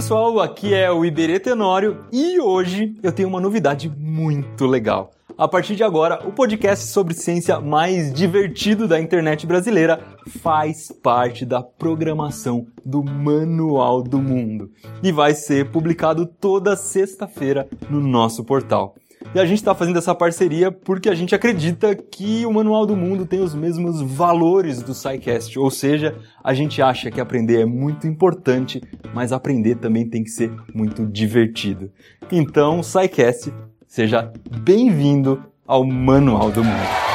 pessoal, aqui é o Iberê Tenório e hoje eu tenho uma novidade muito legal. A partir de agora, o podcast sobre ciência mais divertido da internet brasileira faz parte da programação do Manual do Mundo e vai ser publicado toda sexta-feira no nosso portal. E a gente está fazendo essa parceria porque a gente acredita que o Manual do Mundo tem os mesmos valores do SciCast, ou seja, a gente acha que aprender é muito importante, mas aprender também tem que ser muito divertido. Então, SciCast, seja bem-vindo ao Manual do Mundo.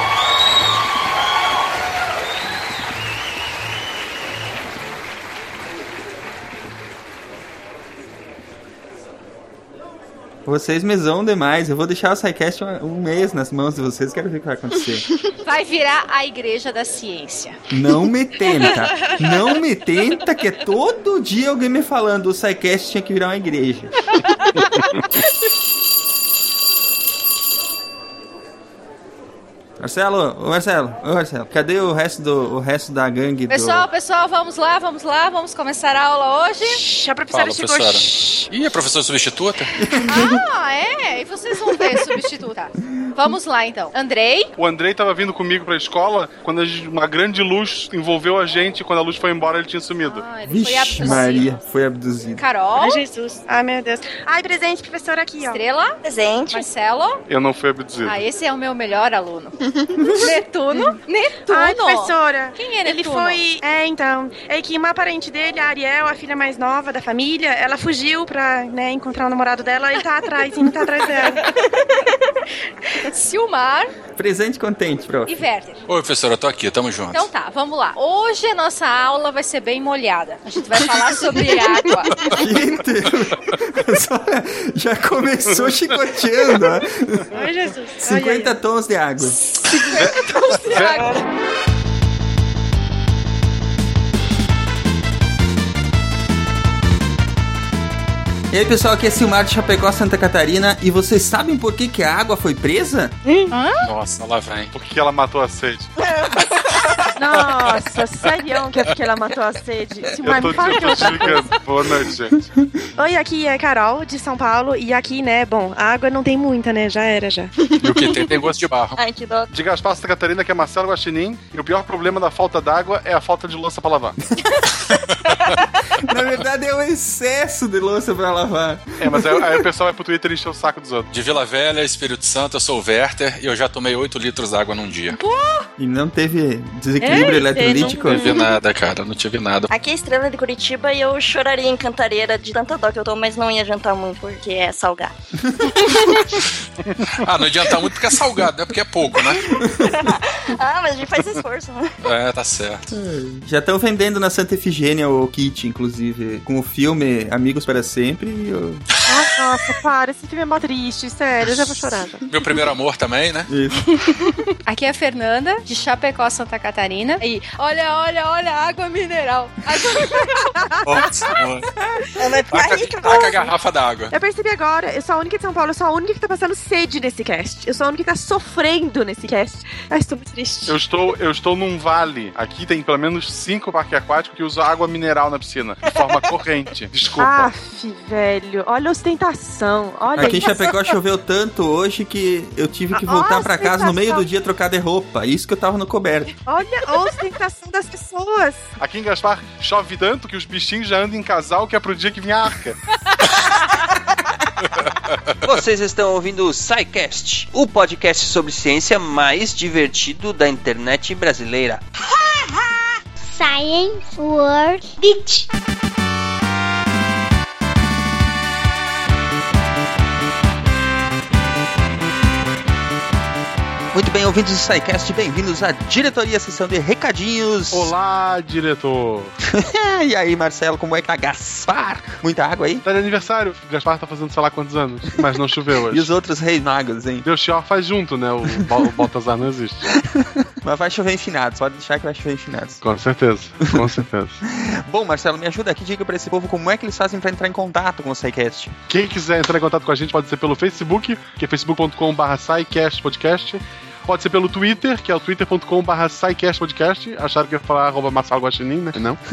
Vocês mesão demais. Eu vou deixar o SciCast um mês nas mãos de vocês. Quero ver o que vai acontecer. Vai virar a igreja da ciência. Não me tenta. Não me tenta, que é todo dia alguém me falando o SciCast tinha que virar uma igreja. Marcelo, ô Marcelo, ô Marcelo, cadê o resto, do, o resto da gangue Pessoal, do... pessoal, vamos lá, vamos lá, vamos começar a aula hoje. Shhh, a professora Fala, chegou. professora. Shhh. Ih, a professora substituta? Ah, é? E vocês vão ver, substituta. Vamos lá, então. Andrei, O Andrei tava vindo comigo pra escola quando gente- uma grande luz envolveu a gente e quando a luz foi embora ele tinha sumido. ah, ele foi Vixe abduzido. Maria, foi abduzido. Carol, Ai, Jesus. Ai, meu Deus. Ai, presente, professora, aqui, ó. Estrela, Presente. Marcelo. Eu não fui abduzido. Ah, esse é o meu melhor aluno. Netuno. Netuno. Ai, professora. Quem é Ele Netuno? foi. É, então. É que uma parente dele, a Ariel, a filha mais nova da família, ela fugiu pra né, encontrar o namorado dela e tá atrás, indo tá atrás dela. Silmar Presente contente, prof. e Werther. Oi, professora, eu tô aqui, tamo junto. Então tá, vamos lá. Hoje a nossa aula vai ser bem molhada. A gente vai falar sobre água. Gente, só- já começou chicoteando. Ai, Jesus. Ai, 50 tons de água. E aí, pessoal, aqui é Silmar de Chapecó, Santa Catarina. E vocês sabem por que, que a água foi presa? Nossa, lá vem. Por que ela matou a sede? Nossa, sério que é porque ela matou a sede. Silmar, Eu tô, fala eu que tô. Boa noite, gente. Oi, aqui é Carol, de São Paulo. E aqui, né, bom, a água não tem muita, né? Já era, já. E o que tem tem gosto de barro. Ai, que dó. De Gaspar Santa Catarina, que é Marcelo Guaxinim. E o pior problema da falta d'água é a falta de louça pra lavar. Na verdade, é o excesso de louça pra lavar. É, mas aí, aí o pessoal vai pro Twitter e encher o saco dos outros. De Vila Velha, Espírito Santo, eu sou o Werther e eu já tomei 8 litros d'água num dia. E não teve desequilíbrio É, eletrolítico? Não tive nada, cara, não tive nada. Aqui é a Estrela de Curitiba e eu choraria em cantareira de tanta dó que eu tô, mas não ia adiantar muito porque é salgado. Ah, não adianta muito porque é salgado, não é porque é pouco, né? ah, mas a gente faz esforço, né? É, tá certo. Já estão vendendo na Santa Efigênia o kit, inclusive, com o filme Amigos para Sempre. E o... Ah, nossa, para, esse filme é mó triste, sério, eu já vou chorar. já. Meu primeiro amor também, né? Isso. Aqui é a Fernanda, de Chapecó, Santa Catarina. E olha, olha, olha, água mineral. Água mineral. Nossa, Ela vai ficar Taca, rica. taca a garrafa d'água. Eu percebi agora, eu sou a única de São Paulo, eu sou a única que tá passando sede nesse cast. Eu sou a única que tá sofrendo nesse cast. Ai, estou muito triste. Eu estou, eu estou num vale. Aqui tem pelo menos cinco parques aquáticos que usam água mineral na piscina. De forma corrente. Desculpa. Aff, velho, olha a ostentação. Olha Aqui em. Chapecó choveu tanto hoje que eu tive que voltar pra casa no meio do dia trocar de roupa. Isso que eu tava no coberto. Olha a ostentação das pessoas. Aqui em Gaspar chove tanto que os bichinhos já andam em casal que é pro dia que vem a arca. Vocês estão ouvindo o SciCast, o podcast sobre ciência mais divertido da internet brasileira. Science World Beach. Muito bem, ouvintes do SciCast, bem-vindos à diretoria, sessão de recadinhos. Olá, diretor. e aí, Marcelo, como é que tá? Gaspar? Muita água aí? Tá de aniversário. Gaspar tá fazendo sei lá quantos anos, mas não choveu E hoje. os outros reis magos, hein? Deus Chior faz junto, né? O, o Baltazar não existe. Mas vai chover em finados, pode deixar que vai chover em finados. Com certeza, com certeza. Bom, Marcelo, me ajuda aqui, diga pra esse povo como é que eles fazem pra entrar em contato com o SciCast. Quem quiser entrar em contato com a gente pode ser pelo Facebook, que é facebook.com.br podcast Pode ser pelo Twitter, que é o twitter.com.br SciCastPodcast. Acharam que ia falar arroba Marcelo Guaxinim, né? Não.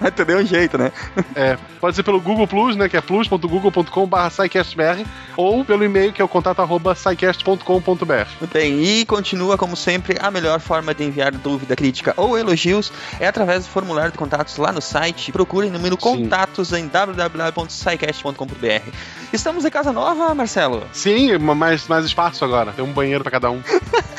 Mas tu deu um jeito, né? É, pode ser pelo Google Plus, né? Que é plus.google.com.br SciCastBR. Ou pelo e-mail, que é o contato arroba SciCast.com.br. Bem, e continua, como sempre, a melhor forma de enviar dúvida, crítica ou elogios é através do formulário de contatos lá no site. Procurem no menu contatos em www.scicast.com.br. Estamos em casa nova, Marcelo? Sim, mais, mais espaço agora. Tem um banheiro pra cada um.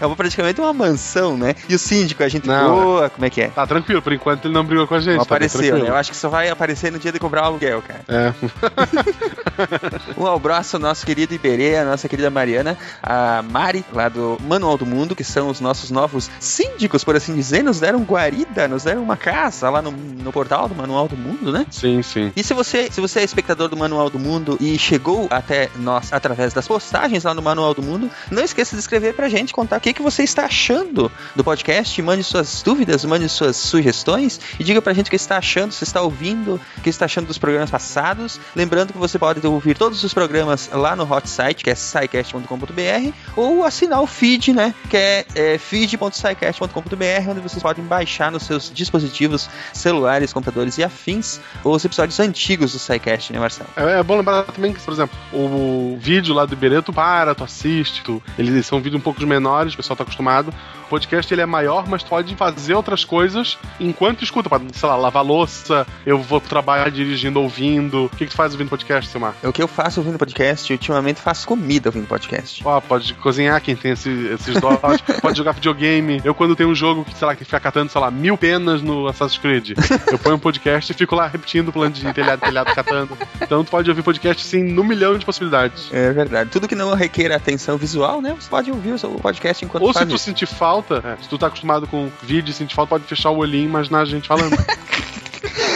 É uma- praticamente uma mansão, né? E o síndico, a gente Não, boa, como é que é? Tá tranquilo, por enquanto ele não brigou com a gente. Não tá apareceu, né? Eu acho que só vai aparecer no dia de cobrar o aluguel, cara. É. Um abraço ao nosso querido Iberê, a nossa querida Mariana, a Mari, lá do Manual do Mundo, que são os nossos novos síndicos, por assim dizer, nos deram guarida, nos deram uma casa lá no, no portal do Manual do Mundo, né? Sim, sim. E se você, se você é espectador do Manual do Mundo e chegou até nós através das postagens lá no Manual do Mundo, não esqueça de escrever pra gente, contar o que, que você está achando do podcast, mande suas dúvidas, mande suas sugestões e diga pra gente o que está achando, se está ouvindo, o que está achando dos programas passados. Lembrando que você pode ouvir todos os programas lá no hot site, que é scicast.com.br, ou assinar o feed, né, que é, é feed.scicast.com.br, onde vocês podem baixar nos seus dispositivos celulares, computadores e afins os episódios antigos do SciCast, né, Marcelo? É, é bom lembrar também que, por exemplo, o vídeo lá do Iberê, tu para, tu assiste, tu, eles são vídeos um pouco menores, o pessoal tá acostumado. O podcast ele é maior, mas pode fazer outras coisas enquanto escuta. Pode, sei lá, lavar louça, eu vou trabalhar dirigindo, ouvindo. O que, que tu faz ouvindo podcast, Silmar? É o que eu faço ouvindo podcast, ultimamente faço comida ouvindo podcast. Ó, pode cozinhar quem tem esse- esses dólares, pode jogar videogame. Eu, quando tenho um jogo que, sei lá, que fica catando, sei lá, mil penas no Assassin's Creed, eu ponho um podcast e fico lá repetindo o plano de telhado, telhado, catando. Então tu pode ouvir podcast, sim, num milhão de possibilidades. É verdade. Tudo que não requer atenção visual, né? Você pode ouvir o seu podcast enquanto Ou se faz tu isso. sentir falta, é, se tu tá acostumado com vídeo e sentir falta, pode fechar o olhinho e imaginar a gente falando.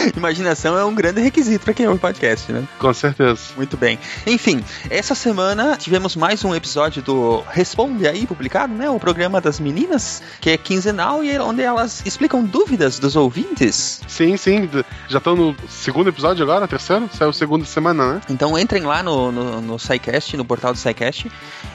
Imaginação é um grande requisito pra quem ouve podcast, né? com certeza. Muito bem. Enfim, essa semana tivemos mais um episódio do Responde Aí, publicado, né? O programa das meninas, que é quinzenal e onde elas explicam dúvidas dos ouvintes. Sim, sim. Já estão no segundo episódio agora, terceiro? Saiu segunda semana, né? Então entrem lá no, no, no SciCast, no portal do SciCast,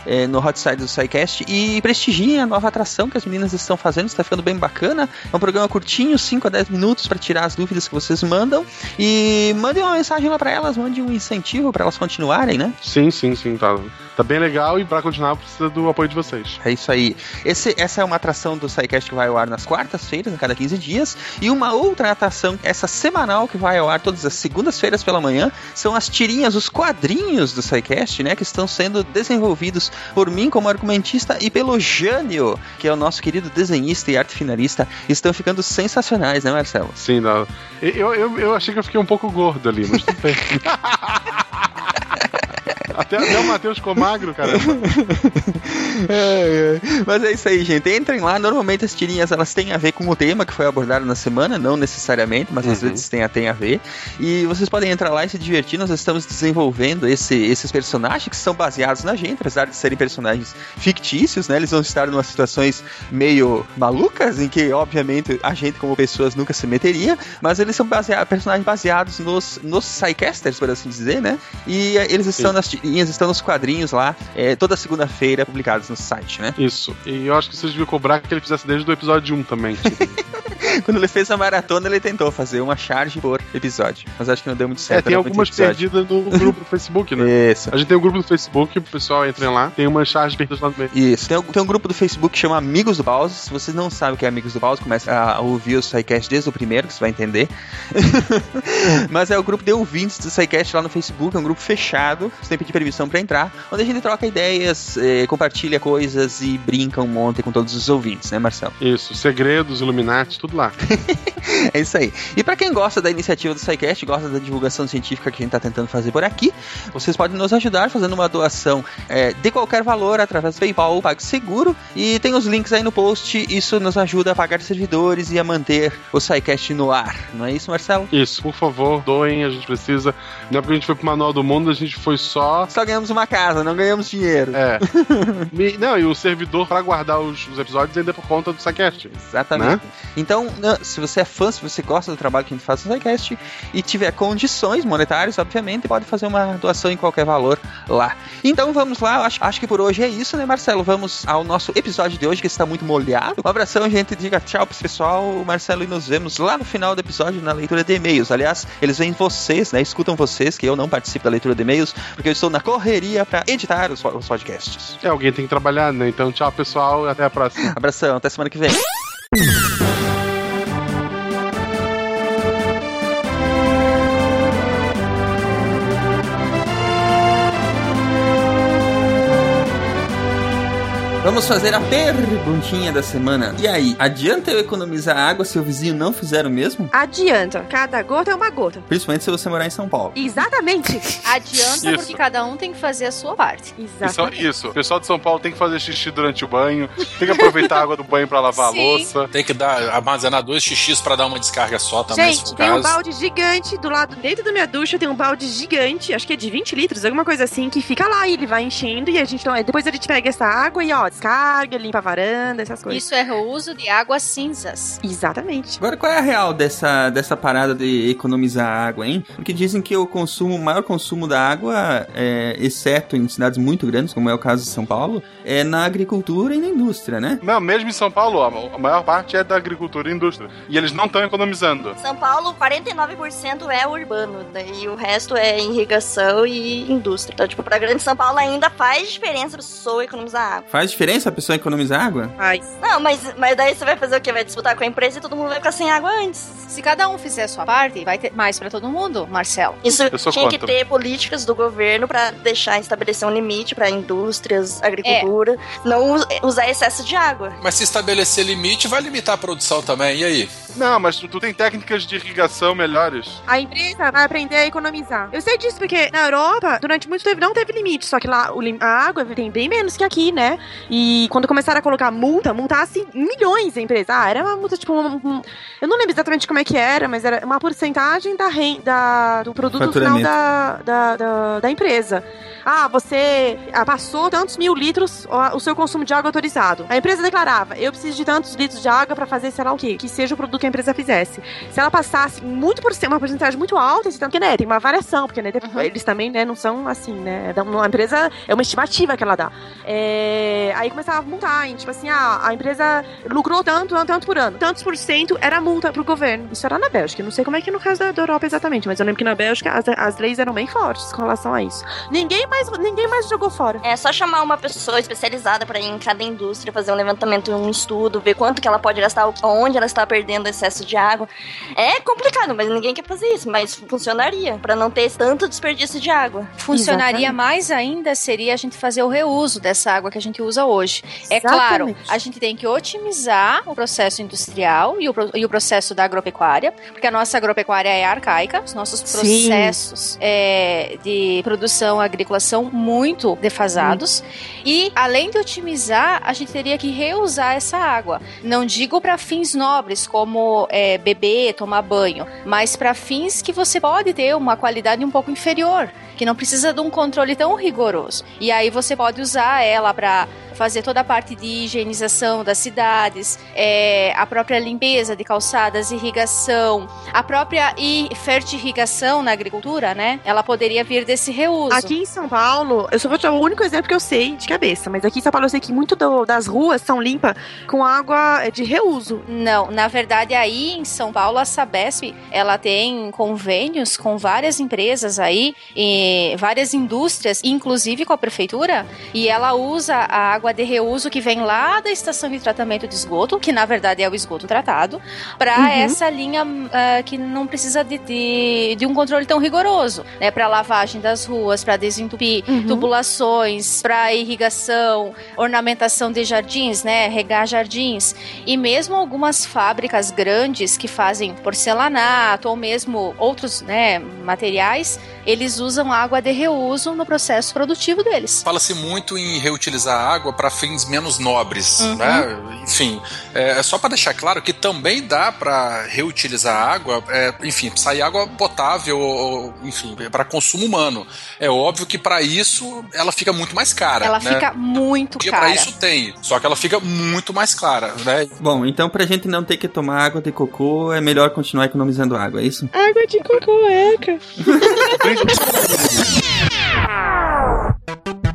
eh, no hot site do SciCast e prestigiem a nova atração que as meninas estão fazendo, está ficando bem bacana. É um programa curtinho, 5 a 10 minutos para tirar as dúvidas que vocês mandam. E mandem uma mensagem lá para elas, mandem um incentivo para elas continuarem, né? Sim, sim, sim. Tá, tá bem legal e pra continuar precisa do apoio de vocês. É isso aí. Esse, essa é uma atração do SciCast que vai ao ar nas quartas-feiras, a cada 15 dias. E uma outra atração, essa semanal, que vai ao ar todas as segundas-feiras pela manhã, são as tirinhas, os quadrinhos do SciCast, né? Que estão sendo desenvolvidos por mim como argumentista e pelo Jânio, que é o nosso querido desenhista e arte finalista. Estão ficando sensacionais, né, Marcelo? Sim, não. Eu, eu, eu achei que eu fiquei um pouco gordo ali, mas tudo bem. Até, até o Matheus ficou magro, cara. É, é. Mas é isso aí, gente. Entrem lá. Normalmente as tirinhas elas têm a ver com o tema que foi abordado na semana, não necessariamente, mas às Uhum. vezes tem a, tem a ver. E vocês podem entrar lá e se divertir. Nós estamos desenvolvendo esse- esses personagens que são baseados na gente, apesar de serem personagens fictícios, né? Eles vão estar em umas situações meio malucas, em que, obviamente, a gente, como pessoas, nunca se meteria, mas eles são baseados, personagens baseados nos, nos Psycasters, por assim dizer, né? E eh, eles estão nas estão nos quadrinhos lá, eh, toda segunda-feira publicados no site, né? Isso. E eu acho que vocês deviam cobrar que ele fizesse desde o episódio 1 também. tipo. Quando ele fez a maratona, ele tentou fazer uma charge por episódio. Mas acho que não deu muito É, certo. tem era muito algumas perdidas no grupo do Facebook, né? Isso. A gente tem um grupo do Facebook, o pessoal entra lá, tem umas charges perdidas lá no meio. Isso. Tem, um- tem um grupo do Facebook que chama Amigos do Bowser. Se vocês não sabem o que é Amigos do Bowser, comece a ouvir o SciCast desde o primeiro, que você vai entender. Mas é o grupo de ouvintes do SciCast lá no Facebook, é um grupo fechado, você tem que pedir permissão pra entrar, onde a gente troca ideias, eh, compartilha coisas e brinca um monte com todos os ouvintes, né, Marcelo? Isso, segredos, Illuminati, tudo lá. É isso aí. E pra quem gosta da iniciativa do SciCast, gosta da divulgação científica que a gente tá tentando fazer por aqui, vocês podem nos ajudar fazendo uma doação é, de qualquer valor através do PayPal ou PagSeguro. E tem os links aí no post. Isso nos ajuda a pagar servidores e a manter o SciCast no ar. Não é isso, Marcelo? Isso, por favor, doem, a gente precisa. Não é porque a gente foi pro Manual do Mundo, a gente foi só. Só ganhamos uma casa, não ganhamos dinheiro. É. Me- Não, e o servidor pra guardar os, os episódios ainda é por conta do Saquest. Exatamente. Então, Não, se você é fã, se você gosta do trabalho que a gente faz no SciCast e tiver condições monetárias, obviamente, pode fazer uma doação em qualquer valor lá. Então vamos lá, acho, acho que por hoje é isso, né, Marcelo? Vamos ao nosso episódio de hoje, que está muito molhado. Um abração, gente. Diga tchau pro pessoal, Marcelo, e nos vemos lá no final do episódio na leitura de e-mails. Aliás, eles veem vocês, né? Escutam vocês, que eu não participo da leitura de e-mails, porque eu estou na correria para editar os, os podcasts. É, alguém tem que trabalhar, né? Então, tchau, pessoal, até a próxima. Abração, até semana que vem. Vamos fazer a perguntinha da semana. E aí, adianta eu economizar água se o vizinho não fizer o mesmo? Adianta. Cada gota é uma gota. Principalmente se você morar em São Paulo. Exatamente. Adianta Isso. porque cada um tem que fazer a sua parte. Isso, Exatamente. isso. O pessoal de São Paulo tem que fazer xixi durante o banho, tem que aproveitar a água do banho pra lavar Sim. a louça. Tem que dar, armazenar dois xixis pra dar uma descarga só também, se Gente, tem um balde gigante do lado, dentro da minha ducha tem um balde gigante, acho que é de 20 litros, alguma coisa assim, que fica lá e ele vai enchendo e a gente, então, depois a gente pega essa água e ó, descarga, limpa a varanda, essas coisas. Isso é reuso de águas cinzas. Exatamente. Agora, qual é a real dessa, dessa parada de economizar água, hein? Porque dizem que o consumo, o maior consumo da água, é, exceto em cidades muito grandes, como é o caso de São Paulo, é na agricultura e na indústria, né? Não, mesmo em São Paulo, a maior parte é da agricultura e indústria. E eles não estão economizando. São Paulo, 49% é urbano, daí o resto é irrigação e indústria. Então, tipo, pra grande São Paulo ainda faz diferença a pessoa economizar água. Faz diferença a pessoa economizar água? Mas Não, mas, mas daí você vai fazer o quê? Vai disputar com a empresa e todo mundo vai ficar sem água antes. Se cada um fizer a sua parte, vai ter mais pra todo mundo, Marcelo. Isso Eu sou tinha que contra. ter políticas do governo pra deixar estabelecer um limite pra indústrias, agricultura, não us- usar excesso de água. Mas se estabelecer limite, vai limitar a produção também. E aí? Não, mas tu, tu tem técnicas de irrigação melhores. a empresa vai aprender a economizar. Eu sei disso porque na Europa, durante muito tempo, não teve limite. Só que lá a água tem bem menos que aqui, né? E quando começaram a colocar multa, multasse milhões a empresa. Ah, era uma multa, tipo, um- um- eu não lembro exatamente como é que era, mas era uma porcentagem da renda do produto final da, da, da, da empresa. Ah, você ah, passou tantos mil litros o seu consumo de água autorizado. A empresa declarava, eu preciso de tantos litros de água pra fazer sei lá o quê, que seja o produto que a empresa fizesse. Se ela passasse muito por cima, uma porcentagem muito alta, então, porque, né, tem uma variação, porque né, eles também, né, não são assim, né, dão- uma empresa é uma estimativa que ela dá. É, aí começava a multar, e, tipo assim, ah, a empresa lucrou tanto, tanto por ano. Tantos por cento era multa pro governo. Isso era na Bélgica, eu não sei como é que é no caso da, da Europa exatamente, mas eu lembro que na Bélgica as, as leis eram bem fortes com relação a isso. Ninguém mais, ninguém mais jogou fora. É só chamar uma pessoa especializada pra ir em cada indústria, fazer um levantamento, um estudo, ver quanto que ela pode gastar, onde ela está perdendo excesso de água. É complicado, mas ninguém quer fazer isso, mas funcionaria pra não ter tanto desperdício de água. Funcionaria Exatamente. mais ainda seria a gente fazer o reuso dessa água que a gente usa hoje. É claro, Exatamente. a gente tem que otimizar o processo industrial e o, e o processo da agropecuária, porque a nossa agropecuária é arcaica, os nossos processos é, de produção agrícola são muito defasados. E, além de otimizar, a gente teria que reusar essa água. Não digo para fins nobres, como é, beber, tomar banho, mas para fins que você pode ter uma qualidade um pouco inferior, que não precisa de um controle tão rigoroso. E aí você pode usar ela para fazer toda a parte de higienização das cidades, é, a própria limpeza de calçadas, irrigação, a própria fertirrigação na agricultura, né? Ela poderia vir desse reuso. Aqui em São Paulo, eu só vou te dar o único exemplo que eu sei de cabeça, mas aqui em São Paulo eu sei que muito do- das ruas são limpas com água é, de reuso. Não, na verdade aí em São Paulo a Sabesp, ela tem convênios com várias empresas aí, e várias indústrias, inclusive com a prefeitura, e ela usa a água de reuso que vem lá da estação de tratamento de esgoto, que na verdade é o esgoto tratado, para Uhum. essa linha ah, que não precisa de, de, de um controle tão rigoroso, né, para lavagem das ruas, para desentupir Uhum. tubulações, para irrigação, ornamentação de jardins, né, regar jardins. E mesmo algumas fábricas grandes que fazem porcelanato ou mesmo outros né, materiais, eles usam água de reuso no processo produtivo deles. Fala-se muito em reutilizar água para fins menos nobres, Uhum. né? Enfim, é só para deixar claro que também dá para reutilizar a água, é, enfim, sair água potável, ou, enfim, para consumo humano. É óbvio que para isso ela fica muito mais cara. Ela né? fica muito Porque cara. para isso tem, só que ela fica muito mais clara, né? Bom, então pra gente não ter que tomar água de cocô, é melhor continuar economizando água, é isso? Água de cocô, eca.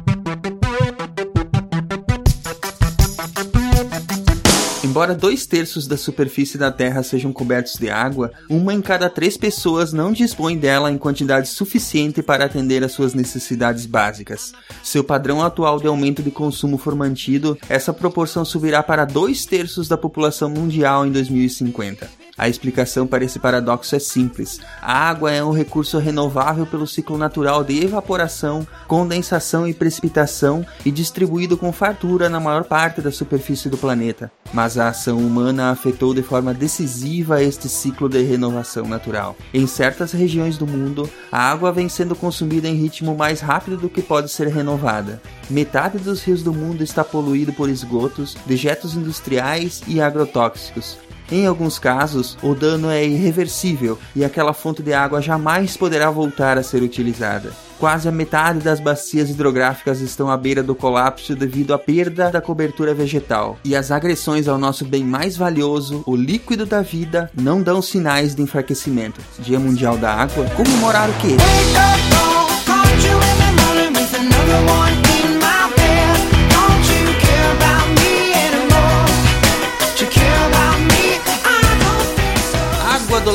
Embora dois terços da superfície da Terra sejam cobertos de água, uma em cada três pessoas não dispõe dela em quantidade suficiente para atender às suas necessidades básicas. Seu padrão atual de aumento de consumo for mantido, essa proporção subirá para dois terços da população mundial em 2050. A explicação para esse paradoxo é simples. A água é um recurso renovável pelo ciclo natural de evaporação, condensação e precipitação e distribuído com fartura na maior parte da superfície do planeta. Mas a ação humana afetou de forma decisiva este ciclo de renovação natural. Em certas regiões do mundo, a água vem sendo consumida em ritmo mais rápido do que pode ser renovada. Metade dos rios do mundo está poluído por esgotos, dejetos industriais e agrotóxicos. Em alguns casos, o dano é irreversível e aquela fonte de água jamais poderá voltar a ser utilizada. Quase a metade das bacias hidrográficas estão à beira do colapso devido à perda da cobertura vegetal. E as agressões ao nosso bem mais valioso, o líquido da vida, não dão sinais de enfraquecimento. Dia Mundial da Água, comemorar o quê?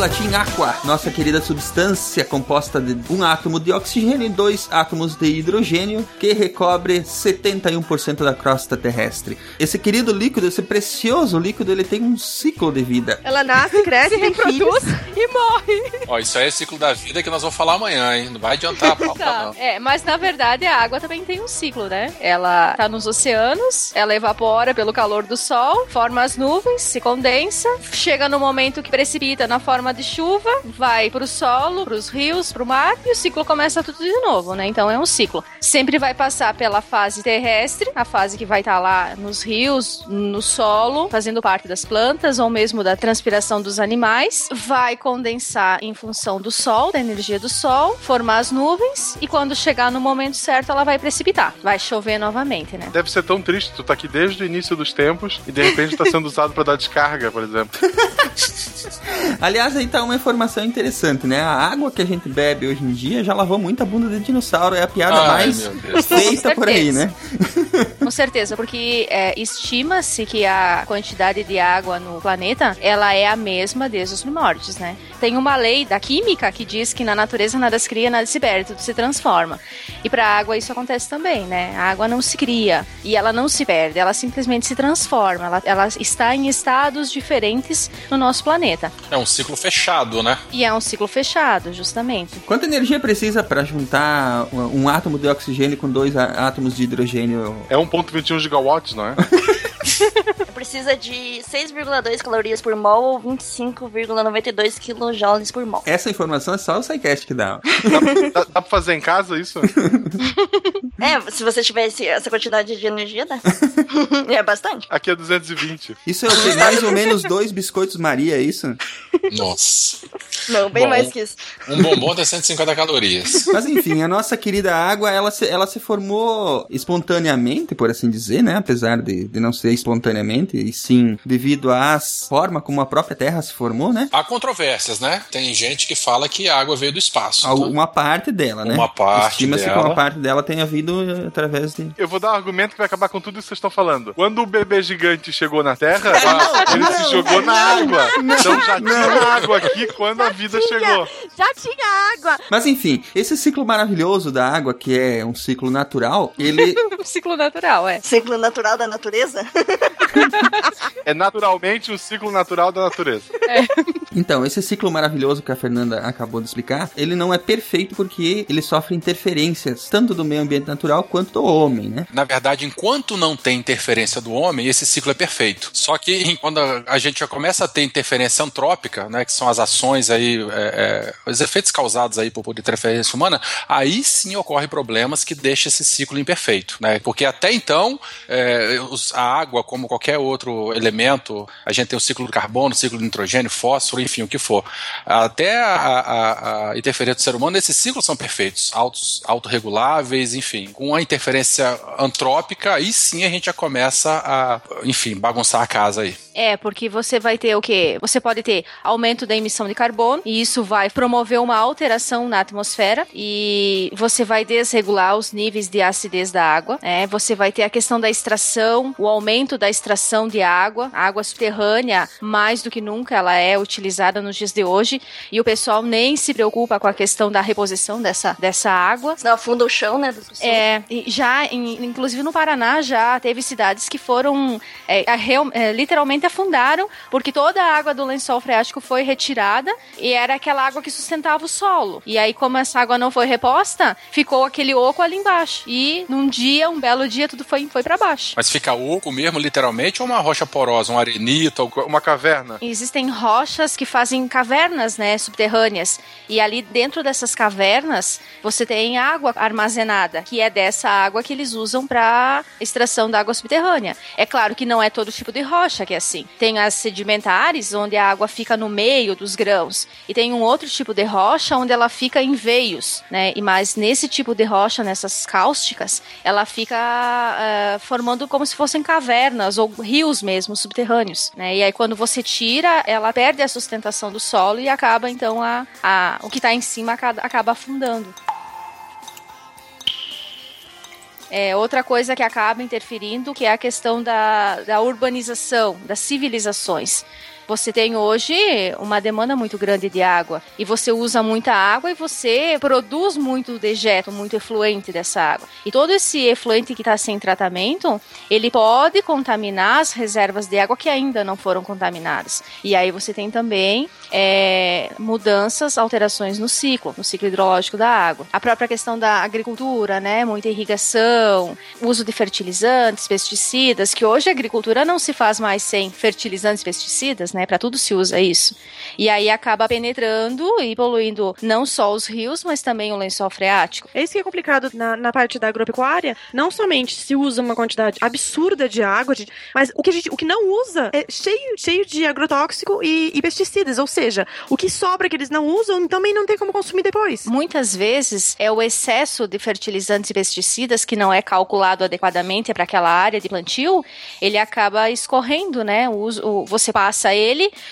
Latim aqua, nossa querida substância composta de um átomo de oxigênio e dois átomos de hidrogênio que recobre 71% da crosta terrestre. Esse querido líquido, esse precioso líquido, ele tem um ciclo de vida. Ela nasce, cresce, Se reproduz e morre. Ó, isso aí é ciclo da vida que nós vamos falar amanhã, hein? Não vai adiantar a pauta, Tá. não. É, mas na verdade a água também tem um ciclo, né? Ela tá nos oceanos, ela evapora pelo calor do sol, forma as nuvens, se condensa, chega no momento que precipita na forma de chuva, vai pro solo, pros rios, pro mar e o ciclo começa tudo de novo, né? Então é um ciclo. Sempre vai passar pela fase terrestre, a fase que vai estar lá nos rios, no solo, fazendo parte das plantas ou mesmo da transpiração dos animais, vai condensar em função do sol, da energia do sol, formar as nuvens e quando chegar no momento certo ela vai precipitar, vai chover novamente, né? Deve ser tão triste, tu tá aqui desde o início dos tempos e de repente tá sendo usado pra dar descarga, por exemplo. Aliás, aí tá uma informação interessante, né? A água que a gente bebe hoje em dia já lavou muita bunda de dinossauro, é a piada Ai, mais feita por aí, né? Com certeza, porque é, estima-se que a quantidade de água no planeta ela é a mesma desde os primórdios, né? Tem uma lei da química que diz que na natureza nada se cria, nada se perde, tudo se transforma. E para a água isso acontece também, né? A água não se cria e ela não se perde, ela simplesmente se transforma. Ela, ela está em estados diferentes no nosso planeta. É um ciclo fechado, né? E é um ciclo fechado, justamente. Quanta energia precisa para juntar um átomo de oxigênio com dois átomos de hidrogênio? É 1.21 gigawatts, não é? Precisa de 6,2 calorias por mol ou 25,92 kilojoules por mol. Essa informação é só o SciCast que dá. Dá, dá- dá pra fazer em casa isso? É, se você tivesse essa quantidade de energia, dá. é bastante. Aqui é 220. Isso é o quê? Mais ou menos dois biscoitos Maria, é isso? Nossa. Não, bem Bom. mais que isso. Um bombom tem 150 calorias. Mas enfim, a nossa querida água, ela se, ela se formou espontaneamente, por assim dizer, né? Apesar de, de não ser espontaneamente, e sim devido à forma como a própria Terra se formou, né? Há controvérsias, né? Tem gente que fala que a água veio do espaço. Al- Uma parte dela, né? Uma parte Estima-se que dela. uma parte dela tenha vindo eh, através de... Eu vou dar um argumento que vai acabar com tudo isso que vocês estão falando. Quando o bebê gigante chegou na Terra, ele se jogou na água. Então já tinha água aqui quando a vida chegou. Já tinha água. Mas enfim, esse ciclo maravilhoso da água, que é um ciclo natural, ele Um ciclo natural, é. Ciclo natural da natureza? É naturalmente um ciclo natural da natureza. Então, esse ciclo maravilhoso que a Fernanda acabou de explicar, ele não é perfeito porque ele sofre interferências tanto do meio ambiente natural quanto do homem, né? Na verdade, enquanto não tem interferência do homem, esse ciclo é perfeito. Só que quando a- gente já começa a ter interferência antrópica, né, que são as ações aí, é, é, os efeitos causados aí por, por interferência humana, aí sim ocorrem problemas que deixam esse ciclo imperfeito, né? Porque até então, é, a água, como qualquer outro elemento, a gente tem o ciclo do carbono, ciclo do nitrogênio, fósforo, enfim, o que for. Até a, a- a interferência do ser humano, esses ciclos são perfeitos, autos, autorreguláveis, enfim. Com a interferência antrópica, aí sim a gente já começa a, enfim, bagunçar a casa aí. É, porque você vai ter o quê? Você pode ter aumento da emissão de carbono, e isso vai promover uma alteração na atmosfera, e você vai desregular os níveis de acidez da água. É, você vai ter a questão da extração, o aumento da extração de água, a água subterrânea, mais do que nunca, ela é utilizada nos dias de hoje, e o pessoal nem se preocupa com a questão da reposição dessa, dessa água. Senão afunda o chão, né? É, já, inclusive no Paraná, já teve cidades que foram é, é, literalmente afundaram, porque toda a água do lençol freático foi retirada e era aquela água que sustentava o solo. E aí, como essa água não foi reposta, ficou aquele oco ali embaixo. E num dia, um belo dia, tudo foi, foi para baixo. Mas fica oco mesmo, literalmente, ou uma rocha porosa, um arenito, Uma caverna. Existem rochas que fazem cavernas, né, subterrâneas. E ali dentro dessas cavernas, você tem água armazenada, que é dessa água que eles usam para extração da água subterrânea. É claro que não é todo tipo de rocha que é assim. Tem as sedimentares, onde a água fica no meio dos grãos, e tem um outro tipo de rocha onde ela fica em veios, né? E mas nesse tipo de rocha, nessas cáusticas, ela fica ah, formando como se fossem cavernas ou rios mesmo subterrâneos, né? E aí quando você tira, ela perde a sustentação do solo e acaba então a, a o que está em cima acaba afundando. É, outra coisa que acaba interferindo que é a questão da, da urbanização, das civilizações. Você tem hoje uma demanda muito grande de água e você usa muita água e você produz muito dejeto, muito efluente dessa água. E todo esse efluente que está sem tratamento, ele pode contaminar as reservas de água que ainda não foram contaminadas. E aí você tem também é, mudanças, alterações no ciclo, no ciclo hidrológico da água. A própria questão da agricultura, né? Muita irrigação, uso de fertilizantes, pesticidas, que hoje a agricultura não se faz mais sem fertilizantes, pesticidas, né? Para tudo se usa isso. E aí acaba penetrando e poluindo não só os rios, mas também o lençol freático. É isso que é complicado na, na parte da agropecuária. Não somente se usa uma quantidade absurda de água, de- mas o que, a gente, o que não usa é cheio, cheio de agrotóxico e, e pesticidas. Ou seja, o que sobra que eles não usam também não tem como consumir depois. Muitas vezes é o excesso de fertilizantes e pesticidas que não é calculado adequadamente para aquela área de plantio, ele acaba escorrendo, né? O uso, o- você passa ele,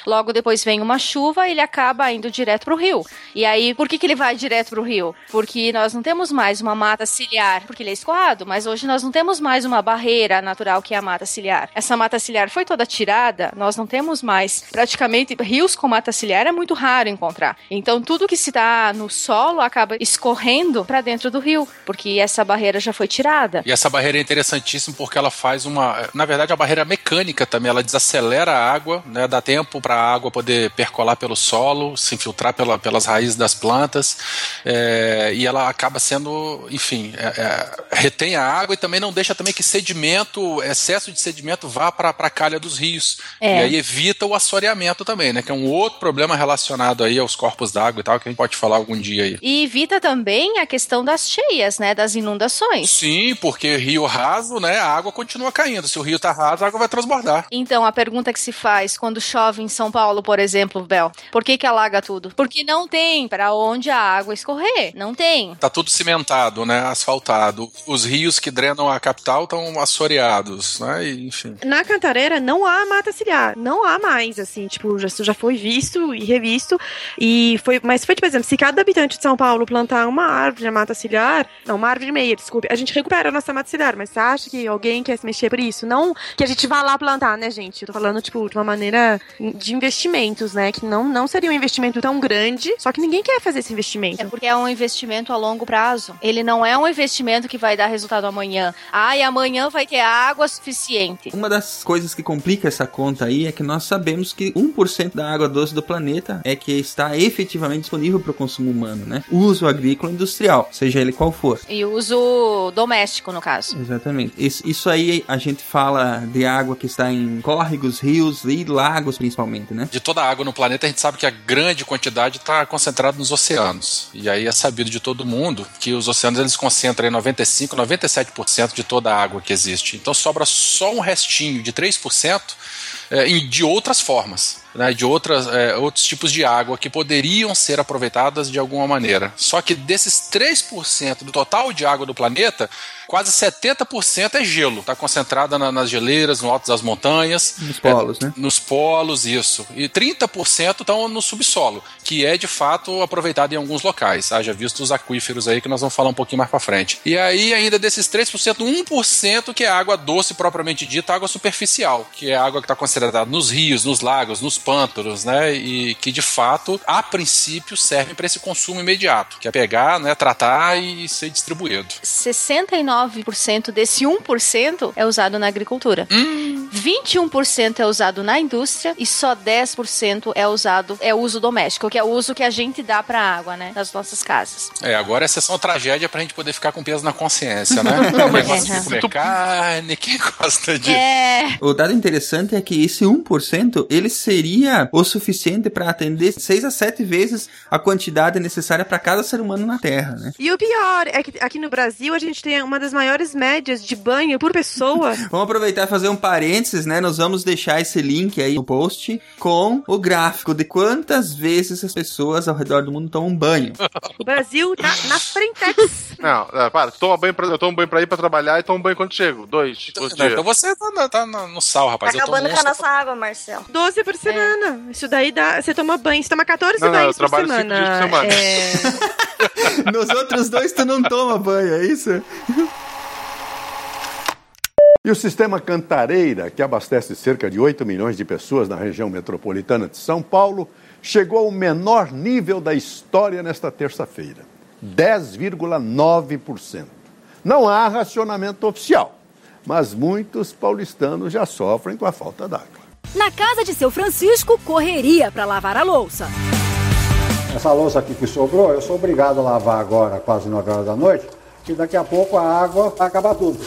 logo depois vem uma chuva, ele acaba indo direto para o rio. E aí, por que, que ele vai direto para o rio? Porque nós não temos mais uma mata ciliar, porque ele é escoado, mas hoje nós não temos mais uma barreira natural que é a mata ciliar. Essa mata ciliar foi toda tirada, nós não temos mais praticamente rios com mata ciliar é muito raro encontrar. Então tudo que se dá no solo acaba escorrendo para dentro do rio, porque essa barreira já foi tirada. E essa barreira é interessantíssima porque ela faz uma. Na verdade, a barreira mecânica também, ela desacelera a água, né? Tempo para a água poder percolar pelo solo, se infiltrar pela, pelas raízes das plantas. é, e ela acaba sendo, enfim, é, é, retém a água e também não deixa também que sedimento, excesso de sedimento vá para a calha dos rios. É. E aí evita o assoreamento também, né? Que é um outro problema relacionado aí aos corpos d'água e tal, que a gente pode falar algum dia aí. E evita também a questão das cheias, né, das inundações. Sim, porque rio raso, né? A água continua caindo. Se o rio tá raso, a água vai transbordar. Então, a pergunta que se faz quando chove em São Paulo, por exemplo, Bel, por que que alaga tudo? Porque não tem para onde a água escorrer, não tem. Tá tudo cimentado, né? Asfaltado. Os rios que drenam a capital estão assoreados, né? E, enfim. Na Cantareira não há mata ciliar, não há mais, assim, tipo, já, já foi visto e revisto, e foi, mas foi, tipo, por exemplo, se cada habitante de São Paulo plantar uma árvore na mata ciliar, não, uma árvore e meia, desculpe, a gente recupera a nossa mata ciliar, mas você acha que alguém quer se mexer por isso? Não que a gente vá lá plantar, né, gente? Eu tô falando, tipo, de uma maneira de investimentos, né? Que não, não seria um investimento tão grande, só que ninguém quer fazer esse investimento. É porque é um investimento a longo prazo. Ele não é um investimento que vai dar resultado amanhã. Ah, e amanhã vai ter água suficiente. Uma das coisas que complica essa conta aí é que nós sabemos que 1% da água doce do planeta é que está efetivamente disponível para o consumo humano, né? Uso agrícola e industrial, seja ele qual for. E uso doméstico, no caso. Exatamente. Isso, isso aí a gente fala de água que está em córregos, rios e lagos principalmente, né? De toda a água no planeta, a gente sabe que a grande quantidade está concentrada nos oceanos. E aí é sabido de todo mundo que os oceanos eles concentram em 95, 97% de toda a água que existe. Então sobra só um restinho de 3% é, de outras formas. Né, de outras, é, outros tipos de água que poderiam ser aproveitadas de alguma maneira. Só que desses 3% do total de água do planeta, quase 70% é gelo. Está concentrada na- nas geleiras, no alto das montanhas. Nos polos, né? Nos polos, isso. E 30% estão no subsolo, que é de fato aproveitado em alguns locais. Haja visto os aquíferos aí, que nós vamos falar um pouquinho mais pra frente. E aí, ainda desses 3%, 1% que é água doce propriamente dita, água superficial, que é a água que está considerada nos rios, nos lagos, nos pântanos, né? E que de fato, a princípio, servem para esse consumo imediato, que é pegar, né, tratar e ser distribuído. 69% desse 1% é usado na agricultura. 21% é usado na indústria e só 10% é usado é uso doméstico, que é o uso que a gente dá para água, né, nas nossas casas. É, agora é sessão tragédia pra gente poder ficar com peso na consciência, né? Não, mas Negócio é. de comer carne, quem gosta disso? É, O dado interessante é que esse 1% ele seria o suficiente para atender 6 a 7 vezes a quantidade necessária para cada ser humano na Terra, né? E o pior é que aqui no Brasil a gente tem uma das maiores médias de banho por pessoa. Vamos aproveitar e fazer um parênteses, né? Nós vamos deixar esse link aí no post com o gráfico de quantas vezes as pessoas ao redor do mundo tomam banho. O Brasil tá na frente. Não, é, para, toma banho pra, eu tomo banho pra ir pra trabalhar e tomo banho quando chego. Dois por Não, dia. então você tá, tá no sal, Tá rapaz. Eu tô acabando com a. nossa água, Marcelo. 12 por semana. Isso daí dá. Você toma banho. Você toma 14 Não, não, eu banhos por trabalho cinco semana. dias por semana. É... Nos outros dois tu não toma banho, é isso? E o sistema Cantareira, que abastece cerca de 8 milhões de pessoas na região metropolitana de São Paulo, chegou ao menor nível da história nesta terça-feira: 10,9%. Não há racionamento oficial, mas muitos paulistanos já sofrem com a falta d'água. Na casa de seu Francisco, correria para lavar a louça. Essa louça aqui que sobrou, eu sou obrigado a lavar agora, quase 9 horas da noite, que daqui a pouco a água vai acabar tudo.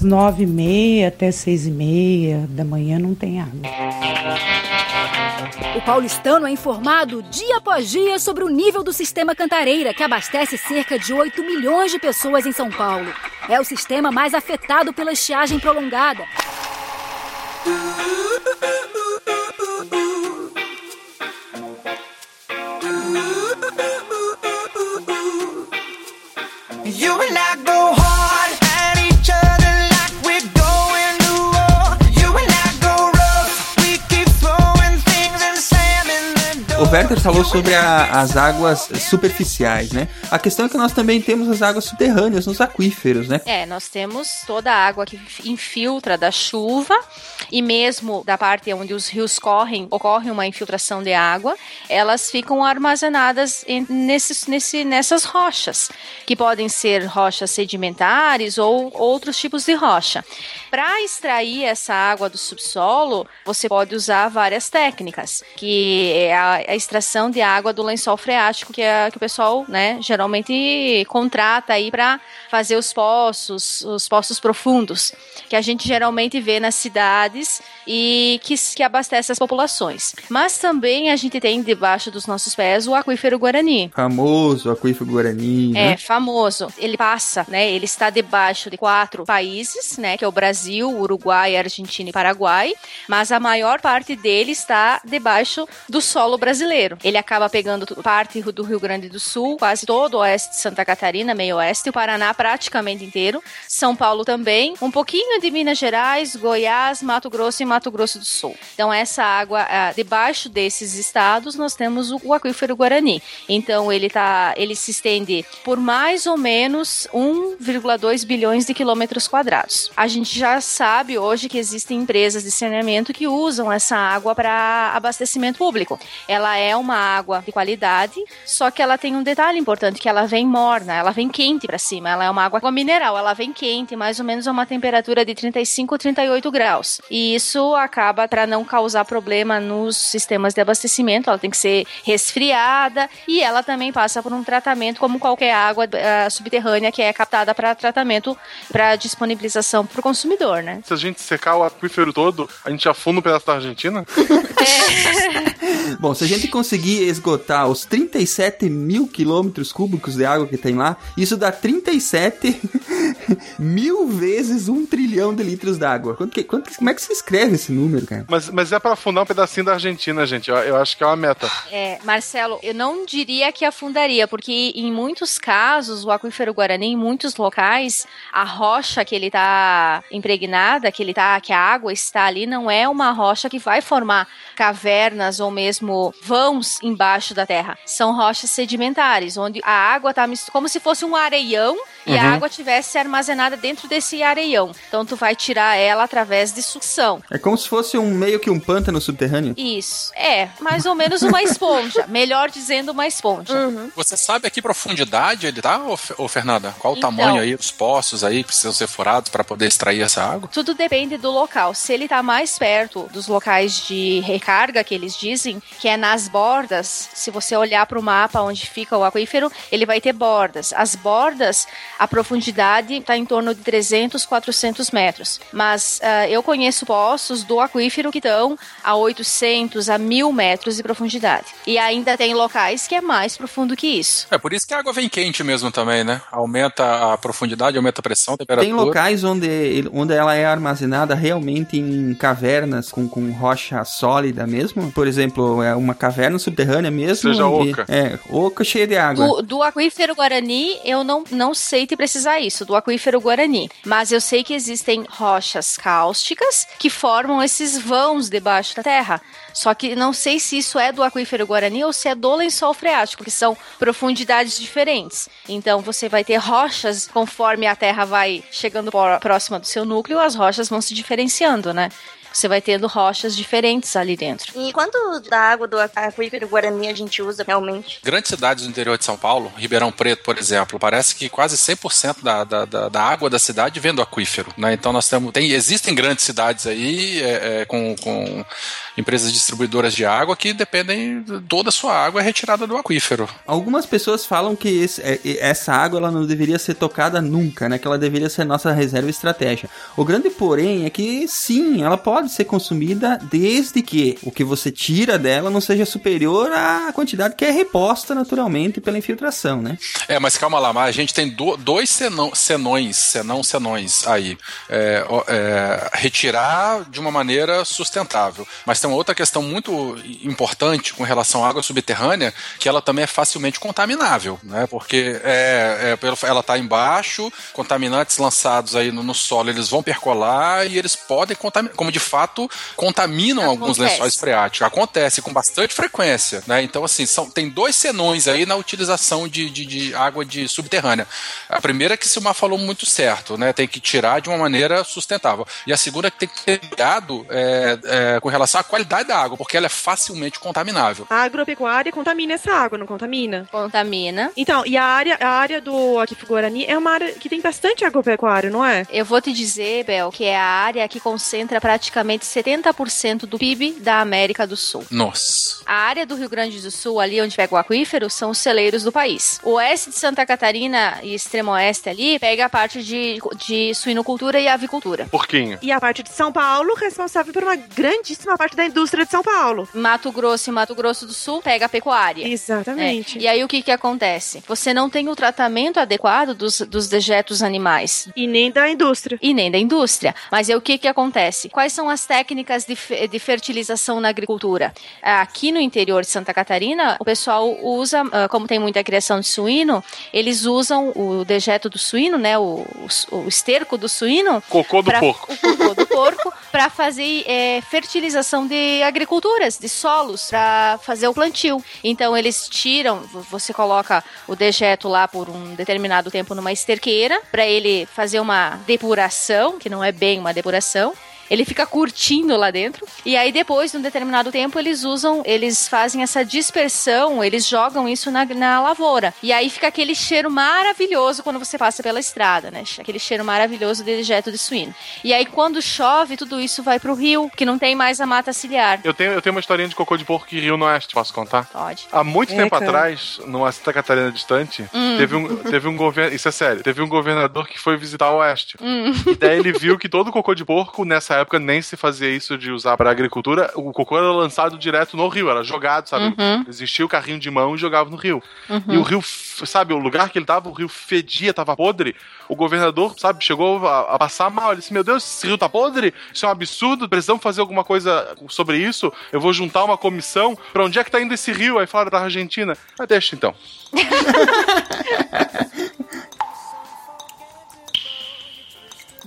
Nove e meia até seis e meia da manhã não tem água. O paulistano é informado dia após dia sobre o nível do sistema Cantareira, que abastece cerca de 8 milhões de pessoas em São Paulo. É o sistema mais afetado pela estiagem prolongada. You go O Werther falou sobre a- as águas superficiais, né? A questão é que nós também temos as águas subterrâneas nos aquíferos, né? É, nós temos toda a água que infiltra da chuva e mesmo da parte onde os rios correm, ocorre uma infiltração de água, elas ficam armazenadas em- nesses, nesse, nessas rochas, que podem ser rochas sedimentares ou outros tipos de rocha. Para extrair essa água do subsolo, você pode usar várias técnicas, que é a, a extração de água do lençol freático, que, é, que o pessoal, né, geralmente contrata aí para fazer os poços, os poços profundos, que a gente geralmente vê nas cidades e que, que abastece as populações. Mas também a gente tem debaixo dos nossos pés o aquífero Guarani. Famoso aquífero Guarani, É, né? famoso. Ele passa, né? Ele está debaixo de quatro países, né? Que é o Brasil, Uruguai, Argentina e Paraguai. Mas a maior parte dele está debaixo do solo brasileiro. Ele acaba pegando parte do Rio Grande do Sul, quase todo o oeste de Santa Catarina, meio oeste, o Paraná praticamente inteiro, São Paulo também, um pouquinho de Minas Gerais, Goiás, Mato Grosso e Mato Grosso do Sul. Então essa água, ah, debaixo desses estados, nós temos o, aquífero Guarani. Então ele tá, ele se estende por mais ou menos 1,2 bilhões de quilômetros quadrados. A gente já sabe hoje que existem empresas de saneamento que usam essa água para abastecimento público. Ela é uma água de qualidade, só que ela tem um detalhe importante que ela vem morna, ela vem quente para cima. Ela é uma água mineral, ela vem quente, mais ou menos a uma temperatura de 35 ou 38 graus. E isso acaba para não causar problema nos sistemas de abastecimento. Ela tem que ser resfriada e ela também passa por um tratamento como qualquer água eh, subterrânea que é captada para tratamento, para disponibilização para o consumidor, né? Se a gente secar o aquífero todo, a gente afunda um pedaço da Argentina? Bom, se a gente conseguir esgotar os 37 mil quilômetros cúbicos de água que tem lá, isso dá 37 mil vezes um trilhão de litros d'água. Quanto que- quanto como é que se escreve esse número, cara? Mas, mas é pra afundar um pedacinho da Argentina, gente. Eu, eu acho que é uma meta. É, Marcelo, eu não diria que afundaria, porque em muitos casos, o aquífero Guarani, em muitos locais, a rocha que ele tá impregnada, que ele tá, que a água está ali, não é uma rocha que vai formar cavernas ou mesmo vãos embaixo da terra. São rochas sedimentares, onde a água tá mis- como se fosse um areião e a Uhum. água tivesse armazenada dentro desse areião. Então tu vai tirar ela através de sucção. É como se fosse um meio que um pântano subterrâneo. Isso. É, mais ou menos uma esponja. Melhor dizendo, uma esponja. Você sabe a que profundidade ele tá, ô, ô Fernanda? Qual o Então. tamanho aí dos poços aí que precisam ser furados para poder extrair essa água? Tudo depende do local. Se ele tá mais perto dos locais de recarga, que eles dizem, que é nas bordas, se você olhar para o mapa onde fica o aquífero, ele vai ter bordas. As bordas, a profundidade está em torno de 300, 400 metros. Mas ah, eu conheço poços do aquífero que estão a 800, a 1000 metros de profundidade. E ainda tem locais que é mais profundo que isso. É por isso que a água vem quente mesmo também, né? Aumenta a profundidade, aumenta a pressão, a temperatura. Tem locais onde, onde ela é armazenada realmente em cavernas com, com rocha sólida mesmo. Por exemplo, é uma caverna subterrânea mesmo. Seja e- oca. É, oca cheia de água. Do, do aquífero Guarani, eu não, não sei te precisar isso, do aquífero Guarani. Mas eu sei que existem rochas cáusticas que formam esses vãos debaixo da terra. Só que não sei se isso é do aquífero Guarani ou se é do lençol freático, que são profundidades diferentes. Então você vai ter rochas conforme a terra vai chegando próxima do seu núcleo, as rochas vão se diferenciando, né? Você vai tendo rochas diferentes ali dentro. E quanto da água do aquífero Guarani a gente usa realmente? Grandes cidades do interior de São Paulo, Ribeirão Preto, por exemplo, parece que quase 100% da, da, da, da água da cidade vem do aquífero. Né? Então nós temos. Tem, existem grandes cidades aí é, é, com, com empresas distribuidoras de água que dependem. Toda a sua água é retirada do aquífero. Algumas pessoas falam que esse- é- essa água ela não deveria ser tocada nunca, né? Que ela deveria ser nossa reserva e estratégia. O grande porém é que sim, ela pode ser consumida desde que o que você tira dela não seja superior à quantidade que é reposta naturalmente pela infiltração, né? É, mas calma lá, mas a gente tem do- dois senão, senões, senão senões aí. É, é, retirar de uma maneira sustentável. Mas tem uma outra questão muito importante com relação à água subterrânea, que ela também é facilmente contaminável, né? Porque é, é, ela está embaixo, contaminantes lançados aí no, no solo, eles vão percolar e eles podem contaminar, como de fato contaminam alguns Acontece. lençóis freáticos. Acontece com bastante frequência, né? Então, assim, são, tem dois senões aí na utilização de, de, de água de subterrânea. A primeira é que o Silmar falou muito certo, né? Tem que tirar de uma maneira sustentável. E a segunda é que tem que ter cuidado é, é, com relação à qualidade da água, porque ela é facilmente contaminável. A agropecuária contamina essa água, não contamina? Contamina. Então, e a área, a área do Aquífero Guarani é uma área que tem bastante agropecuária, não é? Eu vou te dizer, Bel, que é a área que concentra praticamente 70% do PIB da América do Sul. Nossa. A área do Rio Grande do Sul, ali onde pega o aquífero, são os celeiros do país. O oeste de Santa Catarina e extremo oeste ali pega a parte de, de suinocultura e avicultura. Porquinho. E a parte de São Paulo responsável por uma grandíssima parte da indústria de São Paulo. Mato Grosso e Mato Grosso do Sul pega a pecuária. Exatamente. É. E aí o que que acontece? Você não tem o tratamento adequado dos, dos dejetos animais. E nem da indústria. E nem da indústria. Mas aí o que que acontece? Quais são as técnicas de, de fertilização na agricultura? Aqui no interior de Santa Catarina, o pessoal usa, ah, como tem muita criação de suíno, eles usam o dejeto do suíno, né, o, o, o esterco do suíno, Cocô do pra- porco. o cocô do porco para fazer é, fertilização de agriculturas, de solos, para fazer o plantio. Então eles tiram, vo- você coloca o dejeto lá por um determinado tempo numa esterqueira para ele fazer uma depuração, que não é bem uma depuração. Ele fica curtindo lá dentro. E aí, depois de um determinado tempo, eles usam, eles fazem essa dispersão, eles jogam isso na, na lavoura. E aí fica aquele cheiro maravilhoso quando você passa pela estrada, né? Aquele cheiro maravilhoso de dejeto de suíno. E aí, quando chove, tudo isso vai pro rio, que não tem mais a mata ciliar. Eu tenho, eu tenho uma historinha de cocô de porco em Rio no Oeste, posso contar? Pode. Há muito É, tempo cara. atrás, numa Santa Catarina distante, Hum. teve um, teve um governo. Isso é sério. Teve um governador que foi visitar o Oeste. Hum. E daí ele viu que todo cocô de porco, nessa época, nem se fazia isso de usar pra agricultura. O cocô era lançado direto no rio, era jogado, sabe? Uhum. Existia o carrinho de mão e jogava no rio. Uhum. E o rio, sabe, o lugar que ele tava, o rio fedia, tava podre. O governador, sabe, chegou a, a passar mal. Ele disse: Meu Deus, esse rio tá podre? Isso é um absurdo, precisamos fazer alguma coisa sobre isso. Eu vou juntar uma comissão. Pra onde é que tá indo esse rio? Aí falaram da Argentina. Mas deixa então.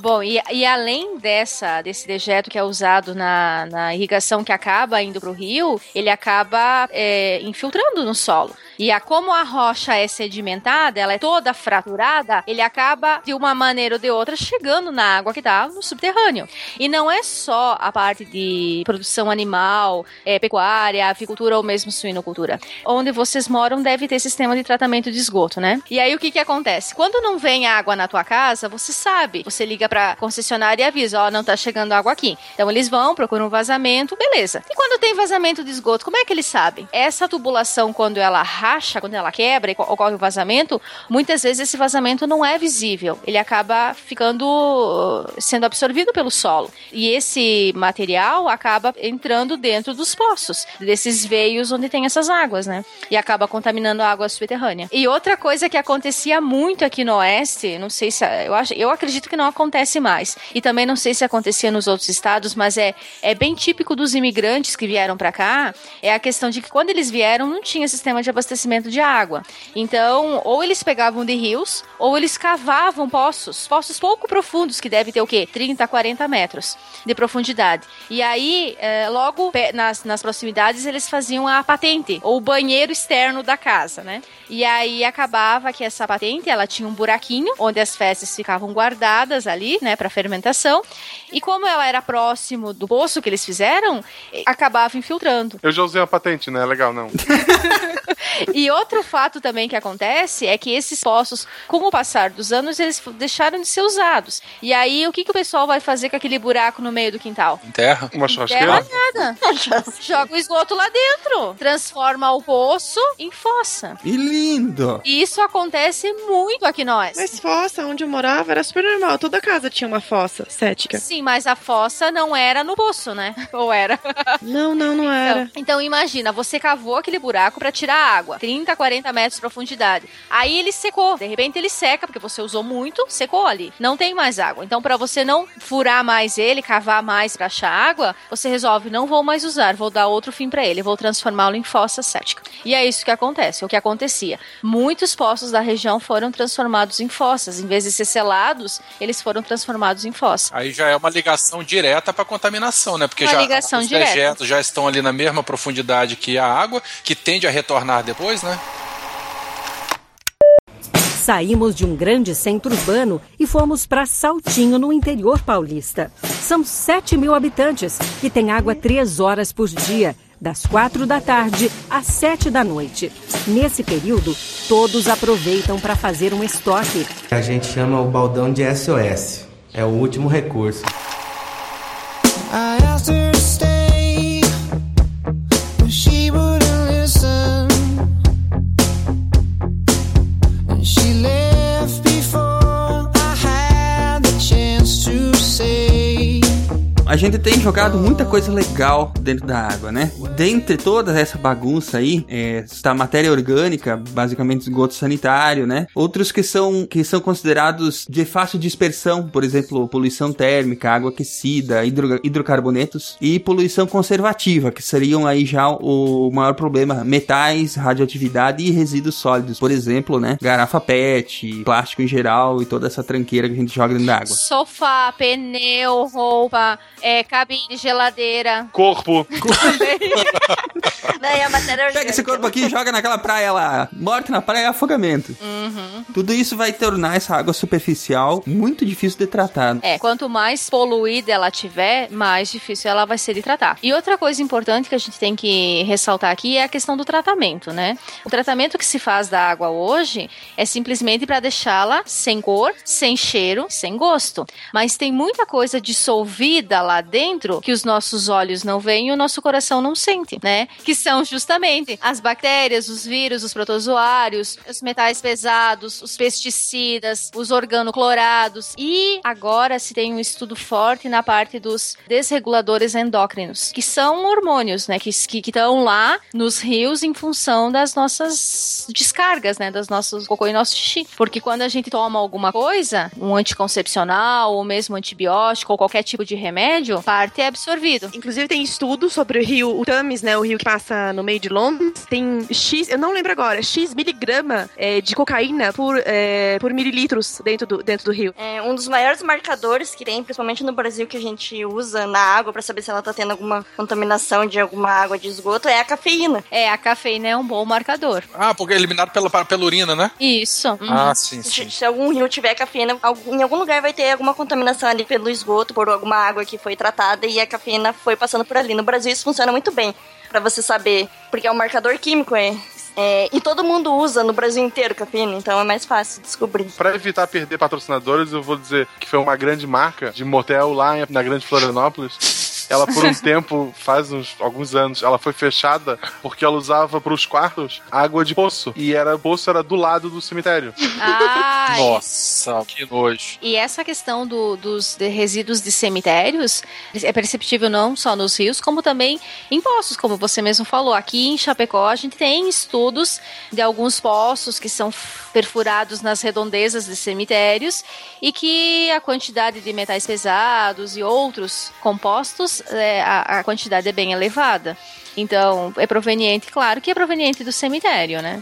Bom, e, e além dessa, desse dejeto que é usado na, na irrigação que acaba indo para o rio, ele acaba é, infiltrando no solo. E a, como a rocha é sedimentada, ela é toda fraturada, ele acaba, de uma maneira ou de outra, chegando na água que está no subterrâneo. E não é só a parte de produção animal, é, pecuária, avicultura ou mesmo suinocultura. Onde vocês moram deve ter sistema de tratamento de esgoto, né? E aí o que que acontece? Quando não vem água na tua casa, você sabe. Você liga pra concessionária e avisa, ó, não tá chegando água aqui. Então eles vão, procuram um vazamento, beleza. E quando tem vazamento de esgoto, como é que eles sabem? Essa tubulação, quando ela racha, quando ela quebra e co- ocorre o vazamento, muitas vezes esse vazamento não é visível. Ele acaba ficando uh, sendo absorvido pelo solo. E esse material acaba entrando dentro dos poços, desses veios onde tem essas águas, né? E acaba contaminando a água subterrânea. E outra coisa que acontecia muito aqui no oeste, não sei se eu acho, eu acredito que não acontece mais. E também não sei se acontecia nos outros estados, mas é é bem típico dos imigrantes que vieram para cá, é a questão de que quando eles vieram não tinha sistema de abastecimento de água. Então, ou eles pegavam de rios, ou eles cavavam poços, poços pouco profundos, que deve ter o quê? 30, 40 metros de profundidade. E aí, eh, logo nas, nas proximidades, eles faziam a patente, ou o banheiro externo da casa, né? E aí acabava que essa patente, ela tinha um buraquinho, onde as fezes ficavam guardadas ali, né, para fermentação. E como ela era próximo do poço que eles fizeram, eh, acabava infiltrando. Eu já usei uma patente, né? Legal, não. E outro fato também que acontece é que esses poços, com o passar dos anos, eles deixaram de ser usados. E aí, o que, que o pessoal vai fazer com aquele buraco no meio do quintal? Terra. Uma Terra nada. Joga o esgoto lá dentro. Transforma o poço em fossa. Que lindo! E isso acontece muito aqui nós. Mas fossa, onde eu morava, era super normal. Toda casa tinha uma fossa cética. Sim, mas a fossa não era no poço, né? Ou era? Não, não, não era. Então, então imagina, você cavou aquele buraco pra tirar água, 30, 40 metros de profundidade. Aí ele secou. De repente ele seca, porque você usou muito, secou ali. Não tem mais água. Então, pra você não furar mais ele, cavar mais pra achar água, você resolve, não vou mais usar, vou dar outro fim pra ele, vou transformá-lo em fossa cética. E é isso que acontece, o que acontecia. Muitos poços da região foram transformados em fossas. Em vez de ser selados, eles foram transformados em fossa. Aí já é uma ligação direta para contaminação, né? Porque Uma já ligação os direta. dejetos já estão ali na mesma profundidade que a água, que tende a retornar depois, né? Saímos de um grande centro urbano e fomos para Saltinho, no interior paulista. São 7 mil habitantes e tem água três horas por dia, das quatro da tarde às sete da noite. Nesse período, todos aproveitam para fazer um estoque. A gente chama o baldão de SOS. É o último recurso. A gente tem jogado muita coisa legal dentro da água, né? Dentre toda essa bagunça aí, é, está matéria orgânica, basicamente esgoto sanitário, né? Outros que são, que são considerados de fácil dispersão, por exemplo, poluição térmica, água aquecida, hidro, hidrocarbonetos e poluição conservativa, que seriam aí já o maior problema, metais, radioatividade e resíduos sólidos, por exemplo, né? Garrafa PET, plástico em geral e toda essa tranqueira que a gente joga dentro da água. Sofá, pneu, roupa, é, cabine, geladeira. Corpo. A matéria orgânica. Pega esse corpo aqui e joga naquela praia lá. Morte na praia é afogamento. Uhum. Tudo isso vai tornar essa água superficial muito difícil de tratar. É, quanto mais poluída ela tiver, mais difícil ela vai ser de tratar. E outra coisa importante que a gente tem que ressaltar aqui é a questão do tratamento, né? O tratamento que se faz da água hoje é simplesmente para deixá-la sem cor, sem cheiro, sem gosto. Mas tem muita coisa dissolvida lá dentro que os nossos olhos não veem e o nosso coração não sente, né? Que são justamente as bactérias, os vírus, os protozoários, os metais pesados, os pesticidas, os organoclorados. E agora se tem um estudo forte na parte dos desreguladores endócrinos, que são hormônios, né? Que estão lá nos rios em função das nossas descargas, né? Das nossas cocô e nosso xixi. Porque quando a gente toma alguma coisa, um anticoncepcional, ou mesmo antibiótico, ou qualquer tipo de remédio, parte é absorvido. Inclusive tem estudo sobre o rio o Thames, né? O rio que passa no meio de Londres. Tem X, eu não lembro agora, X miligrama é, de cocaína por, é, por mililitros dentro do, dentro do rio. É, um dos maiores marcadores que tem, principalmente no Brasil, que a gente usa na água pra saber se ela tá tendo alguma contaminação de alguma água de esgoto, é a cafeína. É, a cafeína é um bom marcador. Ah, porque é eliminado pela, pela urina, né? Isso. Uhum. Ah, sim, Se, sim. se algum rio tiver cafeína, algum- em algum lugar vai ter alguma contaminação ali pelo esgoto, por alguma água que foi tratada e a cafeína foi passando por ali. No Brasil isso funciona muito bem, pra você saber, porque é um marcador químico, é, é, e todo mundo usa no Brasil inteiro cafeína, então é mais fácil descobrir. Pra evitar perder patrocinadores, eu vou dizer que foi uma grande marca de motel lá na Grande Florianópolis. Ela, por um tempo, faz uns alguns anos, ela foi fechada porque ela usava pros quartos água de poço. E era, o poço era do lado do cemitério. Ah, Nossa, que nojo. E essa questão do- dos de- resíduos de cemitérios é perceptível não só nos rios, como também em poços, como você mesmo falou. Aqui em Chapecó a gente tem estudos de alguns poços que são perfurados nas redondezas de cemitérios e que a quantidade de metais pesados e outros compostos, é, a, a quantidade é bem elevada. Então, é proveniente, claro que é proveniente do cemitério, né?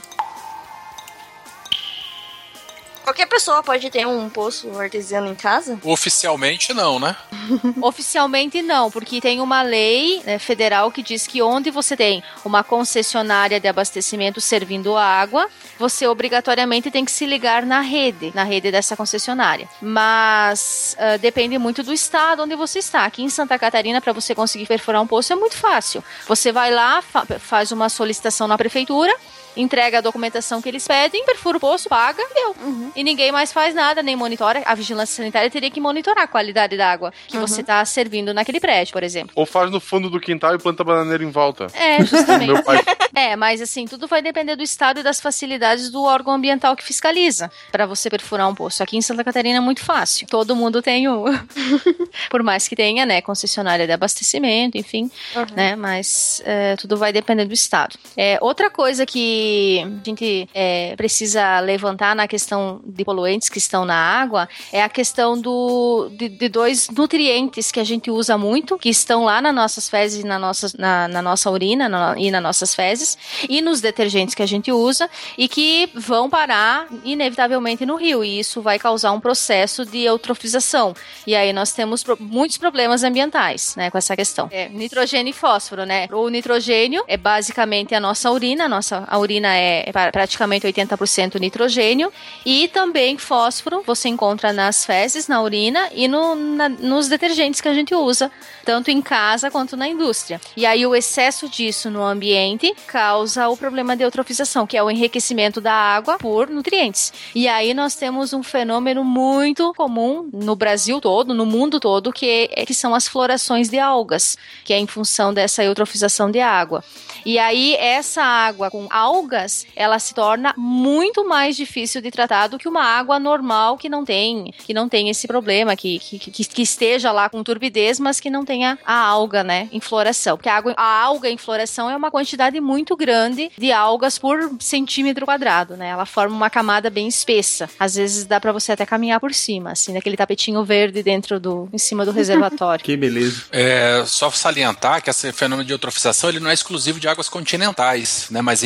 Qualquer pessoa pode ter um poço artesiano em casa? Oficialmente não, né? Oficialmente não, porque tem uma lei né, federal que diz que onde você tem uma concessionária de abastecimento servindo água, você obrigatoriamente tem que se ligar na rede, na rede dessa concessionária. Mas ah, depende muito do estado onde você está. Aqui em Santa Catarina, para você conseguir perfurar um poço é muito fácil. Você vai lá, fa- faz uma solicitação na prefeitura. Entrega a documentação que eles pedem, perfura o poço, paga, deu. E ninguém mais faz nada, nem monitora. A vigilância sanitária teria que monitorar a qualidade da água que você está servindo naquele prédio, por exemplo. Ou faz no fundo do quintal e planta bananeira em volta. É, justamente. Meu pai. É, mas assim, tudo vai depender do estado e das facilidades do órgão ambiental que fiscaliza para você perfurar um poço. Aqui em Santa Catarina é muito fácil. Todo mundo tem o. Por mais que tenha, né, concessionária de abastecimento, enfim, né, mas é, tudo vai depender do estado. É, outra coisa que a gente é, precisa levantar na questão de poluentes que estão na água é a questão do, de, de dois nutrientes que a gente usa muito, que estão lá nas nossas fezes na, nossa, na, na nossa urina na- e nas nossas fezes, e nos detergentes que a gente usa, e que vão parar inevitavelmente no rio, e isso vai causar um processo de eutrofização. E aí nós temos pro- muitos problemas ambientais, né, com essa questão. É, nitrogênio e fósforo, né? O nitrogênio é basicamente a nossa urina, a nossa a urina é é pra- praticamente 80% nitrogênio, e também fósforo você encontra nas fezes, na urina e no- na- nos detergentes que a gente usa, tanto em casa quanto na indústria. E aí o excesso disso no ambiente causa o problema de eutrofização, que é o enriquecimento da água por nutrientes. E aí nós temos um fenômeno muito comum no Brasil todo, no mundo todo, que, é, que são as florações de algas, que é em função dessa eutrofização de água. E aí essa água com algas, ela se torna muito mais difícil de tratar do que uma água normal que não tem, que não tem esse problema, que, que, que, que esteja lá com turbidez, mas que não tenha a alga, né, em floração. Porque a, água, a alga em floração é uma quantidade muito grande de algas por centímetro quadrado, né? Ela forma uma camada bem espessa. Às vezes dá pra você até caminhar por cima, assim, naquele tapetinho verde dentro do, em cima do reservatório. Que beleza. É, só salientar que esse fenômeno de eutrofização ele não é exclusivo de águas continentais, né, mas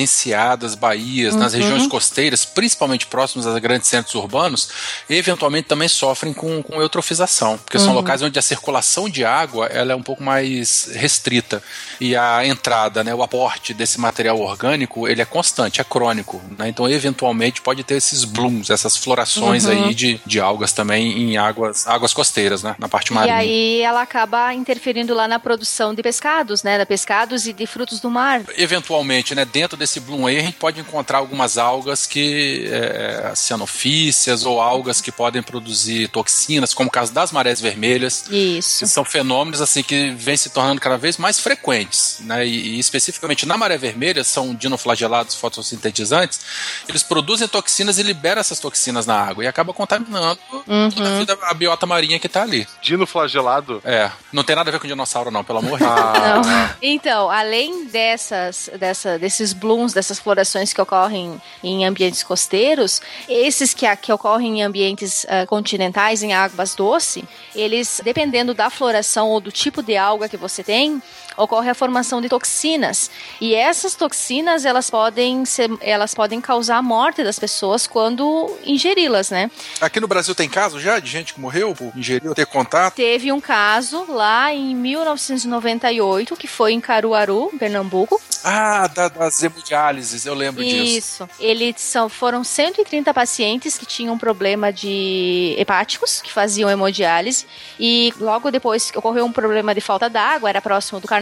baías, nas Uhum. regiões costeiras, principalmente próximas a grandes centros urbanos, eventualmente também sofrem com, com eutrofização, porque são Uhum. locais onde a circulação de água ela é um pouco mais restrita e a entrada, né, o aporte desse material orgânico ele é constante, é crônico, né, então eventualmente pode ter esses blooms, essas florações Uhum. aí de, de algas também em águas, águas costeiras, né, na parte E marinha. aí ela acaba interferindo lá na produção de pescados, né? De pescados e de frutos do mar. eventualmente, né, dentro desse bloom aí, a gente pode encontrar algumas algas que é, cianofícias ou algas que podem produzir toxinas, como o caso das marés vermelhas. Isso. Que são fenômenos assim que vêm se tornando cada vez mais frequentes, né? E, e especificamente na maré vermelha são dinoflagelados fotossintetizantes. Eles produzem toxinas e liberam essas toxinas na água e acaba contaminando toda a, vida, a biota marinha que tá ali. Dino flagelado? É, não tem nada a ver com dinossauro não, pelo amor de Deus. Não. Então, além dessas, dessa, desses blooms, dessas florações que ocorrem em ambientes costeiros, esses que, que ocorrem em ambientes ah, continentais, em águas doces, eles, dependendo da floração ou do tipo de alga que você tem, ocorre a formação de toxinas. E essas toxinas, elas podem ser, elas podem causar a morte das pessoas quando ingeri-las, né? Aqui no Brasil tem caso já de gente que morreu por ingerir ou ter contato? Teve um caso lá em 1998, que foi em Caruaru, em Pernambuco. Ah, da, das hemodiálises, eu lembro disso. Isso. Eles são, foram 130 pacientes que tinham problema de hepáticos, que faziam hemodiálise. E logo depois ocorreu um problema de falta d'água, era próximo do carnaval.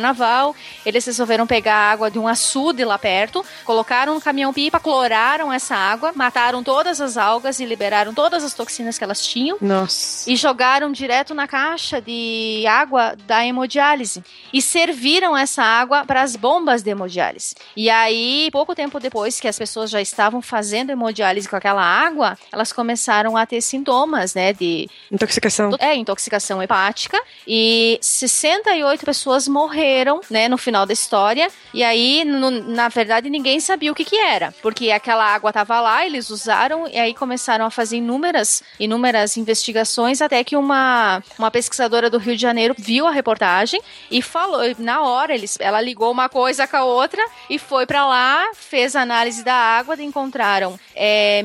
Eles resolveram pegar a água de um açude lá perto, colocaram no caminhão-pipa, cloraram essa água, mataram todas as algas e liberaram todas as toxinas que elas tinham. Nossa. E jogaram direto na caixa de água da hemodiálise. E serviram essa água para as bombas de hemodiálise. E aí, pouco tempo depois que as pessoas já estavam fazendo hemodiálise com aquela água, elas começaram a ter sintomas, né, de Intoxicação. é, intoxicação hepática. E 68 pessoas morreram, né, no final da história. E aí, no- na verdade, ninguém sabia o que que era. Porque aquela água tava lá, eles usaram, e aí começaram a fazer inúmeras, inúmeras investigações, até que uma, uma pesquisadora do Rio de Janeiro viu a reportagem e falou, na hora, eles, ela ligou uma coisa com a outra e foi pra lá, fez a análise da água encontraram é,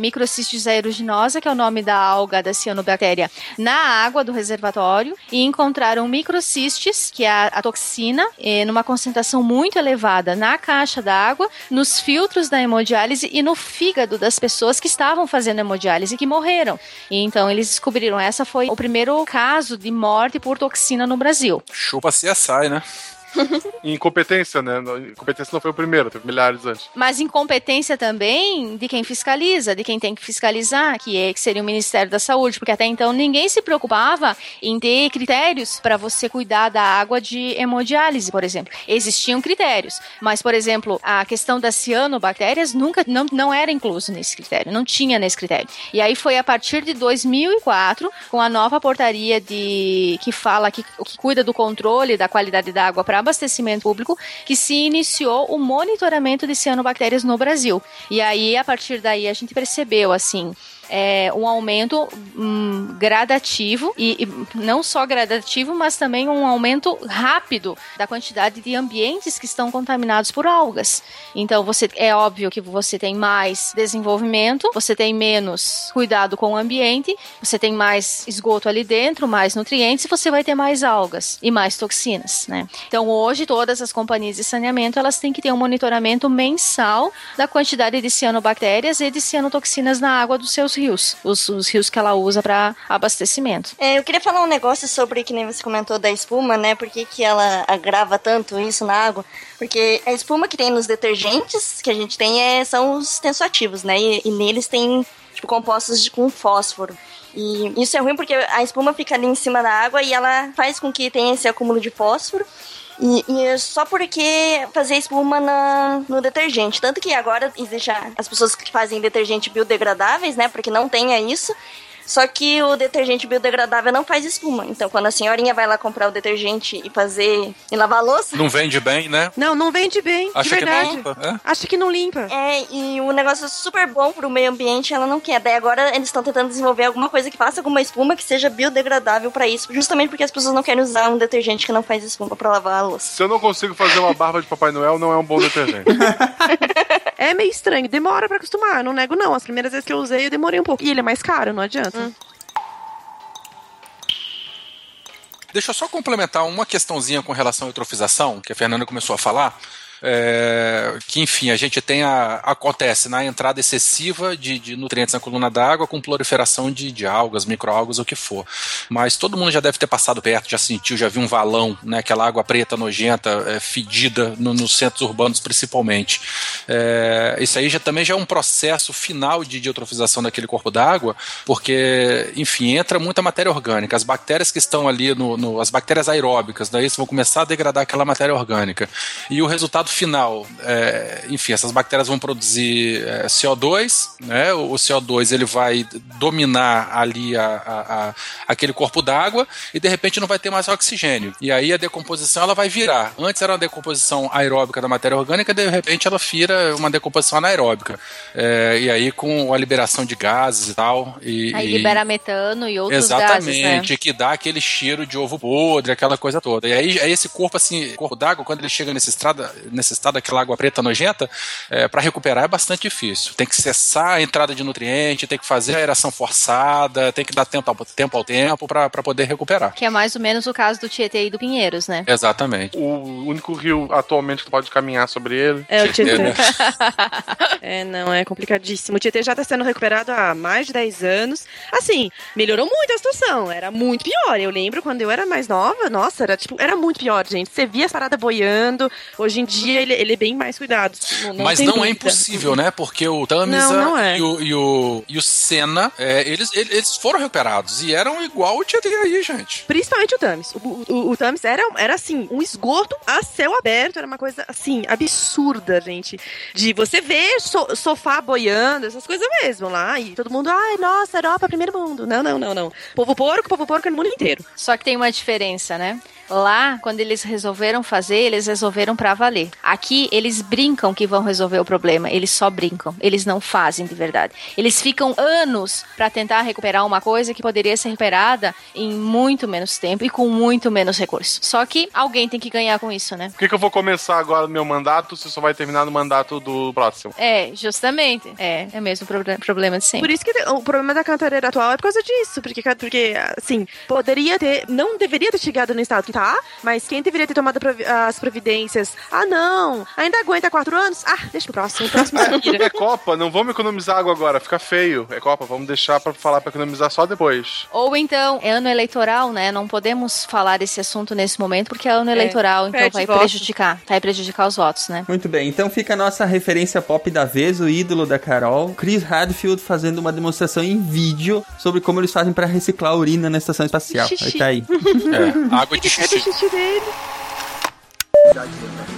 aeruginosa, que é o nome da alga da cianobactéria, na água do reservatório e encontraram microcistis, que é a, a toxina, eh, numa concentração muito elevada na caixa d'água, nos filtros da hemodiálise e no fígado das pessoas que estavam fazendo hemodiálise e que morreram. E então eles descobriram, essa foi o primeiro caso de morte por toxina no Brasil. Chupa CSI, né? Incompetência, né? Incompetência não foi o primeiro, teve milhares antes. Mas incompetência também de quem fiscaliza, de quem tem que fiscalizar, que, é, que seria o Ministério da Saúde, porque até então ninguém se preocupava em ter critérios para você cuidar da água de hemodiálise, por exemplo. Existiam critérios, mas, por exemplo, a questão das cianobactérias nunca não, não era incluso nesse critério, não tinha nesse critério. E aí foi a partir de 2004, com a nova portaria de que fala que, que cuida do controle da qualidade da água para abastecimento público, que se iniciou o monitoramento de cianobactérias no Brasil. E aí, a partir daí, a gente percebeu, assim, é, um aumento hum, gradativo e, e não só gradativo, mas também um aumento rápido da quantidade de ambientes que estão contaminados por algas. Então você é óbvio que você tem mais desenvolvimento, você tem menos cuidado com o ambiente, você tem mais esgoto ali dentro, mais nutrientes, e você vai ter mais algas e mais toxinas, né? Então hoje todas as companhias de saneamento elas têm que ter um monitoramento mensal da quantidade de cianobactérias e de cianotoxinas na água dos seus os rios, os, os rios que ela usa para abastecimento. É, eu queria falar um negócio sobre que nem você comentou da espuma, né? Por que, que ela agrava tanto isso na água? Porque a espuma que tem nos detergentes que a gente tem é, são os tensoativos, né? E, e neles tem tipo, compostos de, com fósforo. E isso é ruim porque a espuma fica ali em cima da água e ela faz com que tenha esse acúmulo de fósforo. E, e é só porque fazer espuma na, no detergente. Tanto que agora existe as pessoas que fazem detergente biodegradáveis, né? Porque não tenha isso. Só que o detergente biodegradável não faz espuma. Então, quando a senhorinha vai lá comprar o detergente e fazer. e lavar a louça. Não vende bem, né? Não, não vende bem, Acha de que não verdade. limpa, é? Acha que não limpa. É, e o negócio é super bom pro meio ambiente, ela não quer. Daí agora eles estão tentando desenvolver alguma coisa que faça alguma espuma que seja biodegradável pra isso, justamente porque as pessoas não querem usar um detergente que não faz espuma pra lavar a louça. Se eu não consigo fazer uma barba de Papai Noel, não é um bom detergente. É meio estranho, demora pra acostumar, não nego não. As primeiras vezes que eu usei, eu demorei um pouco. E ele é mais caro, não adianta. Deixa eu só complementar uma questãozinha com relação à eutrofização, que a Fernanda começou a falar. É, que enfim, a gente tem a. acontece na entrada excessiva de, de nutrientes na coluna d'água com proliferação de, de algas, microalgas, o que for. Mas todo mundo já deve ter passado perto, já sentiu, já viu um valão, né? Aquela água preta, nojenta, é, fedida no- nos centros urbanos principalmente. É, isso aí já também já é um processo final de, de eutrofização daquele corpo d'água, porque, enfim, entra muita matéria orgânica. As bactérias que estão ali, no, no- as bactérias aeróbicas, daí vão começar a degradar aquela matéria orgânica. E o resultado final, é, enfim, essas bactérias vão produzir é, CO2, né? O, o CO2 ele vai dominar ali a, a- a- aquele corpo d'água e de repente não vai ter mais oxigênio. E aí a decomposição ela vai virar. Antes era uma decomposição aeróbica da matéria orgânica, de repente ela vira uma decomposição anaeróbica. É, e aí com a liberação de gases e tal. E, Aí e- libera metano e outros Exatamente, gases, né? que dá aquele cheiro de ovo podre, aquela coisa toda. E aí, aí esse corpo, assim, corpo d'água, quando ele chega nesse estado, nesse estado daquela água preta nojenta, é, para recuperar é bastante difícil. Tem que cessar a entrada de nutriente, tem que fazer a aeração forçada, tem que dar tempo ao tempo, ao tempo para poder recuperar. Que é mais ou menos o caso do Tietê e do Pinheiros, né? Exatamente. O único rio atualmente que pode caminhar sobre ele. É o Tietê. né? É, não, é complicadíssimo. O Tietê já tá sendo recuperado há mais de 10 anos. Assim, melhorou muito a situação. Era muito pior. Eu lembro quando eu era mais nova, nossa, era tipo, era muito pior, gente. Você via as paradas boiando. Hoje em dia ele, ele é bem mais cuidado. Não, Mas tem não é dúvida. impossível, né? Porque o Tamisa Não, não é. e, o, e, o, e o Senna, é, eles, eles foram recuperados e eram igual o Tietê aí, gente. Principalmente o Tamis. O, o, o Tamis era, era assim, um esgoto a céu aberto. Era uma coisa assim, absurda, gente. De você ver so- sofá boiando, essas coisas mesmo lá. E todo mundo, ai, nossa, Europa, primeiro mundo. Não, não, não, não. Povo porco, povo porco é no mundo inteiro. Só que tem uma diferença, né? Lá, quando eles resolveram fazer, eles resolveram pra valer. Aqui, eles brincam que vão resolver o problema. Eles só brincam. Eles não fazem de verdade. Eles ficam anos pra tentar recuperar uma coisa que poderia ser recuperada em muito menos tempo e com muito menos recurso. Só que alguém tem que ganhar com isso, né? Por que, que eu vou começar agora o meu mandato se só vai terminar no mandato do próximo? É, justamente. É, é mesmo o proble- problema de sempre. Por isso que o problema da cantareira atual é por causa disso. Porque, porque assim, poderia ter. Não deveria ter chegado no estado que tá, mas quem deveria ter tomado provi- as providências? Ah, não, ainda aguenta quatro anos? Ah, deixa pro próximo. O próximo vira. É Copa, não vamos economizar água agora, fica feio. É Copa, vamos deixar pra falar pra economizar só depois. Ou então, é ano eleitoral, né? Não podemos falar esse assunto nesse momento porque é ano eleitoral, então vai votos. prejudicar. Vai prejudicar os votos, né? Muito bem, então fica a nossa referência pop da vez, o ídolo da Carol, Chris Hadfield fazendo uma demonstração em vídeo sobre como eles fazem pra reciclar a urina na estação espacial. Xixi. Aí tá aí. É, água de Do xixi. dele.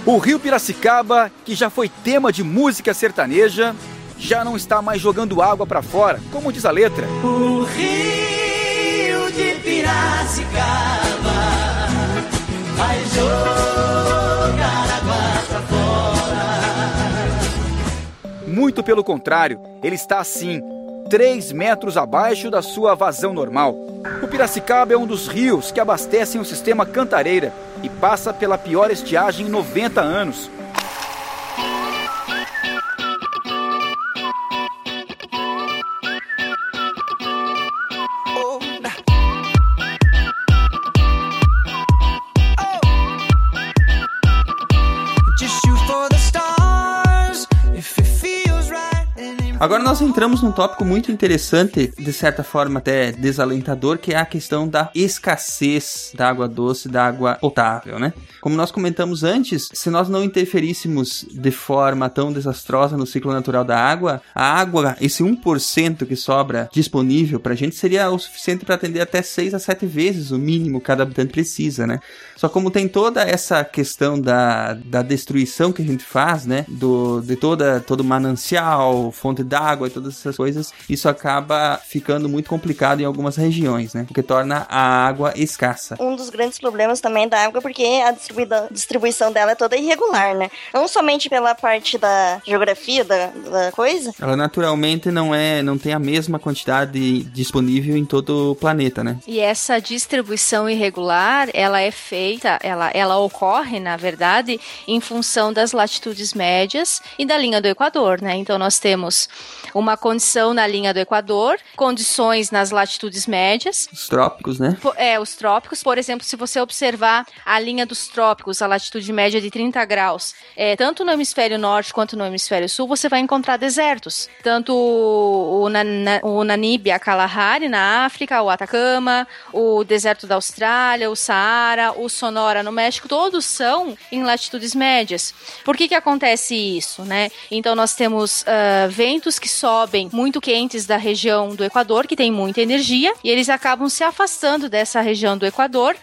O Rio Piracicaba, que já foi tema de música sertaneja, já não está mais jogando água pra fora, como diz a letra. O rio de Piracicaba vai jogar água pra fora. Muito pelo contrário, ele está assim, 3 metros abaixo da sua vazão normal. O Piracicaba é um dos rios que abastecem o sistema Cantareira e passa pela pior estiagem em 90 anos. Agora nós entramos num tópico muito interessante, de certa forma até desalentador, que é a questão da escassez da água doce, da água potável, né? Como nós comentamos antes, se nós não interferíssemos de forma tão desastrosa no ciclo natural da água, a água, esse 1% que sobra disponível pra gente seria o suficiente para atender até 6 a 7 vezes o mínimo que cada habitante precisa, né? Só como tem toda essa questão da, da destruição que a gente faz, né? Do, de toda, todo manancial, fonte d'água e todas essas coisas, isso acaba ficando muito complicado em algumas regiões, né? Porque torna a água escassa. Um dos grandes problemas também da água é porque a distribuição dela é toda irregular, né? Não somente pela parte da geografia da, da coisa, Ela naturalmente não é, não tem a mesma quantidade disponível em todo o planeta, né? E essa distribuição irregular, ela é feita, ela, ela ocorre, na verdade, em função das latitudes médias e da linha do Equador, né? Então nós temos uma condição na linha do Equador, condições nas latitudes médias, Os trópicos, né? É, os trópicos, por exemplo, se você observar a linha dos trópicos, a latitude média de 30 graus, é, tanto no hemisfério norte quanto no hemisfério sul, você vai encontrar desertos. Tanto o, o, o Namíbia, Kalahari, na África, o Atacama, o deserto da Austrália, o Saara, o Sonora, no México, todos são em latitudes médias. Por que que acontece isso, né? Então nós temos ah, ventos que sobem muito quentes da região do Equador, que tem muita energia, e eles acabam se afastando dessa região do Equador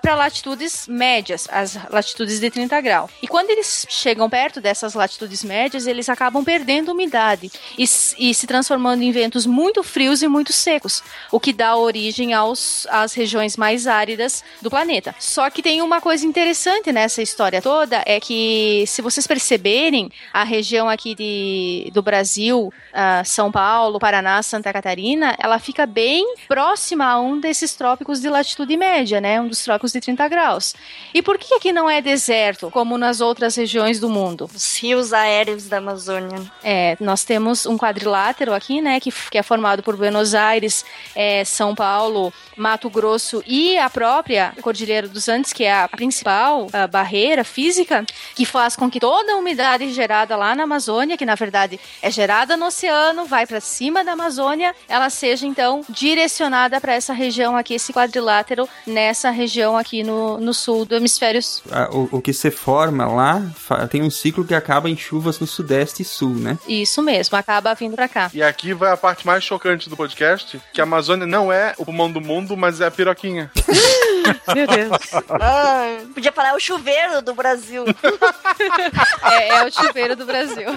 para latitudes médias, as latitudes de 30 graus. E quando eles chegam perto dessas latitudes médias, eles acabam perdendo umidade e, e se transformando em ventos muito frios e muito secos, o que dá origem aos, às regiões mais áridas do planeta. Só que tem uma coisa interessante nessa história toda, é que se vocês perceberem, a região aqui de, do Brasil, ah, São Paulo, Paraná, Santa Catarina, ela fica bem próxima a um desses trópicos de latitude média, né? Um dos trópicos de 30 graus. E por que aqui não é deserto, como nas outras regiões do mundo? os rios aéreos da Amazônia. É, nós temos um quadrilátero aqui, né, que, que é formado por Buenos Aires, é, São Paulo, Mato Grosso e a própria Cordilheira dos Andes, que é a principal ah, barreira física, que faz com que toda a umidade gerada lá na Amazônia, que na verdade é gerada no oceano, vai para cima da Amazônia, ela seja então direcionada para essa região aqui, esse quadrilátero, nessa região aqui no, no sul do hemisfério sul. A- O, o que se forma lá tem um ciclo que acaba em chuvas no sudeste e sul, né? Isso mesmo, acaba vindo para cá. E aqui vai a parte mais chocante do podcast, que a Amazônia não é o pulmão do mundo, mas é a piroquinha. Meu Deus. Ah, podia falar é o chuveiro do Brasil. É, é o chuveiro do Brasil.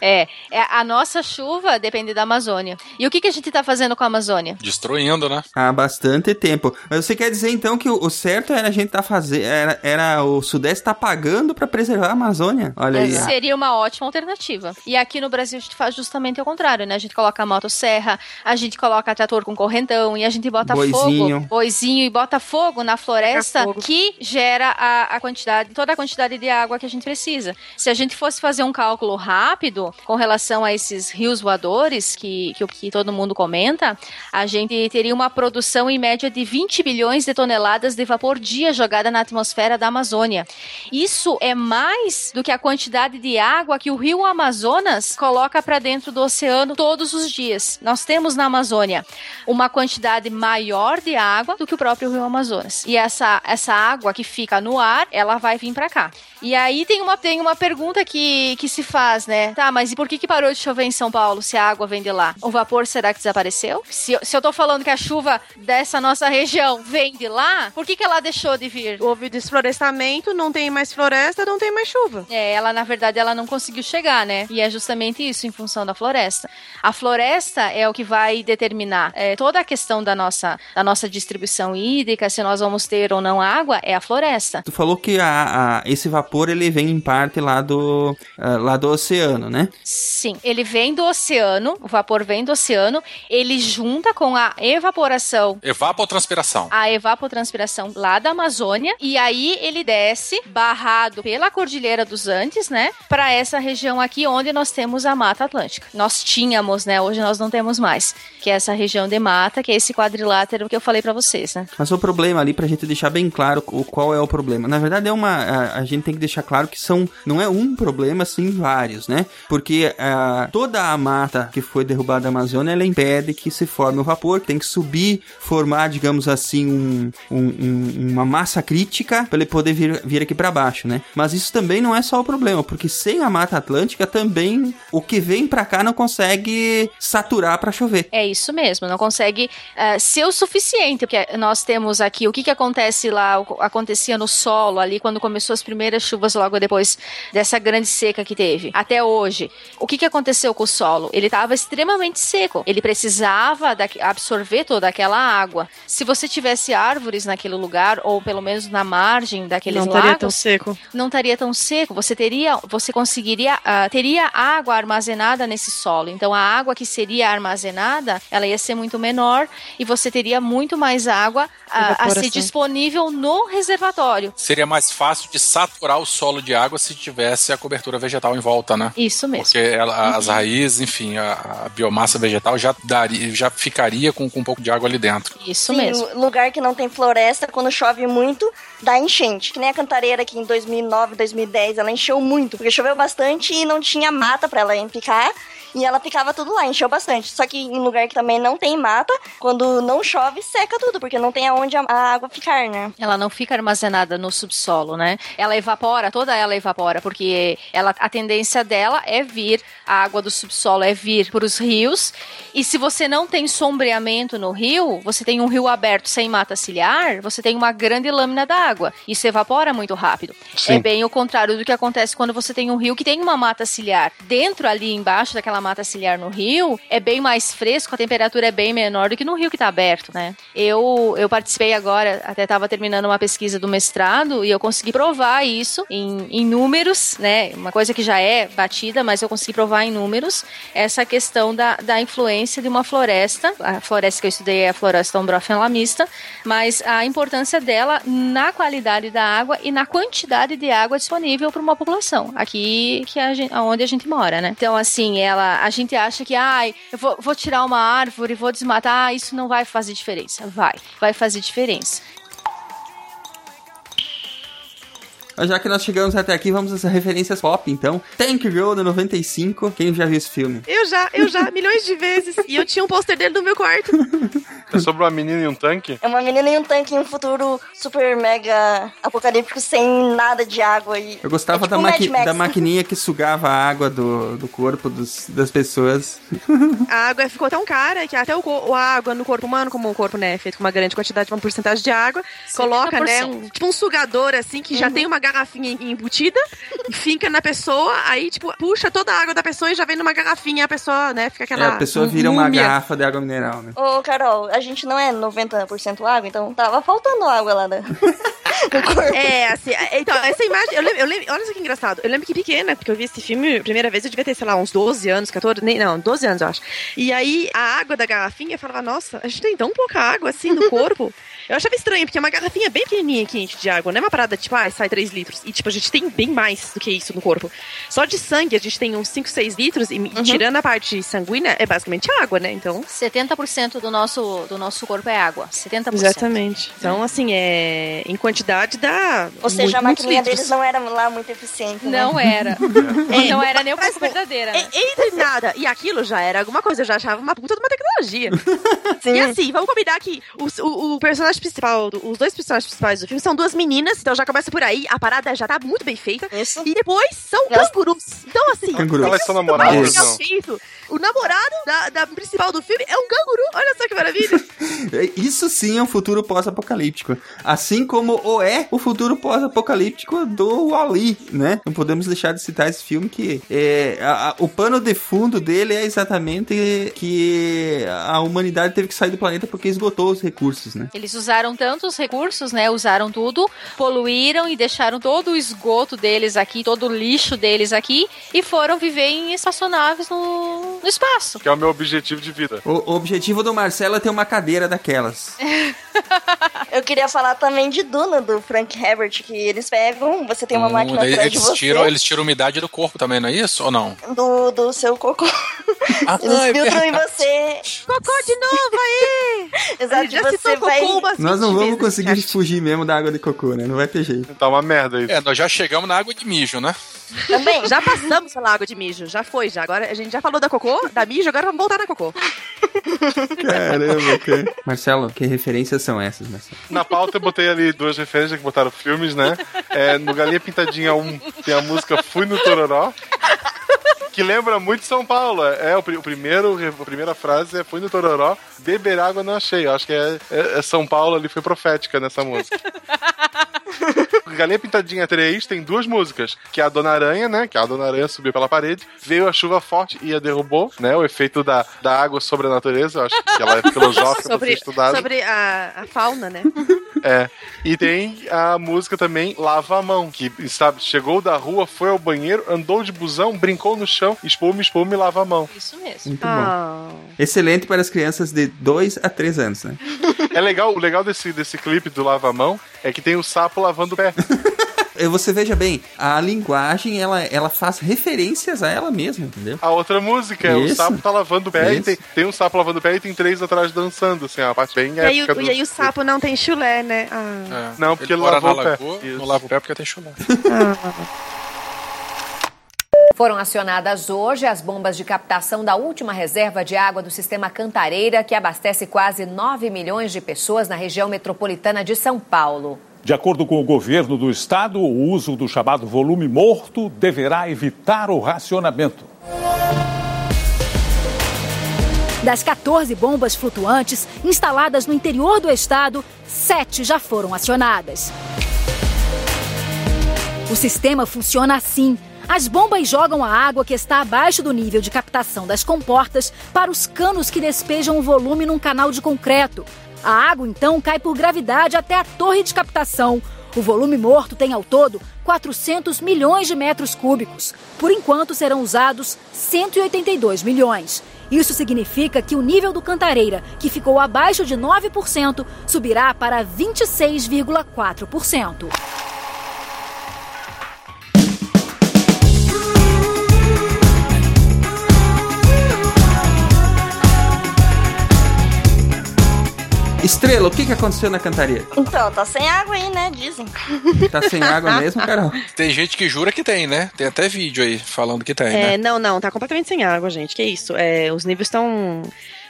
É, é, a nossa chuva depende da Amazônia. E o que, que a gente tá fazendo com a Amazônia? Destruindo, né? Há bastante tempo. Mas você quer dizer então que o, certo era a gente tá fazendo. Era, era o Sudeste tá pagando pra preservar a Amazônia? Olha aí. Seria uma ótima alternativa. E aqui no Brasil a gente faz justamente o contrário, né? A gente coloca motosserra, a gente coloca trator com correntão e a gente bota Boizinho. fogo, boizinho e bota fogo na floresta que gera a, a quantidade, toda a quantidade de água que a gente precisa. Se a gente fosse fazer um cálculo rápido com relação a esses rios voadores que, que, que todo mundo comenta, a gente teria uma produção em média de 20 bilhões de toneladas de vapor dia jogada na atmosfera da Amazônia. Isso é mais do que a quantidade de água que o rio Amazonas coloca para dentro do oceano todos os dias. Nós temos na Amazônia uma quantidade maior de água do que o próprio rio Amazonas. E essa, essa água que fica no ar, ela vai vir para cá. E aí tem uma, tem uma pergunta que, que se faz, né? Tá, mas e por que, que parou de chover em São Paulo se a água vem de lá? O vapor será que desapareceu? Se, eu- se eu tô falando que a chuva dessa nossa região vem de lá, por que, que ela deixou de vir? Houve desflorestamento, não tem mais floresta, não tem mais chuva. É, ela na verdade ela não conseguiu chegar, né? E é justamente isso em função da floresta. A floresta é o que vai determinar é, toda a questão da nossa, da nossa distribuição hídrica, se nós vamos ter ou não água, é a floresta. Tu falou que a, a- esse vapor ele vem em parte lá do, ah, lá do oceano, né? Sim, ele vem do oceano, o vapor vem do oceano, ele junta com a evaporação Evapotranspiração. a evapotranspiração lá da Amazônia e aí ele desce barrado pela Cordilheira dos Andes, né, para essa região aqui onde nós temos a Mata Atlântica. Nós tínhamos, né, hoje nós não temos mais, que é essa região de mata, que é esse quadrilátero que eu falei para vocês, né? Mas o problema ali pra gente deixar bem claro o qual é o problema. Na verdade, é uma. A, a gente tem que deixar claro que são. Não é um problema, sim vários, né? Porque ah, toda a mata que foi derrubada da Amazônia, ela impede que se forme o vapor, tem que subir, formar, digamos assim, um, um- um- uma massa crítica para ele poder vir, vir aqui para baixo, né? Mas isso também não é só o problema, porque sem a Mata Atlântica também o que vem para cá não consegue saturar para chover. É isso mesmo, não consegue eh, ser o suficiente, porque nós temos aqui o que, que acontece lá, acontecia no solo ali quando começou as primeiras chuvas logo depois dessa grande seca que teve, até hoje. O que, que aconteceu com o solo? Ele estava extremamente seco, ele precisava da- absorver toda aquela água. Se você tivesse árvores naquele lugar, ou pelo menos na margem daqueles Não estaria lagos, tão seco. não estaria tão seco. Você teria, você conseguiria, ah, teria água armazenada nesse solo. Então a água que seria armazenada, ela ia ser muito menor e você teria muito mais água ah, a ser disponível no reservatório. Seria mais fácil de saturar o solo de água se tivesse a cobertura vegetal em volta, né? Isso mesmo. Porque ela- as Uhum. raízes, enfim, a, a biomassa vegetal já daria, já ficaria com, com um pouco de água ali dentro. Isso Sim, lu- lugar que não tem floresta, quando chove muito, dá enchente. Que nem a cantareira aqui em 2009, 2010, ela encheu muito, porque choveu bastante e não tinha mata pra ela picar. E ela picava tudo lá, encheu bastante. Só que em lugar que também não tem mata, quando não chove, seca tudo, porque não tem aonde a, a água ficar, né? Ela não fica armazenada no subsolo, né? Ela evapora, toda ela evapora, porque ela, a tendência dela é vir, a água do subsolo é vir para os rios. E se você não tem sombreamento no rio, você tem um rio aberto sem mata ciliar, você tem uma grande lâmina d'água. Isso evapora muito rápido. Sim. É bem o contrário do que acontece quando você tem um rio que tem uma mata ciliar. Dentro ali embaixo daquela mata ciliar no rio, é bem mais fresco, a temperatura é bem menor do que no rio que está aberto, né? Eu, eu participei agora, até estava terminando uma pesquisa do mestrado e eu consegui provar isso em, em números, né? Uma coisa que já é batida, mas eu consegui provar em números essa questão da, da influência de uma floresta. A floresta que eu estudei é a floresta umbrofen-lamista, mas a importância dela na qualidade da água e na quantidade de água disponível para uma população aqui que a gente, onde a gente mora, né? Então, assim, ela, a gente acha que, ai, eu vou, vou tirar uma árvore, vou desmatar, ah, isso não vai fazer diferença. Vai, vai fazer diferença. Já que nós chegamos até aqui, vamos às referências pop, então. Tank Girl de 95. Quem já viu esse filme? Eu já, eu já, milhões de vezes. E eu tinha um pôster dele no meu quarto. É sobre uma menina e um tanque? É uma menina em um tanque em um futuro super mega apocalíptico sem nada de água e Eu gostava É tipo da, maqui- da maquininha que sugava a água do, do corpo dos- das pessoas. A água ficou tão cara que até o, a água no corpo humano, como o corpo, né, é feito com uma grande quantidade, uma porcentagem de água, coloca, né, um, tipo um sugador, assim, que já Uhum. tem uma garrafinha em- embutida, e fica na pessoa, aí, tipo, puxa toda a água da pessoa e já vem numa garrafinha, a pessoa, né, fica É, aquela a pessoa vira uma múmia. garrafa de água mineral, né? Ô, Carol, a gente não é 90% água, então tava faltando água lá né? É, assim, é, então, essa imagem, eu lembro, eu lembro, olha só que engraçado, eu lembro que pequena, porque eu vi esse filme, primeira vez eu devia ter, sei lá, uns 12 anos, 14, nem, não, 12 anos eu acho. E aí, a água da garrafinha, eu falava, nossa, a gente tem tão pouca água assim no corpo. Eu achava estranho, porque é uma garrafinha bem pequenininha quente de água, não é uma parada tipo, ah, sai 3 litros. E tipo, a gente tem bem mais do que isso no corpo. Só de sangue a gente tem uns 5, 6 litros, e e tirando a parte sanguínea, é basicamente água, né? Então. 70% do nosso, do nosso corpo é água. 70%. Exatamente. Então, assim, é. Em quantidade dá. Ou seja, a muitos maquininha deles não era lá muito eficiente. né? Não era. É, não era nem mas, pouco verdadeira. É, entre nada e aquilo já era alguma coisa, eu já achava uma puta de uma tecnologia. E assim, vamos combinar que os- o, o personagem principal, do- os dois personagens principais do filme são duas meninas, então já começa por aí, a parada já tá muito bem feita. E depois são cangurus. Então, assim, Cangurus. Elas são namoradas, legal não? feito. O namorado da, da principal do filme é um canguru. Olha só que maravilha. Isso sim é um futuro pós-apocalíptico. Assim como o é o futuro pós-apocalíptico do Wall-E, né? Não podemos deixar de citar esse filme que é, a- a- o pano de fundo dele é exatamente que a humanidade teve que sair do planeta porque esgotou os recursos, né? Eles usaram tantos recursos, né? Usaram tudo, poluíram e deixaram todo o esgoto deles aqui, todo o lixo deles aqui e foram viver em espaçonaves no, no espaço. Que é o meu objetivo de vida. O, o objetivo do Marcelo é ter uma cadeira daquelas. Eu queria falar também de Duna, do Frank Herbert, que eles pegam, você tem uma Hum, máquina eles, atrás de você, tiram, eles tiram umidade do corpo também, não é isso? Ou não? do, do seu cocô. Ah, Eles é filtram em verdade. você. Cocô de novo aí! Exato, já você citou vai... cocô Nós não 20 vamos conseguir fugir mesmo da água de cocô, né? Não vai ter jeito. Tá uma merda isso. É, nós já chegamos na água de mijo, né? Também. Já passamos pela água de mijo, já foi, já. Agora a gente já falou da cocô, da mijo, agora vamos voltar na cocô. Caramba, cara. Marcelo, que referências são essas, Marcelo? Na pauta eu botei ali duas referências que botaram filmes, né? É, no Galinha Pintadinha 1 tem a música Fui no Tororó. Que lembra muito São Paulo. É, o, pri- o primeiro, a primeira frase é Fui no Tororó, beber água não achei. Eu acho que é, é- é São Paulo ali, foi profética nessa música. Galinha Pintadinha 3 tem duas músicas, que é a Dona Aranha, né? Que a Dona Aranha subiu pela parede, veio a chuva forte e a derrubou, né? O efeito da, da água sobre a natureza, eu acho que ela é filosófica pra ser sobre estudada. sobre a, a fauna, né? É. E tem a música também Lava a Mão, que, sabe, chegou da rua, foi ao banheiro, andou de busão, brincou no chão, espuma, espuma e lava a mão. Isso mesmo. Muito Ah. bom. Excelente para as crianças de 2 a 3 anos, né? É legal, o legal desse, desse clipe do Lava a Mão é que tem o sapo lavando o pé. Você veja bem, a linguagem, ela, ela faz referências a ela mesma, entendeu? A outra música é o sapo tá lavando o pé e tem, tem um sapo lavando o pé e tem três atrás dançando, assim, a parte bem E aí, do... e aí o sapo não tem chulé, né? Ah. É. Não, porque ele mora lavou o pé. lagoa, não lava o pé porque tem chulé. Foram acionadas hoje as bombas de captação da última reserva de água do sistema Cantareira, que abastece quase 9 milhões de pessoas na região metropolitana de São Paulo. De acordo com o governo do estado, o uso do chamado volume morto deverá evitar o racionamento. Das 14 bombas flutuantes instaladas no interior do estado, sete já foram acionadas. O sistema funciona assim. As bombas jogam a água que está abaixo do nível de captação das comportas para os canos que despejam o volume num canal de concreto. A água então cai por gravidade até a torre de captação. O volume morto tem ao todo 400 milhões de metros cúbicos. Por enquanto serão usados 182 milhões. Isso significa que o nível do Cantareira, que ficou abaixo de 9%, subirá para 26,4%. Estrela, o que, que aconteceu na cantaria? Então, tá sem água aí, né? Dizem. Tá sem água mesmo, Carol? Tem gente que jura que tem, né? Tem até vídeo aí falando que tem, É, né? não, não, tá completamente sem água, gente. Que isso? É, os níveis estão.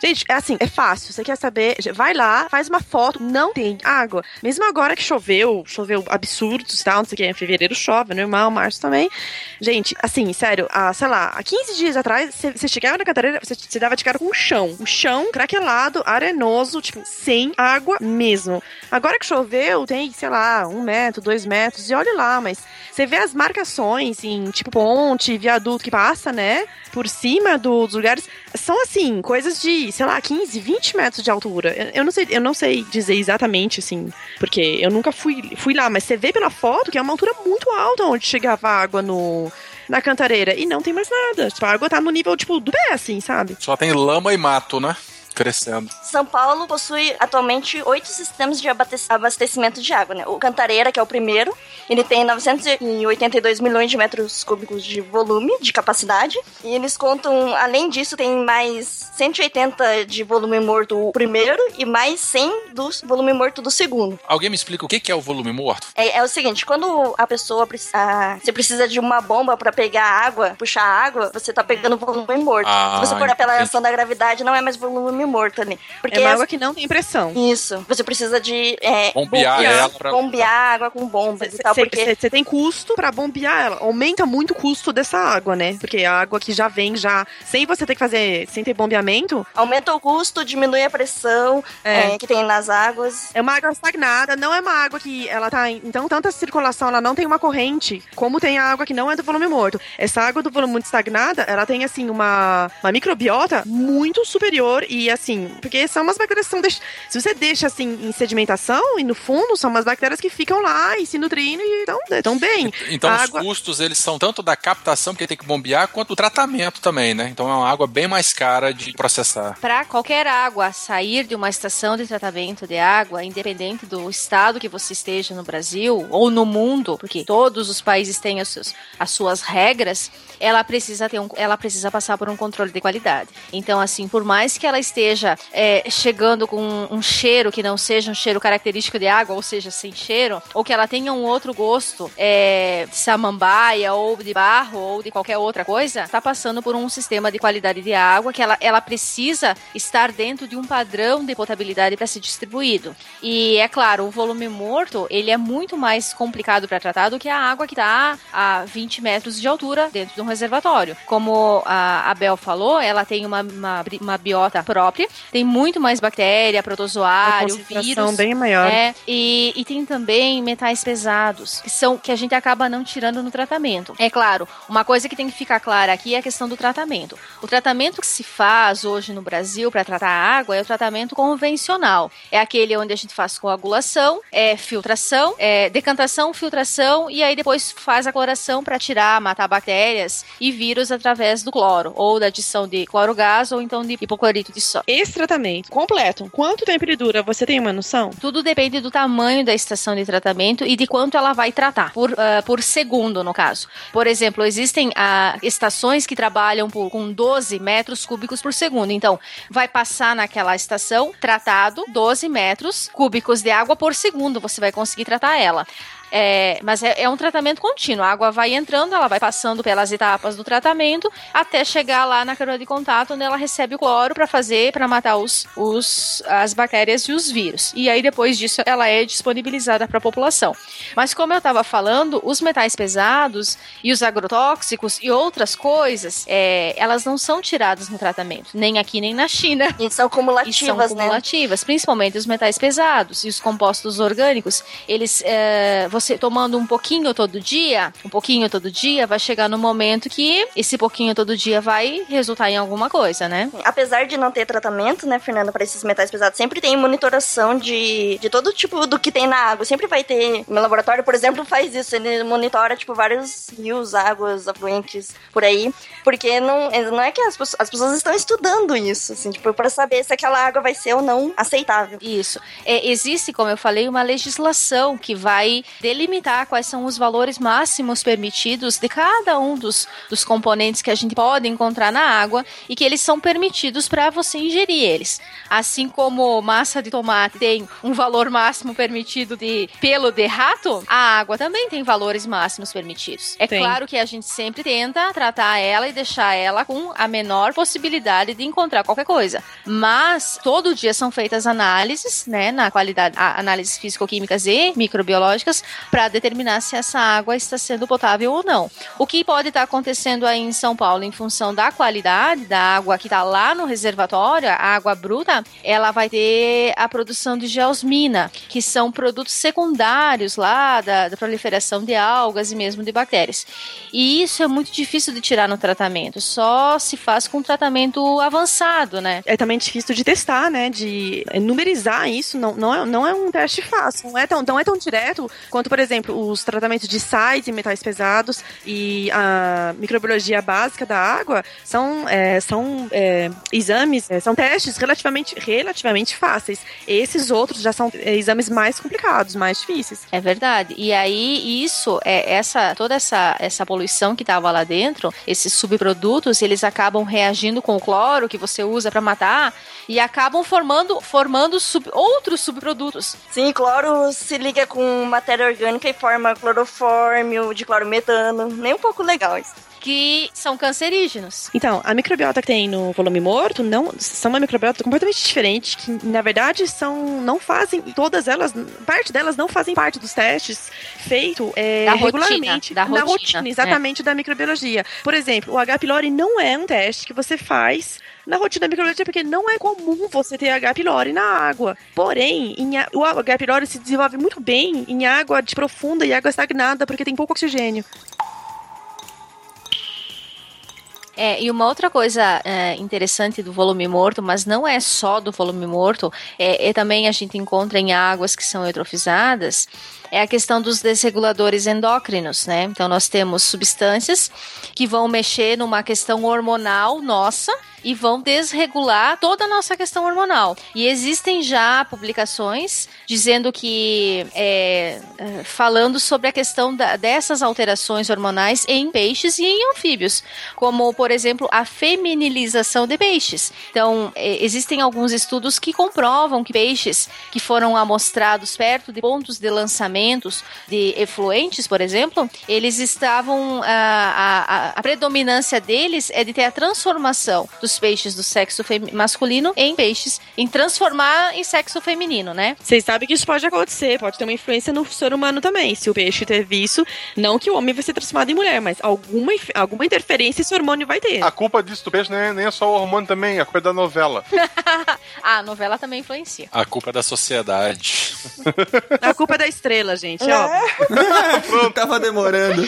Gente, é assim, é fácil. Você quer saber? Vai lá, faz uma foto, não tem água. Mesmo agora que choveu, choveu absurdos e tal, não sei o que, em fevereiro chove, normal, março também. Gente, assim, sério, há, sei lá, há 15 dias atrás, você- chegava na Cantareira, você, você dava de cara com o chão. O chão craquelado, arenoso, tipo, sem água mesmo. Agora que choveu, tem, sei lá, um metro, dois metros, e olha lá, mas você vê as marcações em, tipo, ponte, viaduto que passa, né? Por cima do- dos lugares. São, assim, coisas de, sei lá, 15, 20 metros de altura. Eu, não sei, eu não sei dizer exatamente, assim, porque eu nunca fui, fui lá, mas você vê pela foto que é uma altura muito alta onde chegava a água no. Na cantareira. E não tem mais nada. Tipo, a água tá no nível, tipo, do pé, assim, sabe? Só tem lama e mato, né? Crescendo. São Paulo possui atualmente oito sistemas de abastecimento de água, né? O Cantareira, que é o primeiro, ele tem 982 milhões de metros cúbicos de volume, de capacidade. E eles contam, além disso, tem mais 180 de volume morto o primeiro e mais 100 do volume morto do segundo. Alguém me explica o que é o volume morto? É, é o seguinte, quando a pessoa a- você precisa de uma bomba pra pegar água, puxar água, você tá pegando volume morto. Ah, Se você for pela ação da gravidade, não é mais volume morto ali. Porque é uma as- água que não tem pressão. Isso. Você precisa de é, Bombear ela pra- bombear água com bombas e tal, porque Você tem custo pra bombear ela. Aumenta muito o custo dessa água, né? Porque a água que já vem já sem você ter que fazer, sem ter bombeamento, aumenta o custo, diminui a pressão É. é, que tem nas águas. é uma água estagnada, não é uma água que ela tá em então tanta circulação, ela não tem uma corrente, como tem a água que não é do volume morto. Essa água do volume muito estagnada, ela tem assim uma, uma microbiota muito superior e assim, porque são umas bactérias que são deix... se você deixa assim em sedimentação e no fundo são umas bactérias que ficam lá e se nutrindo e estão tão bem. Então A os água... custos eles são tanto da captação, porque tem que bombear, quanto do tratamento também, né? Então é uma água bem mais cara de processar. Para qualquer água sair de uma estação de tratamento de água, independente do estado que você esteja no Brasil ou no mundo, porque todos os países têm os seus- as suas regras, ela precisa ter um, ela precisa passar por um controle de qualidade. Então, assim, por mais que ela esteja esteja é, chegando com um, cheiro que não seja um cheiro característico de água, ou seja, sem cheiro, ou que ela tenha um outro gosto é, de samambaia, ou de barro, ou de qualquer outra coisa, está passando por um sistema de qualidade de água que ela, ela precisa estar dentro de um padrão de potabilidade para ser distribuído. E é claro, o volume morto ele é muito mais complicado para tratar do que a água que está a 20 metros de altura dentro de um reservatório. Como a Abel falou, ela tem uma, uma, uma biota própria, tem muito mais bactéria, protozoário, vírus. bem maior. É, e, e tem também metais pesados, que são que a gente acaba não tirando no tratamento. É claro, uma coisa que tem que ficar clara aqui é a questão do tratamento. O tratamento que se faz hoje no Brasil para tratar a água é o tratamento convencional. É aquele onde a gente faz coagulação, é filtração, é decantação, filtração e aí depois faz a cloração para tirar, matar bactérias e vírus através do cloro, ou da adição de cloro gás ou então de hipoclorito de sódio. Esse tratamento completo, quanto tempo ele dura? Você tem uma noção? Tudo depende do tamanho da estação de tratamento e de quanto ela vai tratar, por, ah, por segundo, no caso. Por exemplo, existem ah, estações que trabalham por, com 12 metros cúbicos por segundo. Então, vai passar naquela estação tratado 12 metros cúbicos de água por segundo. Você vai conseguir tratar ela. É, mas é, é um tratamento contínuo. A água vai entrando, ela vai passando pelas etapas do tratamento até chegar lá na canoa de contato, onde ela recebe o cloro para fazer, para matar os, os, as bactérias e os vírus. E aí depois disso ela é disponibilizada para a população. Mas como eu estava falando, os metais pesados e os agrotóxicos e outras coisas, é, elas não são tiradas no tratamento, nem aqui nem na China. E são cumulativas, E são né? cumulativas, principalmente os metais pesados e os compostos orgânicos. Eles, é, você tomando um pouquinho todo dia, um pouquinho todo dia, vai chegar no momento que esse pouquinho todo dia vai resultar em alguma coisa, né? Apesar de não ter tratamento, né, Fernanda, para esses metais pesados, sempre tem monitoração de, de todo tipo do que tem na água. Sempre vai ter. Meu laboratório, por exemplo, faz isso. Ele monitora, tipo, vários rios, águas, afluentes por aí. Porque não, não é que as, pessoas- as pessoas estão estudando isso, assim, tipo, para saber se aquela água vai ser ou não aceitável. Isso. É, existe, como eu falei, uma legislação que vai delimitar quais são os valores máximos permitidos de cada um dos, dos componentes que a gente pode encontrar na água e que eles são permitidos para você ingerir eles. Assim como massa de tomate tem um valor máximo permitido de pelo de rato, a água também tem valores máximos permitidos. É Tem. claro que a gente sempre tenta tratar ela e deixar ela com a menor possibilidade de encontrar qualquer coisa. Mas todo dia são feitas análises, né, na qualidade, análises físico-químicas e microbiológicas para determinar se essa água está sendo potável ou não. O que pode estar acontecendo aí em São Paulo em função da qualidade da água que está lá no reservatório, a água bruta, ela vai ter a produção de geosmina, que são produtos secundários lá da, da proliferação de algas e mesmo de bactérias. E isso é muito difícil de tirar no tratamento, só se faz com tratamento avançado, né? É também difícil de testar, né? De numerizar isso. Não, não, é, não é um teste fácil. Não é, tão, não é tão direto quanto, por exemplo, os tratamentos de sais e metais pesados e a microbiologia básica da água são, é, são é, exames, é, são testes relativamente, relativamente fáceis. Esses outros já são é, exames mais complicados, mais difíceis. É verdade. E aí isso é essa toda essa essa poluição que estava lá dentro, esses subprodutos, eles acabam reagindo com o cloro que você usa para matar e acabam formando formando sub- outros subprodutos. Sim, cloro se liga com matéria orgânica e forma clorofórmio, de clorometano. Nem um pouco legal isso. Que são cancerígenos. Então, a microbiota que tem no volume morto não são uma microbiota completamente diferente, que na verdade são não fazem todas elas, parte delas não fazem parte dos testes feito é, Da rotina, regularmente da na rotina, rotina, exatamente da microbiologia. Por exemplo, o H. pylori não é um teste que você faz na rotina da microbiologia, porque não é comum você ter H. pylori na água. Porém, a- o H. pylori se desenvolve muito bem em água de profunda e água estagnada, porque tem pouco oxigênio. É, e uma outra coisa é, interessante do volume morto, mas não é só do volume morto, é, é também a gente encontra em águas que são eutrofizadas, é a questão dos desreguladores endócrinos, né? Então nós temos substâncias que vão mexer numa questão hormonal nossa e vão desregular toda a nossa questão hormonal. E existem já publicações dizendo que é, é, falando sobre a questão da- dessas alterações hormonais em peixes e em anfíbios, como por exemplo, a feminilização de peixes. Então, eh, existem alguns estudos que comprovam que peixes que foram amostrados perto de pontos de lançamentos de efluentes, por exemplo, eles estavam. A, a, a predominância deles é de ter a transformação dos peixes do sexo masculino em peixes, em transformar em sexo feminino, né? Vocês sabem que isso pode acontecer, pode ter uma influência no ser humano também. Se o peixe teve isso, não que o homem vai ser transformado em mulher, mas alguma, alguma interferência esse hormônio vai ter. A culpa disso do peixe nem é, nem é só o hormônio também, a culpa é da novela. Ah, a novela também influencia. A culpa é da sociedade. A culpa é da estrela, gente, É. ó. Tava demorando.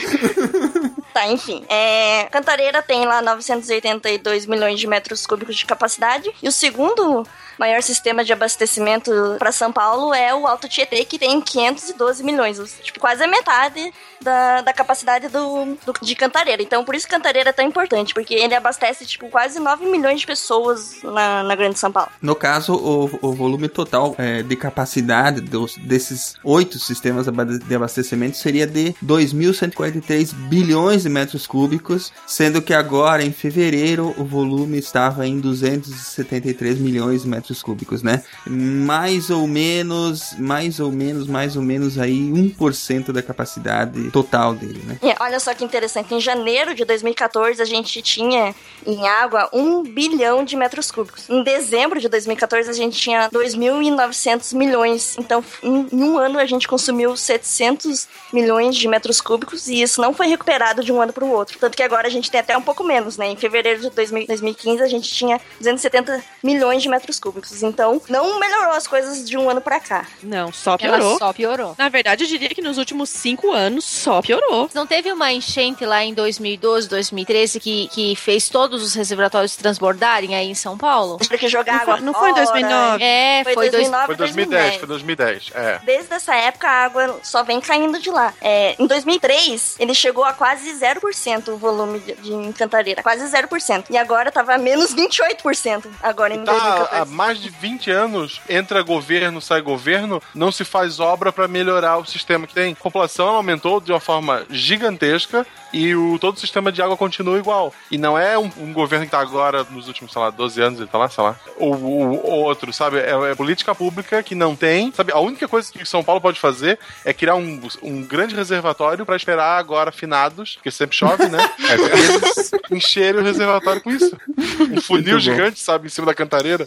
Tá, enfim. É, Cantareira tem lá 982 milhões de metros cúbicos de capacidade. E o segundo maior sistema de abastecimento para São Paulo é o Alto Tietê, que tem 512 milhões. Tipo, quase a metade da, da capacidade do, do- de Cantareira. Então, por isso Cantareira é tão importante, porque ele abastece, tipo, quase 9 milhões de pessoas na, na Grande São Paulo. No caso, o, o volume total é, de capacidade dos, desses oito sistemas de abastecimento seria de 2.143 bilhões de metros cúbicos, sendo que agora, em fevereiro, o volume estava em 273 milhões de metros cúbicos, né? Mais ou menos, mais ou menos, mais ou menos aí 1% da capacidade total dele, né? E olha só que interessante, em janeiro de 2014 a gente tinha em água 1 bilhão de metros cúbicos. Em dezembro de 2014 a gente tinha 2.900 milhões. Então, em, um ano a gente consumiu 700 milhões de metros cúbicos e isso não foi recuperado de um ano para o outro. Tanto que agora a gente tem até um pouco menos, né? Em fevereiro de 2000 2015 a gente tinha 270 milhões de metros cúbicos. Então, não melhorou as coisas de um ano para cá. Não, só Ela piorou. só piorou. Na verdade, eu diria que nos últimos cinco anos só piorou. Não teve uma enchente lá em 2012, 2013 que, que fez todos os reservatórios transbordarem aí em São Paulo? Porque jogar Não água foi- não foi em fora. 2009? É, Foi foi, dois- 2009, Foi 2010, foi 2010, é. Desde essa época, a água só vem caindo de lá. É, em 2003, ele chegou a quase 0% o volume de, de em Cantareira. Quase 0%. E agora tava menos 28% agora em Tá, 2014. há mais de 20 anos, entra governo, sai governo, não se faz obra pra melhorar o sistema que tem. A população aumentou de uma forma gigantesca e o, todo o sistema de água continua igual. E não é um, um governo que tá agora, nos últimos, sei lá, 12 anos, ele tá lá, sei lá, ou o outro, sabe? É, é política pública que não tem, sabe? A única coisa que São Paulo pode fazer é criar um, um grande reservatório pra esperar agora finados, porque sempre chove, né? É, encherem o reservatório com isso. Um funil gigante, sabe, em cima da cantareira.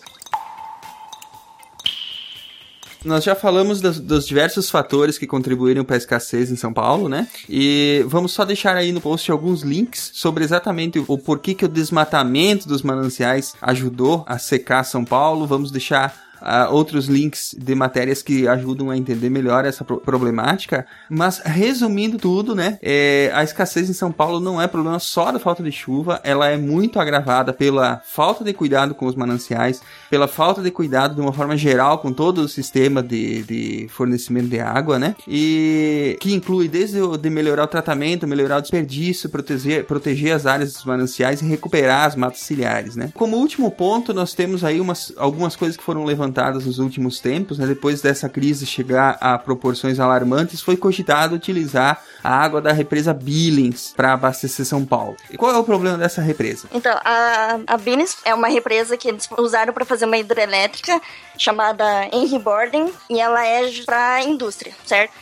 Nós já falamos dos, dos diversos fatores que contribuíram para a escassez em São Paulo, né? E vamos só deixar aí no post alguns links sobre exatamente o porquê que o desmatamento dos mananciais ajudou a secar São Paulo. Vamos deixar ah, outros links de matérias que ajudam a entender melhor essa pro- problemática. Mas resumindo tudo, né? é, a escassez em São Paulo não é problema só da falta de chuva, ela é muito agravada pela falta de cuidado com os mananciais, pela falta de cuidado de uma forma geral com todo o sistema de, de fornecimento de água, né? E que inclui desde o de melhorar o tratamento, melhorar o desperdício, proteger, proteger as áreas dos mananciais e recuperar as matas ciliares, né? Como último ponto, nós temos aí umas, algumas coisas que foram levantadas nos últimos tempos, né? Depois dessa crise chegar a proporções alarmantes, foi cogitado utilizar a água da represa Billings para abastecer São Paulo. E qual é o problema dessa represa? Então, a, a Bines é uma represa que eles usaram para fazer uma hidrelétrica chamada Henry Borden e ela é para indústria, certo?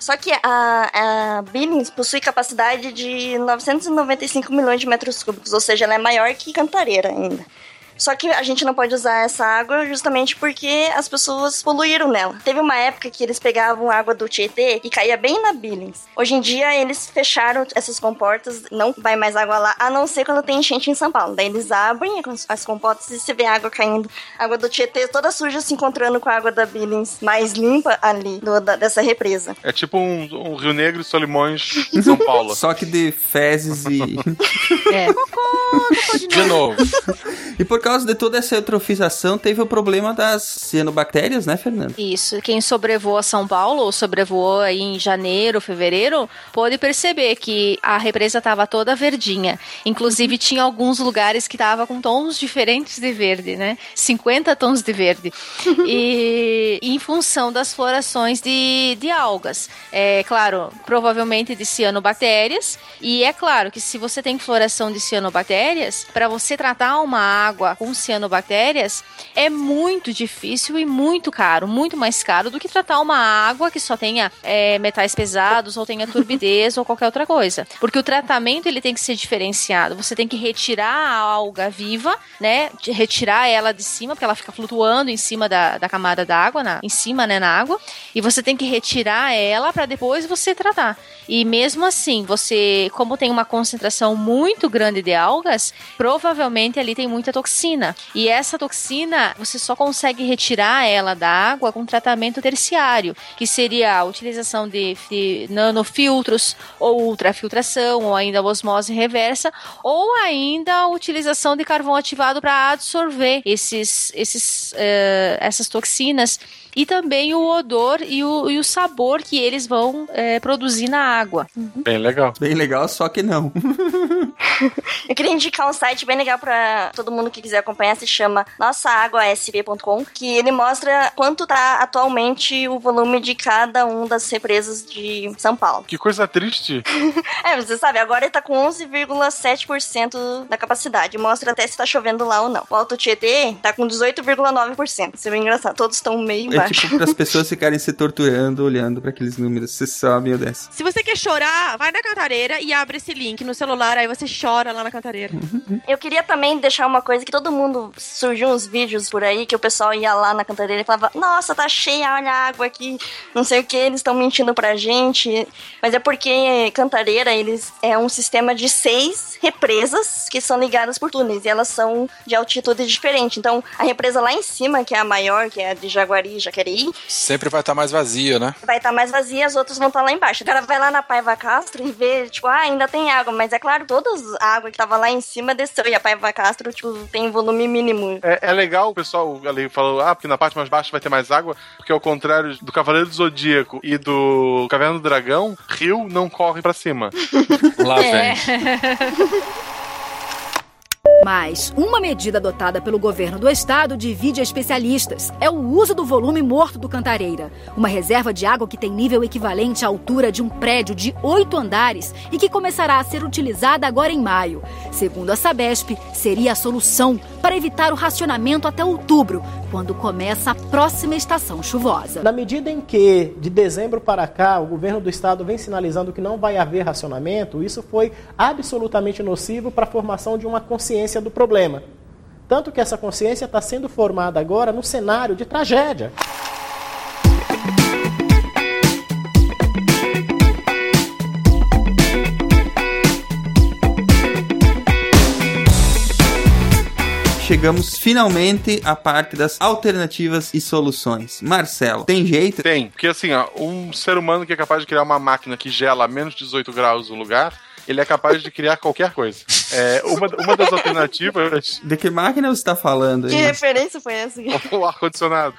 Só que a, a Billings possui capacidade de 995 milhões de metros cúbicos, ou seja, ela é maior que Cantareira ainda. Só que a gente não pode usar essa água justamente porque as pessoas poluíram nela. Teve uma época que eles pegavam água do Tietê e caía bem na Billings. Hoje em dia eles fecharam essas comportas, não vai mais água lá, a não ser quando tem enchente em São Paulo. Daí eles abrem as- as comportas e você vê água caindo. Água do Tietê toda suja se encontrando com a água da Billings mais limpa ali do- da- dessa represa. É tipo um, um Rio Negro e Solimões em São Paulo. Só que de fezes e. É. De novo. E por causa de toda essa eutrofização, teve o problema das cianobactérias, né, Fernando? Isso. Quem sobrevoa São Paulo, ou sobrevoou aí em janeiro, fevereiro, pôde perceber que a represa estava toda verdinha. Inclusive, tinha alguns lugares que tava com tons diferentes de verde, né? 50 tons de verde. E em função das florações de, de algas. É claro, provavelmente de cianobactérias. E é claro que se você tem floração de cianobactérias, para você tratar uma água com cianobactérias, é muito difícil e muito caro, muito mais caro do que tratar uma água que só tenha é, metais pesados ou tenha turbidez ou qualquer outra coisa. Porque o tratamento ele tem que ser diferenciado. Você tem que retirar a alga viva, né? Retirar ela de cima, porque ela fica flutuando em cima da, da camada d'água, na, em cima, né, na água. E você tem que retirar ela para depois você tratar. E mesmo assim, você, como tem uma concentração muito grande de algas, provavelmente ali tem muita toxina. E essa toxina, você só consegue retirar ela da água com tratamento terciário, que seria a utilização de, de nanofiltros, ou ultrafiltração, ou ainda osmose reversa, ou ainda a utilização de carvão ativado para absorver esses, esses, eh, essas toxinas e também o odor e o, e o sabor que eles vão eh, produzir na água. Bem legal. Bem legal, só que não. Eu queria indicar um site bem legal pra todo mundo que quiser acompanhar, se chama nossaaguasp.com, que ele mostra quanto tá atualmente o volume de cada um das represas de São Paulo. Que coisa triste. É, você sabe, agora ele tá com 11,7% da capacidade. Mostra até se tá chovendo lá ou não. O Alto Tietê tá com 18,9%. Isso é bem engraçado. Todos estão meio É baixo. tipo para as pessoas ficarem se torturando olhando para aqueles números. Você sabe dessa. Se você quer chorar, vai na cantareira e abre esse link no celular, aí você chora lá na cantareira. Eu queria também deixar uma coisa que todo mundo surgiu uns vídeos por aí que o pessoal ia lá na cantareira e falava: Nossa, tá cheia, olha a água aqui, não sei o que, eles estão mentindo pra gente. Mas é porque cantareira eles é um sistema de seis represas que são ligadas por túneis e elas são de altitude diferente. Então a represa lá em cima, que é a maior, que é a de Jaguari e Jaquereí, Sempre vai estar mais vazia, né? vai estar mais vazia, as outras vão estar lá embaixo. O cara vai lá na Paiva Castro e vê, tipo, ah, ainda tem água, mas é claro, toda a água que tava lá em cima desceu e a Paiva Castro, tipo, tem volume mínimo. É, é legal o pessoal ali falou, ah, porque na parte mais baixa vai ter mais água, porque ao contrário do Cavaleiro do Zodíaco e do Caverna do Dragão, rio não corre pra cima. Lá É. Mas uma medida adotada pelo governo do estado divide especialistas. É o uso do volume morto do Cantareira, uma reserva de água que tem nível equivalente à altura de um prédio de oito andares e que começará a ser utilizada agora em maio. Segundo a Sabesp, seria a solução para evitar o racionamento até outubro, quando começa a próxima estação chuvosa. Na medida em que, de dezembro para cá, o governo do estado vem sinalizando que não vai haver racionamento, isso foi absolutamente nocivo para a formação de uma consciência do problema. Tanto que essa consciência está sendo formada agora no cenário de tragédia. Chegamos finalmente à parte das alternativas e soluções. Marcelo, tem jeito? Tem, porque assim, ó, um ser humano que é capaz de criar uma máquina que gela a menos de 18 graus no lugar, ele é capaz de criar qualquer coisa. É, uma, uma das alternativas. De que máquina você está falando? Que aí? referência foi essa? O ar-condicionado.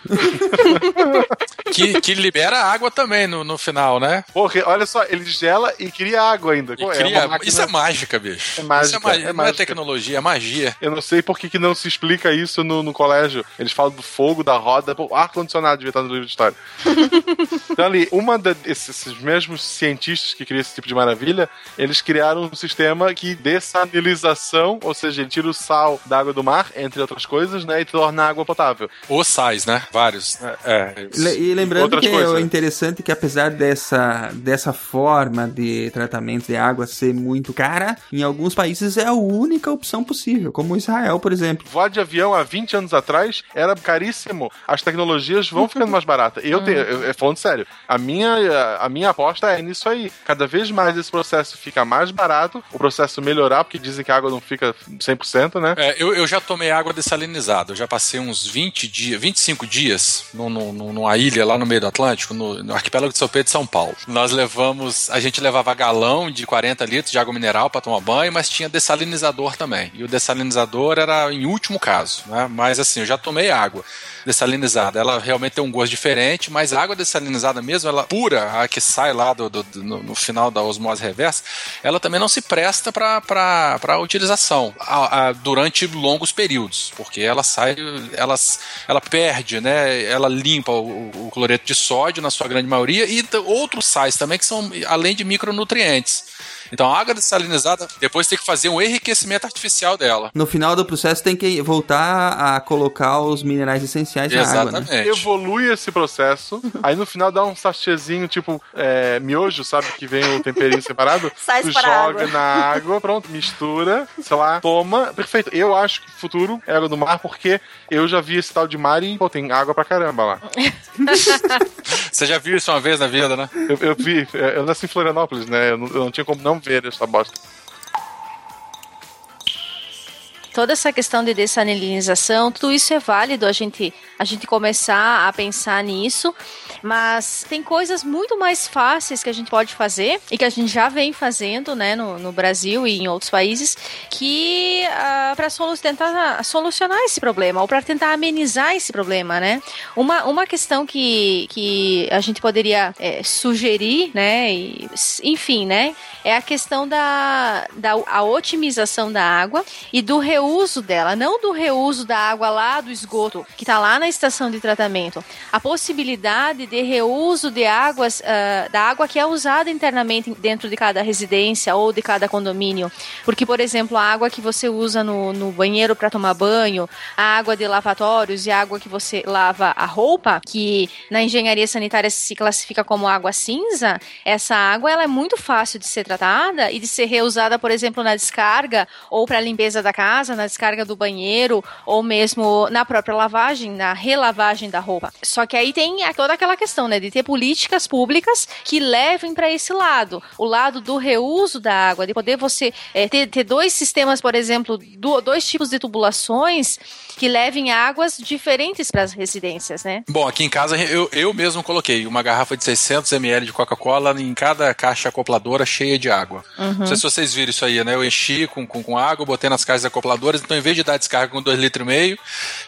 Que, que libera água também no, no final, né? Porra, olha só, ele gela e cria água ainda. Pô, cria- máquina- Isso é mágica, bicho. É mágica, Isso é, ma- é Não é mágica. tecnologia, é magia. Eu não sei por que, que não se explica isso no, no colégio. Eles falam do fogo, da roda. Pô, ar-condicionado devia estar no livro de história. então, ali, uma desses esses mesmos cientistas que criam esse tipo de maravilha, eles criaram um sistema que dessalinização, ou seja, ele tira o sal da água do mar, entre outras coisas, né, e torna a água potável. Ou sais, né? Vários. É. Le- E lembrando Outras que coisas. é interessante que apesar dessa, dessa forma de tratamento de água ser muito cara, em alguns países é a única opção possível, como Israel, por exemplo. Voar de avião há 20 anos atrás era caríssimo. As tecnologias vão ficando mais baratas. Eu tenho, eu, eu- falando sério, a minha, a minha aposta é nisso aí. Cada vez mais esse processo fica mais mais barato o processo melhorar, porque dizem que a água não fica 100%, né? É, eu, eu já tomei água dessalinizada. Eu já passei uns 20 dias, 25 dias no, no, numa ilha lá no meio do Atlântico, no, no arquipélago de São Pedro e São Paulo. Nós levamos, a gente levava galão de 40 litros de água mineral para tomar banho, mas tinha dessalinizador também. E o dessalinizador era em último caso, né? Mas assim, eu já tomei água dessalinizada. Ela realmente tem um gosto diferente, mas a água dessalinizada mesmo, ela pura, a que sai lá do, do- do- no, no final da osmose reversa, ela também não se presta para utilização a- a- durante longos períodos, porque ela sai, ela, ela perde, né? Ela limpa o, o cloreto de sódio na sua grande maioria e outros sais também que são além de micronutrientes. Então a água dessalinizada depois tem que fazer um enriquecimento artificial dela. No final do processo tem que voltar a colocar os minerais essenciais na água, né? Evolui esse processo, aí no final dá um sachêzinho, tipo é, miojo, sabe? Que vem o temperinho separado. Sais tu joga água. na água, pronto, mistura, sei lá, toma. Perfeito. Eu acho que o futuro é água do mar, porque eu já vi esse tal de mar e, pô, tem água pra caramba lá. Você já viu isso uma vez na vida, né? Eu, eu vi, é, eu nasci em Florianópolis, né? Eu não, eu não tinha como não ver essa bosta. toda essa questão de dessalinização, tudo isso é válido a gente, a gente começar a pensar nisso, mas tem coisas muito mais fáceis que a gente pode fazer e que a gente já vem fazendo, né, no, no Brasil e em outros países, que para tentar solucionar esse problema ou para tentar amenizar esse problema, né? Uma, uma questão que, que a gente poderia é, sugerir, né, e, enfim, né, é a questão da, da a otimização da água e do reuso dela, não do reuso da água lá do esgoto, que está lá na estação de tratamento. A possibilidade de reuso de águas, ah, da água que é usada internamente dentro de cada residência ou de cada condomínio. Porque, por exemplo, a água que você usa no, no banheiro para tomar banho, a água de lavatórios e a água que você lava a roupa, que na engenharia sanitária se classifica como água cinza, essa água ela é muito fácil de ser tratada e de ser reusada, por exemplo, na descarga ou para limpeza da casa, na descarga do banheiro ou mesmo na própria lavagem, na relavagem da roupa. Só que aí tem a- toda aquela questão, né, de ter políticas públicas que levem para esse lado, o lado do reuso da água, de poder você eh, ter, ter dois sistemas, por exemplo, do- dois tipos de tubulações que levem águas diferentes para as residências, né? Bom, aqui em casa eu, eu mesmo coloquei uma garrafa de 600 ml de Coca-Cola em cada caixa acopladora cheia de água. Uhum. Não sei se vocês viram isso aí, né? Eu enchi com, com, com água, botei nas caixas acopladoras, então em vez de dar descarga com 2,5 litros, a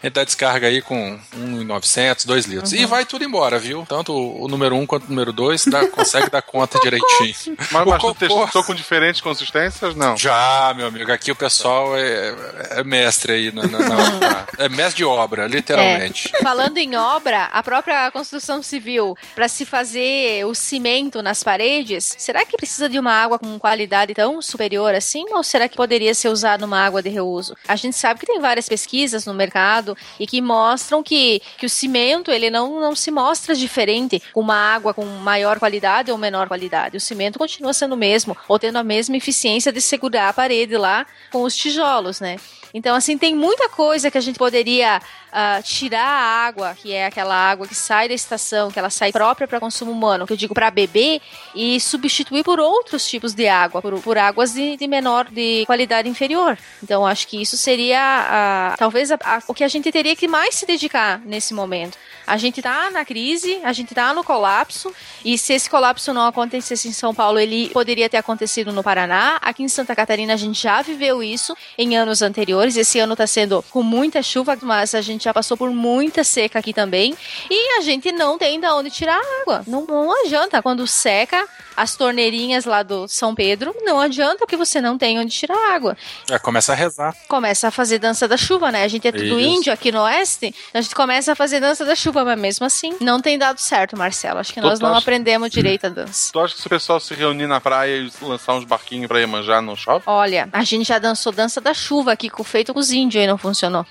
gente dá descarga aí com 1,900, 2 litros. Uhum. E vai tudo embora, viu? Tanto o, número 1 um quanto o número 2 dá, consegue dar conta direitinho. Mas, O mas tu testou com diferentes consistências? Não. Já, meu amigo, aqui o pessoal é, é mestre aí, na, na- na- é mestre de obra, literalmente. É. Falando em obra, a própria construção civil, para se fazer o cimento nas paredes, será que precisa de uma água com qualidade tão superior assim? Ou será que poderia ser usada uma água de reuso? A gente sabe que tem várias pesquisas no mercado e que mostram que, que o cimento ele não, não se mostra diferente uma água com maior qualidade ou menor qualidade. O cimento continua sendo o mesmo, ou tendo a mesma eficiência de segurar a parede lá com os tijolos, né? Então, assim, tem muita coisa que a gente poderia ah, tirar a água, que é aquela água que sai da estação, que ela sai própria para consumo humano, que eu digo para beber, e substituir por outros tipos de água, por, por águas de, de menor, de qualidade inferior. Então, acho que isso seria ah, talvez a- a- o que a gente teria que mais se dedicar nesse momento. A gente tá na crise, a gente tá no colapso, e se esse colapso não acontecesse em São Paulo, ele poderia ter acontecido no Paraná. Aqui em Santa Catarina a gente já viveu isso em anos anteriores. Esse ano tá sendo com muita chuva, mas a gente já passou por muita seca aqui também. E a gente não tem de onde tirar água. Não, não adianta. Quando seca as torneirinhas lá do São Pedro, não adianta porque você não tem onde tirar água Já começa a rezar. começa a fazer dança da chuva, né? A gente é tudo Isso. índio aqui no oeste, a gente começa a fazer dança da chuva, mas mesmo assim não tem dado certo, Marcelo. Acho que nós Tu não acha- aprendemos direito a dança. Tu acha que se o pessoal se reunir na praia e lançar uns barquinhos pra ir manjar no shopping? Olha, a gente já dançou dança da chuva aqui, com feito com os índios e não funcionou.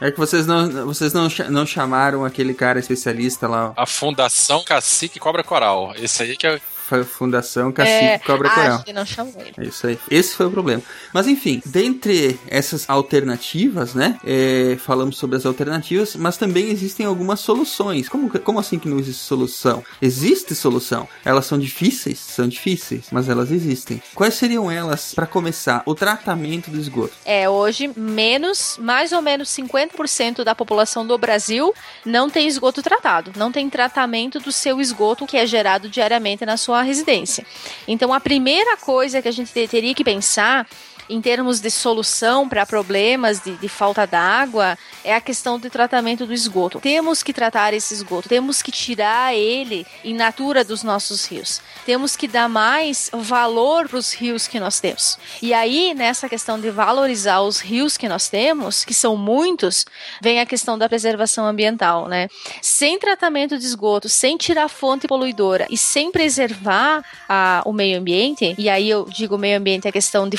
É que vocês não, vocês não, não chamaram aquele cara especialista lá. A Fundação Cacique Cobra Coral. Esse aí que é. Fundação Cacique É, Cobra acho Coral. não chamou ele. É isso aí. Esse foi o problema. Mas enfim, dentre essas alternativas, né? é, falamos sobre as alternativas, mas também existem algumas soluções. Como, como assim que não existe solução? Existe solução. Elas são difíceis? São difíceis, mas elas existem. Quais seriam elas para começar? O tratamento do esgoto. É, hoje, menos, mais ou menos 50% da população do Brasil não tem esgoto tratado, não tem tratamento do seu esgoto que é gerado diariamente na sua residência. Então, a primeira coisa que a gente te- teria que pensar em termos de solução para problemas de, de falta d'água é a questão do tratamento do esgoto. Temos que tratar esse esgoto, temos que tirar ele in natura dos nossos rios. Temos que dar mais valor para os rios que nós temos. E aí, nessa questão de valorizar os rios que nós temos, que são muitos, vem a questão da preservação ambiental, né? Sem tratamento de esgoto, sem tirar a fonte poluidora e sem preservar ah, o meio ambiente, e aí eu digo meio ambiente a questão de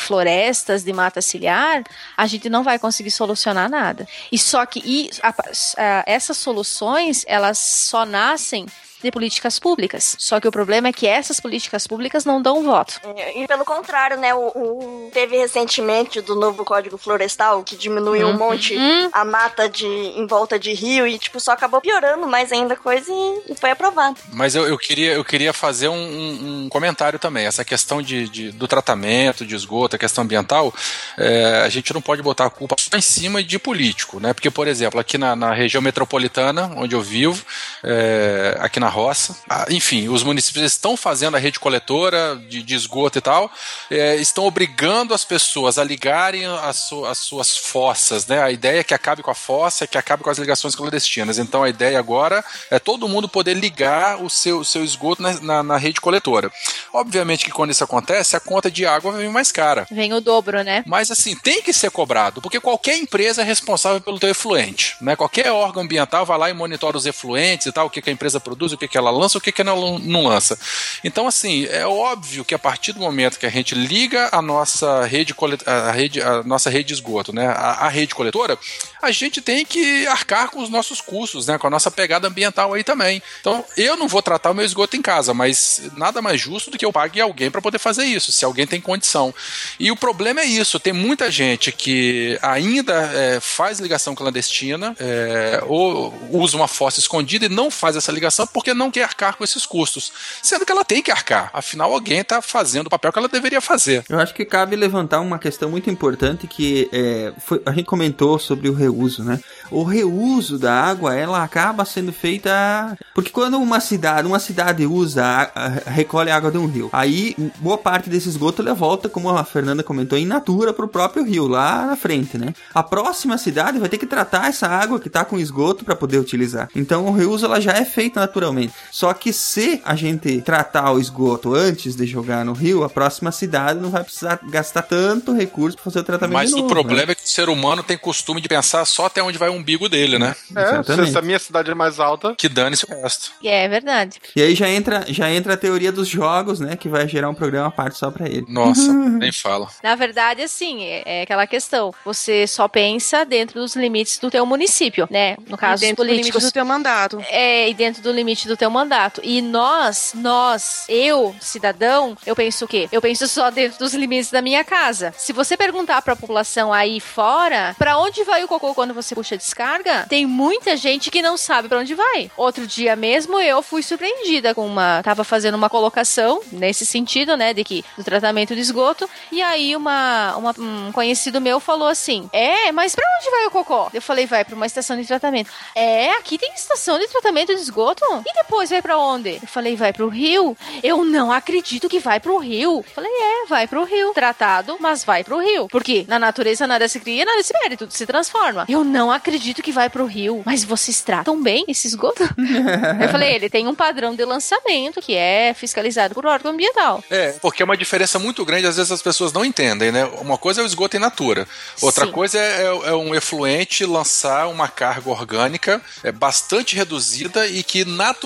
florestas, de mata ciliar, a gente não vai conseguir solucionar nada. E só que e, a- a- essas soluções, elas só nascem de políticas públicas. Só que o problema é que essas políticas públicas não dão voto. E pelo contrário, né? O, o- teve recentemente do novo Código Florestal que diminuiu um Uhum. monte a mata de em volta de rio e tipo só acabou piorando mais ainda a coisa e, e foi aprovado. Mas eu, eu queria, eu queria fazer um, um- um comentário também. Essa questão de, de- do tratamento de esgoto, a questão ambiental, é, a gente não pode botar a culpa só em cima de político, né? Porque, por exemplo, aqui na, na região metropolitana, onde eu vivo, é, aqui na roça, ah, enfim, os municípios estão fazendo a rede coletora de, de esgoto e tal, é, estão obrigando as pessoas a ligarem as, su- as suas fossas, né? A ideia é que acabe com a fossa, que acabe com as ligações clandestinas. Então a ideia agora é todo mundo poder ligar o seu, o seu esgoto na, na- na rede coletora. Obviamente que quando isso acontece, a conta de água vem mais cara. Vem o dobro, né? Mas assim, tem que ser cobrado, porque qualquer empresa é responsável pelo teu efluente, né? Qualquer órgão ambiental vai lá e monitora os efluentes e tal, o que, que a empresa produz, o que, que ela lança, o que, que ela não lança. Então, assim, é óbvio que a partir do momento que a gente liga a nossa rede, a rede, a nossa rede de esgoto, né? A, a rede coletora, a gente tem que arcar com os nossos custos, né? Com a nossa pegada ambiental aí também. Então, eu não vou tratar o meu esgoto em casa, mas nada mais justo do que eu pague alguém para poder fazer isso, se alguém tem condição. E o problema é isso: tem muita gente que ainda é, faz ligação clandestina é, ou usa uma fossa escondida e não faz essa ligação porque não quer arcar com esses custos. Sendo que ela tem que arcar, afinal, alguém está fazendo o papel que ela deveria fazer. Eu acho que cabe levantar uma questão muito importante que é, foi- a gente comentou sobre o reuso, né? O reuso da água, ela acaba sendo feita porque quando uma cidade, uma cidade usa, recolhe a água de um rio, aí boa parte desse esgoto ela volta, como a Fernanda comentou, in natura pro próprio rio lá na frente, né? A próxima cidade vai ter que tratar essa água que tá com esgoto para poder utilizar. Então o reuso ela já é feito naturalmente. Só que se a gente tratar o esgoto antes de jogar no rio, a próxima cidade não vai precisar gastar tanto recurso para fazer o tratamento Mas de o novo, problema né? é que o ser humano tem costume de pensar só até onde vai o umbigo dele, né? É, se a minha cidade é mais alta. Que dane-se o resto. É verdade. E aí já entra, já entra a teoria dos jogos, né? Que vai gerar um programa à parte só pra ele. Nossa, nem fala. Na verdade, assim, é, é aquela questão. Você só pensa dentro dos limites do teu município, né? No caso, E dentro do limite do teu mandato. É, e dentro do limite do teu mandato. E nós, nós, eu, cidadão, eu penso o quê? Eu penso só dentro dos limites da minha casa. Se você perguntar pra população aí fora, pra onde vai o cocô quando você puxa a descarga? Tem muita gente que não sabe pra onde vai. Outro dia mesmo eu fui surpreendida com uma, tava fazendo uma colocação nesse sentido, né, de que do tratamento de esgoto, e aí uma, uma- um conhecido meu falou assim: "É, mas pra onde vai o cocô?" Eu falei: "Vai pra uma estação de tratamento." "É, aqui tem estação de tratamento de esgoto?" "E depois vai pra onde?" Eu falei: "Vai pro rio." "Eu não acredito que vai pro rio." Eu falei: "É, vai pro rio. Tratado, mas vai pro rio." Porque na natureza nada se cria, nada se perde, tudo se transforma. Eu não acredito que vai pro rio. Mas vocês tratam bem esse esgoto? Eu falei, ele tem um padrão de lançamento que é fiscalizado por órgão ambiental. É, porque é uma diferença muito grande, às vezes as pessoas não entendem, né? Uma coisa é o esgoto in natura, outra Sim. coisa é, é- é um efluente lançar uma carga orgânica é, bastante reduzida e que naturalmente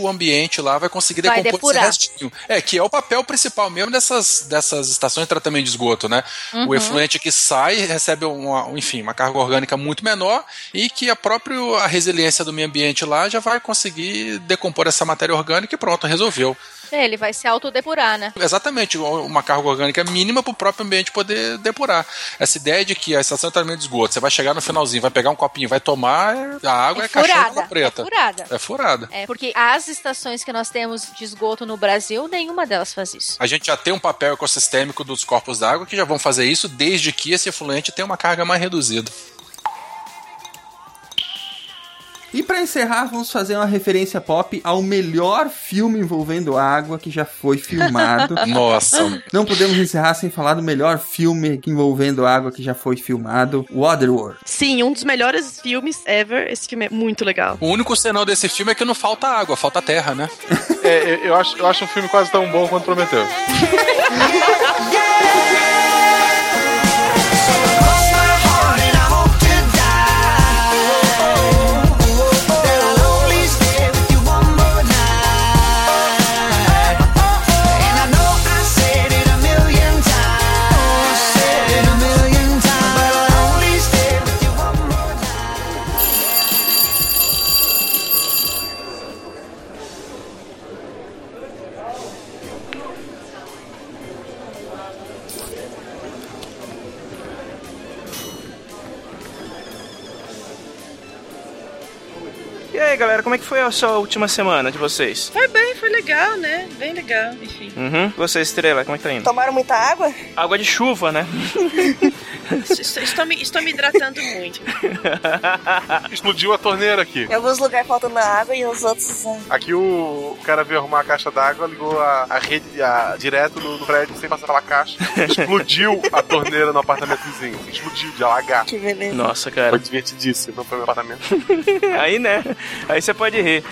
o ambiente lá vai conseguir Vai decompor esse depurar. restinho. É, que é o papel principal mesmo dessas, dessas estações de tratamento de esgoto, né? Uhum. O efluente que sai recebe uma, enfim, uma carga orgânica muito menor e que a própria a resiliência do meio ambiente lá já vai conseguir decompor essa matéria orgânica e pronto, resolveu. É, Ele vai se autodepurar, né? Exatamente, uma carga orgânica mínima para o próprio ambiente poder depurar. Essa ideia de que a estação de tratamento de esgoto, você vai chegar no finalzinho, vai pegar um copinho, vai tomar, a água é, caixão furada, preta. é furada. É furada. É, porque as estações que nós temos de esgoto no Brasil, nenhuma delas faz isso. A gente já tem um papel ecossistêmico dos corpos d'água que já vão fazer isso desde que esse efluente tenha uma carga mais reduzida. E pra encerrar, vamos fazer uma referência pop ao melhor filme envolvendo água que já foi filmado. Nossa. Não podemos encerrar sem falar do melhor filme envolvendo água que já foi filmado, Waterworld. Sim, um dos melhores filmes ever. Esse filme é muito legal. O único senão desse filme é que não falta água, falta terra, né? É, eu, eu acho, eu acho um filme quase tão bom quanto prometeu. E aí, galera, como é que foi a sua última semana de vocês? Foi bem, foi legal, né? Bem legal, enfim. Uhum. Você, Estrela, como é que tá indo? Tomaram muita água? Água de chuva, né? Estou, estou me, estou me hidratando muito. Explodiu a torneira aqui. Em alguns lugares faltando água e os outros. ah, Aqui o, o cara veio arrumar a caixa d'água, ligou a, a rede a- direto no, no prédio sem passar pela caixa. Explodiu a torneira no apartamento vizinho. Explodiu de alagar. Que beleza. Nossa, cara. Foi divertidíssimo, não foi meu apartamento. Aí, né? Aí você pode rir.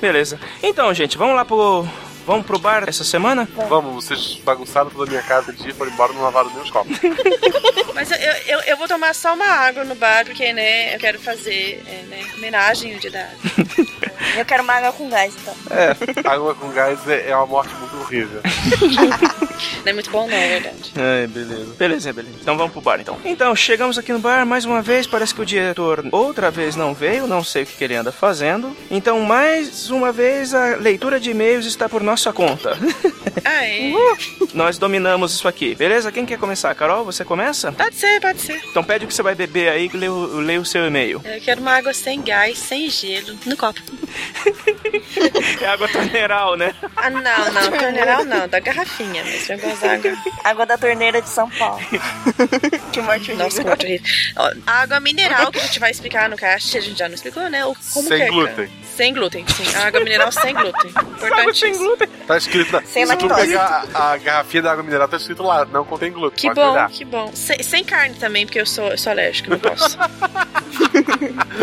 Beleza. Então, gente, vamos lá pro. Vamos pro bar essa semana? Vamos, vocês bagunçaram toda a minha casa de dia, foram embora, não lavaram nem os copos. Mas eu, eu, eu vou tomar só uma água no bar, porque, né, eu quero fazer é, né, homenagem ao dia da água. Eu quero uma água com gás, então. É, água com gás é, é uma morte muito horrível. Não é muito bom, não, é verdade. Ai, beleza. Beleza, beleza. Então vamos pro bar, então. Então, chegamos aqui no bar mais uma vez. Parece que o diretor outra vez não veio. Não sei o que que ele anda fazendo. Então, mais uma vez, a leitura de e-mails está por nossa conta. Ah, é? Nós dominamos isso aqui, beleza? Quem quer começar? Carol, você começa? Pode ser, pode ser. Então pede o que você vai beber aí e lê o, lê o seu e-mail. Eu quero uma água sem gás, sem gelo, no copo. É água torneiral, né? Ah, não, não, torneiral não, da garrafinha mesmo. Eu gosto da água. Água da torneira de São Paulo. que morte horrível. Nossa, que morte horrível. Ó, água mineral que a gente vai explicar no cast, a gente já não explicou, né? O, como Sem que é, glúten. cara? Sem glúten, sim. A água mineral sem glúten. Importante. sem glúten. Tá escrito na. Sem se tu pegar a, a garrafinha da água mineral, tá escrito lá, não contém glúten. Que bom, olhar. que bom. Sem, sem carne também, porque eu sou, eu sou alérgica, não posso.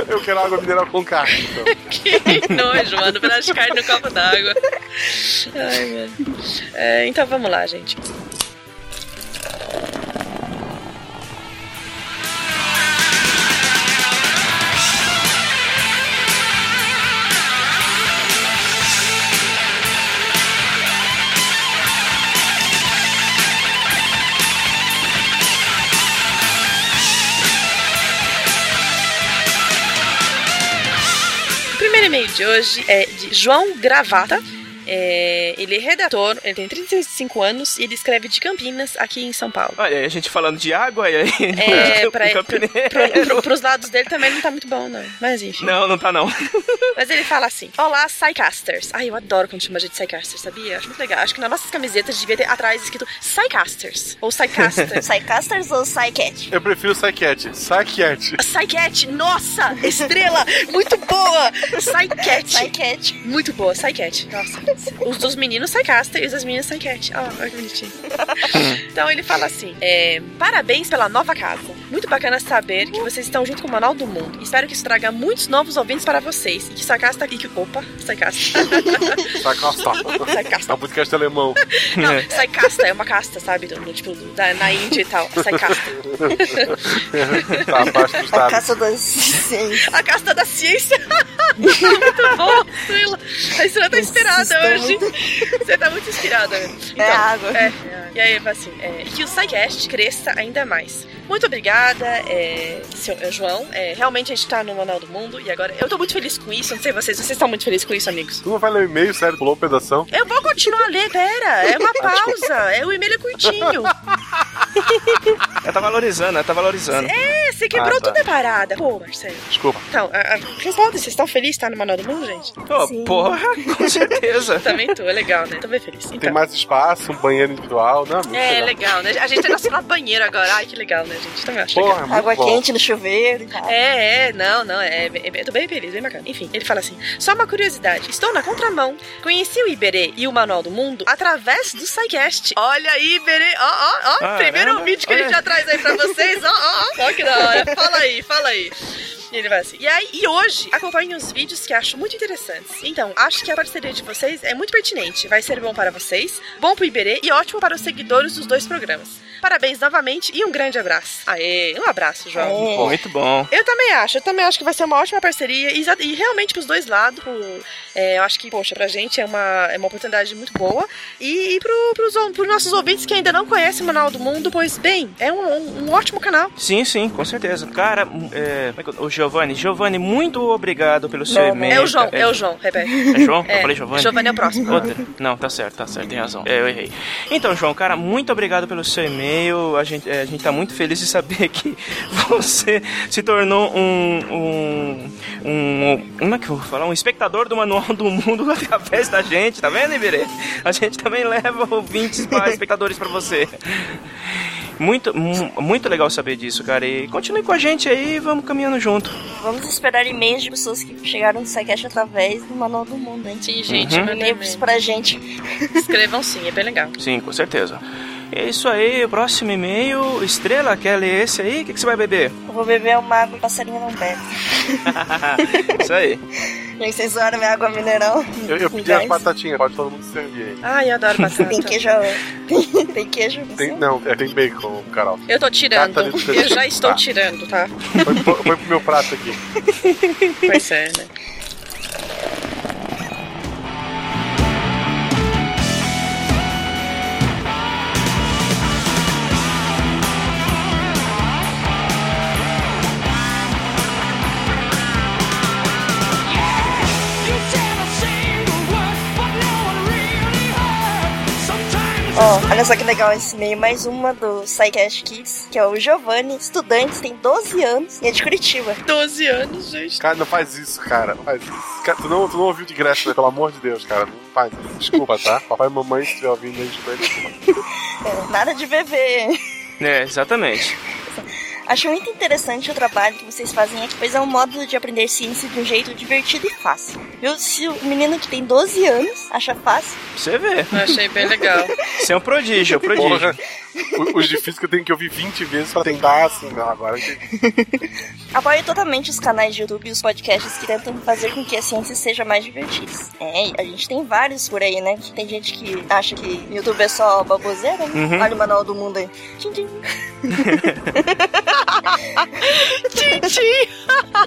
Eu quero água mineral com carne. Então. que nojo, mano. Pedaço de no copo d'água. Ai, mano. É, então vamos lá, gente. Primeiro e-mail de hoje é de João Gravata. É, ele é redator, ele tem 35 anos e ele escreve de Campinas, aqui em São Paulo. Olha, a gente falando de água e aí. É, pra, pro, pro, pros lados dele também não tá muito bom, não. Mas enfim. Não, não tá não. Mas ele fala assim: Olá, Psycasters. Ai, eu adoro quando chama a gente de Psycasters, sabia? Acho muito legal. Acho que nas nossas camisetas devia ter atrás escrito Psycasters. Ou Psycasters. Psycasters ou Psycat? Eu prefiro Psycat. Psycat. Psycat, nossa, estrela, muito boa. Psycat. Psycat. Muito boa, Psycat. Nossa. Os dos meninos Psycaster e os das meninas Psycat. Ó, olha que bonitinho. então ele fala assim: é, Parabéns pela nova casa. Muito bacana saber que vocês estão junto com o Manual do Mundo. Espero que isso traga muitos novos ouvintes para vocês. E que Psycasta e que. Opa, Psycasta. Psycasta. Psycasta. É um podcast alemão. Não, Psycasta é uma casta, sabe? Do, do, tipo, da, na Índia e tal. Psycasta. tá abaixo dos A dados. caça das ciências. A casta da ciência. muito bom. A Estrela tá inspirada hoje. Você tá muito inspirada. Então, É água. É, e aí, assim, é, que o SciCast cresça ainda mais. Muito obrigada, é, seu, é, João. É, realmente a gente tá no Manual do Mundo e agora eu tô muito feliz com isso. Não sei vocês, vocês estão muito felizes com isso, amigos? Tu não vai ler o e-mail, sério? Pulou um pedação? Eu vou continuar a ler, pera. É uma Ah, pausa. É, o e-mail é curtinho. Ela tá valorizando, ela tá valorizando. É, você quebrou Ah, tá. tudo a parada. Pô, Marcelo. Desculpa. Então, a, a, responda, vocês estão felizes de estar no Manual do Mundo, gente? Ô, porra, com certeza. Também tô, é legal, né? Tô bem feliz. Tem Então. mais espaço, um banheiro individual, né? Muito É, legal. legal, né? A gente tem nosso banheiro agora. Ai, que legal, né, gente? Também acho Porra, legal. Água bom. quente no chuveiro e tal. É, é, não, não, é, é, eu tô bem feliz, bem bacana. Enfim, ele fala assim: só uma curiosidade, estou na contramão. Conheci o Iberê e o Manual do Mundo através do SciCast. Olha aí, Iberê, ó, ó, ó, primeiro vídeo que a gente olha. já traz aí pra vocês, ó, ó, ó, ó, que da hora. Fala aí, fala aí. E ele vai assim. E aí, e hoje, acompanho os vídeos que acho muito interessantes. Então, acho que a parceria de vocês é muito pertinente. Vai ser bom para vocês, bom pro Iberê e ótimo para os seguidores dos dois programas. Parabéns novamente e um grande abraço. Aê, um abraço, João. Muito bom. Eu também acho, eu também acho que vai ser uma ótima parceria e, e realmente pros dois lados. pro- é, eu acho que, poxa, pra gente é uma, é uma oportunidade muito boa. E, e pro, pros, pros nossos ouvintes que ainda não conhecem o Manual do Mundo, pois bem, é um, um, um ótimo canal. Sim, sim, com certeza. Cara, é, como é que eu- o Giovanni, Giovanni, muito obrigado pelo seu e-mail. É o João, cara. é o João, repete. É João? É, eu falei Giovanni? Giovanni é o próximo. Outra. Não, tá certo, tá certo, tem razão. É, eu errei. Então, João, cara, muito obrigado pelo seu e-mail. A gente, é, a gente tá muito feliz de saber que você se tornou um. um. um como é que eu vou falar? Um espectador do Manual do Mundo através da gente, tá vendo, Iberê? A gente também leva ouvintes para espectadores pra você. Muito, mu- muito legal saber disso, cara. E continue com a gente aí, vamos caminhando junto. Vamos esperar e-mails de pessoas que chegaram no SciCast através do Manual do Mundo, hein? Sim, gente, Uhum. e-mail. pra gente. Escrevam sim, é bem legal. Sim, com certeza. É isso aí, o próximo e-mail. Estrela, quer ler esse aí? O que, que você vai beber? Eu vou beber uma água e passarinho não bebe. isso aí. Gente, vocês zoaram minha água mineral? Eu, eu pedi as batatinhas, pode todo mundo servir aí. Ai, eu adoro batata. Tem queijo? Tem, tem queijo? Tem, não, é, tem bacon, Carol. Eu tô tirando. Eu já estou Tá. tirando, tá? Põe- põe pro meu prato aqui. Pois é, né? Ó, olha só que legal esse e-mail. Mais uma do SciCast Kids, que é o Giovanni, estudante, tem 12 anos e é de Curitiba. 12 anos, gente. Cara, não faz isso, cara. Não faz isso. Cara, tu, não, tu não ouviu de graça, né? Pelo amor de Deus, cara. Não faz isso. Desculpa, tá? Papai e mamãe, se estiver ouvindo aí, desculpa. desculpa. É, nada de beber. É, exatamente. Acho muito interessante o trabalho que vocês fazem aqui, pois é um modo de aprender ciência de um jeito divertido e fácil. Viu? Se o menino que tem 12 anos acha fácil, Você vê. Eu achei bem legal. Você é um prodígio, é um prodígio. Porra. Os de física eu tenho que ouvir 20 vezes pra tentar, assim, não, agora eu apoio totalmente os canais de YouTube e os podcasts que tentam fazer com que a ciência seja mais divertida. É, a gente tem vários por aí, né? Tem gente que acha que YouTube é só baboseira, né? Uhum. Olha o manual do mundo aí. Tchim. tchim,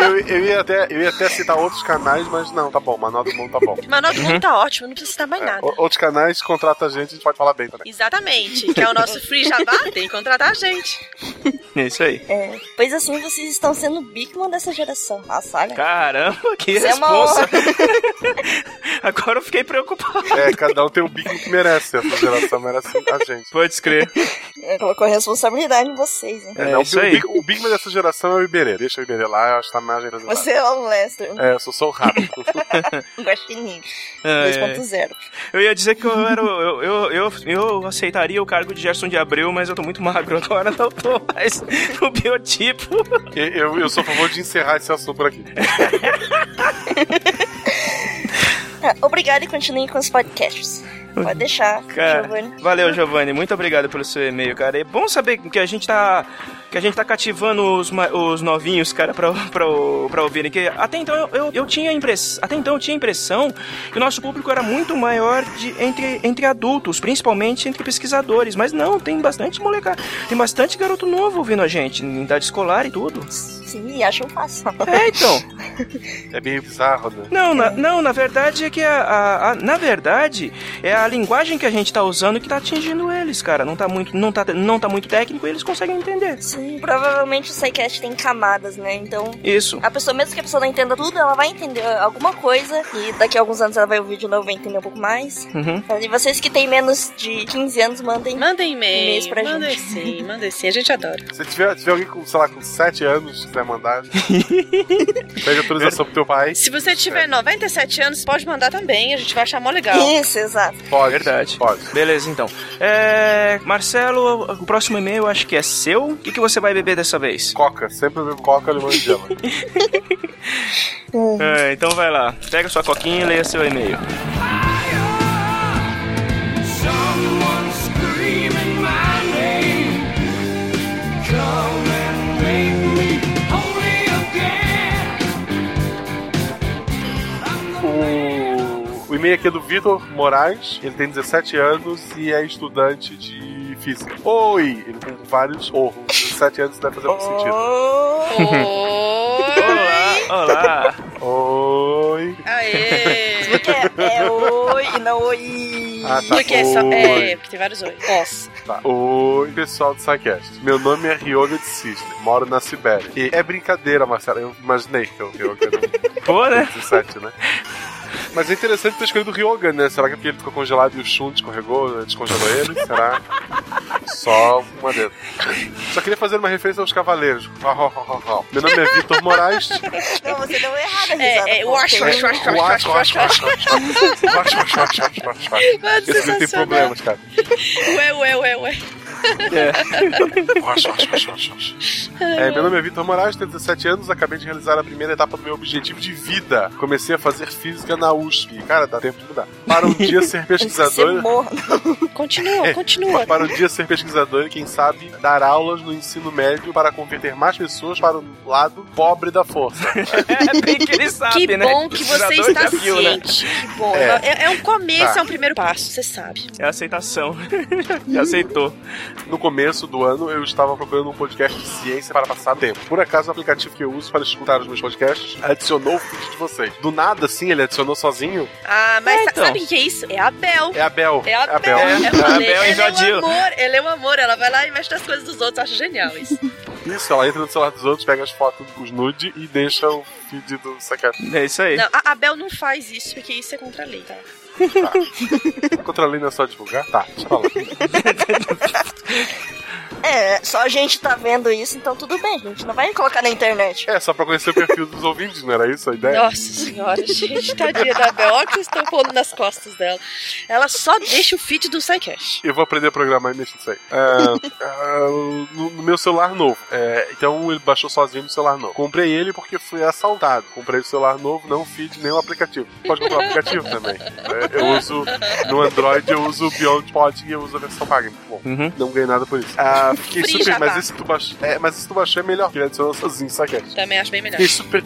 Eu, eu, ia até, eu ia até citar outros canais, mas não, tá bom, Manual do Mundo tá bom. Manual do Mundo tá ótimo, não precisa citar mais É, nada. o- outros canais, contrata a gente, a gente pode falar bem também. Exatamente, que é o nosso free jabá, tem que contratar a gente. É isso aí. É, pois assim vocês estão sendo o Bigman dessa geração. Nossa, olha. Caramba, que Isso é responsa. honra. Agora eu fiquei preocupado. É, cada um tem o bico que merece, essa geração merece a gente. Pode escrever. É, colocou a responsabilidade em vocês, hein? É, não, o, Big, o Big Man dessa geração é o Iberê. Deixa o Iberê lá, eu acho que tá mais representado. Você é o Lester. É, eu sou só o rápido. Guaxinim. Ai, 2.0. Eu ia dizer que eu era. Eu, eu, eu, eu aceitaria o cargo de Gerson de Abreu, mas eu tô muito magro agora, não tô mais no biotipo. Eu, eu, eu sou a favor de encerrar esse assunto por aqui. Tá, obrigado e continue com os podcasts. Pode deixar, Cara, Giovanni. valeu, Giovanni. Muito obrigado pelo seu e-mail, cara. É bom saber que a gente tá. Que a gente tá cativando os, os novinhos, cara, pra, pra, pra ouvirem. Que até então eu, eu, eu tinha a impress, Até então eu tinha a impressão que o nosso público era muito maior de, entre, entre adultos, principalmente entre pesquisadores. Mas não, tem bastante molecada. Tem bastante garoto novo ouvindo a gente, em idade escolar e tudo. Sim, acham fácil. É, então. É meio bizarro, né? Não, na, não, na verdade é que a, a- a- na verdade é a linguagem que a gente tá usando que tá atingindo eles, cara. Não tá muito, não tá, não tá muito técnico, e eles conseguem entender. Sim, provavelmente o SciCast tem camadas, né? Então, Isso. a pessoa, mesmo que a pessoa não entenda tudo, ela vai entender alguma coisa e daqui a alguns anos ela vai ouvir de novo e vai entender um pouco mais. Uhum. E vocês que têm menos de 15 anos, mandem, mandem e-mails pra mandem gente. sim, mandem sim, a gente adora. Se tiver, tiver alguém com, sei lá, com 7 anos, quiser mandar, pede autorização pro teu pai. Se você tiver 97 anos, pode mandar também, a gente vai achar mó legal. Isso, exato. Pode. Verdade. Pode. Beleza, então. É, Marcelo, o próximo e-mail acho que é seu. O que, que você vai beber dessa vez? Coca. Sempre bebo coca, limão e gelo. É, então vai lá. Pega sua coquinha e leia seu e-mail. O, o e-mail aqui é do Vitor Moraes, ele tem 17 anos e é estudante de física. Oi! Ele tem vários orros. 17 anos deve fazer muito sentido. Olá! Olá! Oi! Aê! Porque é, é oi e não oi. Ah, tá. Porque é, só, é, porque tem vários oi. Posso. Tá. Oi, pessoal do SciCast. Meu nome é Ryoga de Cisne, moro na Sibéria. E é brincadeira, Marcelo. Eu imaginei que o Ryoga. Pô, né? 17, né? Mas é interessante ter escolhido o Ryoga, né? Será que é porque ele ficou congelado e o Shun descorregou, descongelou ele? Será? Só uma dedo. Só queria fazer uma referência aos cavaleiros. Meu nome é Vitor Moraes. Não, você deu errado a risada. É, é, wash, wash, wash, wash, Wash, wash, wash, wash, wash, wash, wash. Esse livro tem problemas, cara. Ué, ué, ué, ué. Wash, wash, wash, wash. É, meu nome é Vitor Moraes, tenho 17 anos, acabei de realizar a primeira etapa do meu objetivo de vida. Comecei a fazer física na USP. Cara, dá tempo de mudar. Para um dia ser pesquisador. Continua, continua. Para um dia ser pesquisador e, quem sabe, dar aulas no ensino médio para converter mais pessoas para o lado pobre da força. É bem que ele sabe, Que né? bom que você Pesquisador está né? ciente. Que bom. É. É, é um começo, Tá. é um primeiro passo, você sabe. É a aceitação. Já aceitou. No começo do ano, eu estava procurando um podcast de ciência para passar tempo. Por acaso, o aplicativo que eu uso para escutar os meus podcasts adicionou o feed de vocês. Do nada, assim, ele adicionou sozinho. Ah, mas É, então. sabe o que é isso? É a Bel. É a Bel. É a Bel. Bel. É, É, a Bel ela é invadiu. um amor, ela é um amor, ela vai lá e mexe nas coisas dos outros, eu acho genial isso. Isso, ela entra no celular dos outros, pega as fotos, os nude e deixa o feed do Saquete. É isso aí. Não, a, a Bel não faz isso, porque isso é contra a lei, tá? Contra a lei não é só divulgar? Tá, deixa pra lá. É, só a gente tá vendo isso, então tudo bem. A gente não vai colocar na internet. É, só pra conhecer o perfil dos ouvintes, não era isso a ideia? Nossa senhora, gente, tadinha da Bel. Olha o que vocês estão pondo nas costas dela. Ela só deixa o feed do SciCast. Eu vou aprender a programar e mexer nisso aí. É, é, no, no meu celular novo. É, então ele baixou sozinho no celular novo. Comprei ele porque fui assaltado. Comprei o celular novo, não o feed, nem o aplicativo. Pode comprar o aplicativo também. É, eu uso no Android, eu uso o Beyond Pod e eu uso a versão paga. Bom, Uhum. não ganhei nada por isso. Ah, fiquei Free super. Mas esse tu baixou. É, mas esse tu baixou é melhor, porque ele adicionou sozinho, sabe? Também acho bem melhor. Fiquei super,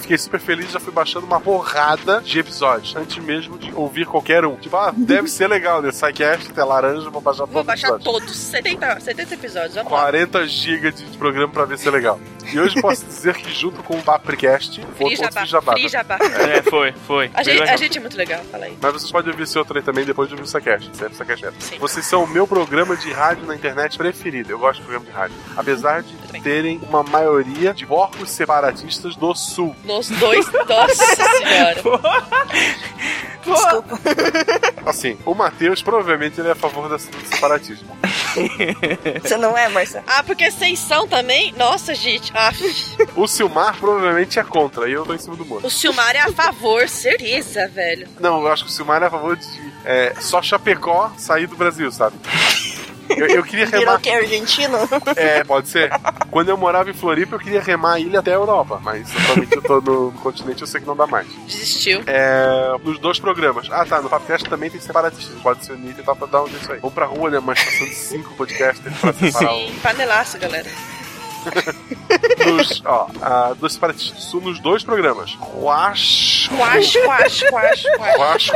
fiquei super feliz, já fui baixando uma porrada de episódios, antes mesmo de ouvir qualquer um. Tipo, ah, deve ser legal, né? Psycast, até laranja, vou baixar Vou todos os baixar episódios. todos, 70, 70 episódios, vamos lá. 40 GB de programa pra ver se é legal. E hoje posso dizer que junto com o Papricast, Free outro Jabá, Jabá. Free Jabá. É, foi, foi. A gente, a gente é muito legal, fala aí. Mas vocês podem ouvir esse outro aí também depois de ouvir o Sacast. Sempre Sacast. Vocês são o meu programa de rádio na internet preferido. Eu gosto de programa de rádio. Apesar de terem uma maioria de porcos separatistas do sul. Nos dois, nossa senhora. Desculpa. Assim, o Matheus provavelmente ele é a favor do separatismo. Você não é, Marcelo? Ah, porque vocês são também? Nossa, gente. Ah, O Silmar provavelmente é contra, e eu tô em cima do muro. o Silmar é a favor, certeza, velho. Não, eu acho que o Silmar é a favor de é, só Chapecó sair do Brasil, sabe? Eu, eu queria Virou remar. que é argentino? É, pode ser. Quando eu morava em Floripa, eu queria remar a ilha até a Europa, mas atualmente eu tô no, continente, eu sei que não dá mais. Desistiu. É, nos dois programas. Ah, tá, no Papcast também tem separatistas, pode se unir e tentar dar um jeito aí. Vamos pra rua, né? Estação de cinco podcasters pra separar o. Sim, panelaço, galera. Nos, ó, a, dos separatistas do sul nos dois programas. Quash, quash, quash, quash. Ruacho.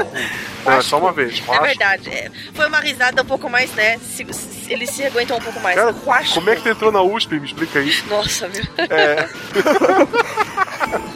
Não, é só uma vez. É verdade. é. Foi uma risada um pouco mais, né? Se, se- ele se aguentou um pouco mais. Cara, Quash. como é que tu entrou na USP? Me explica aí. Nossa, viu? É.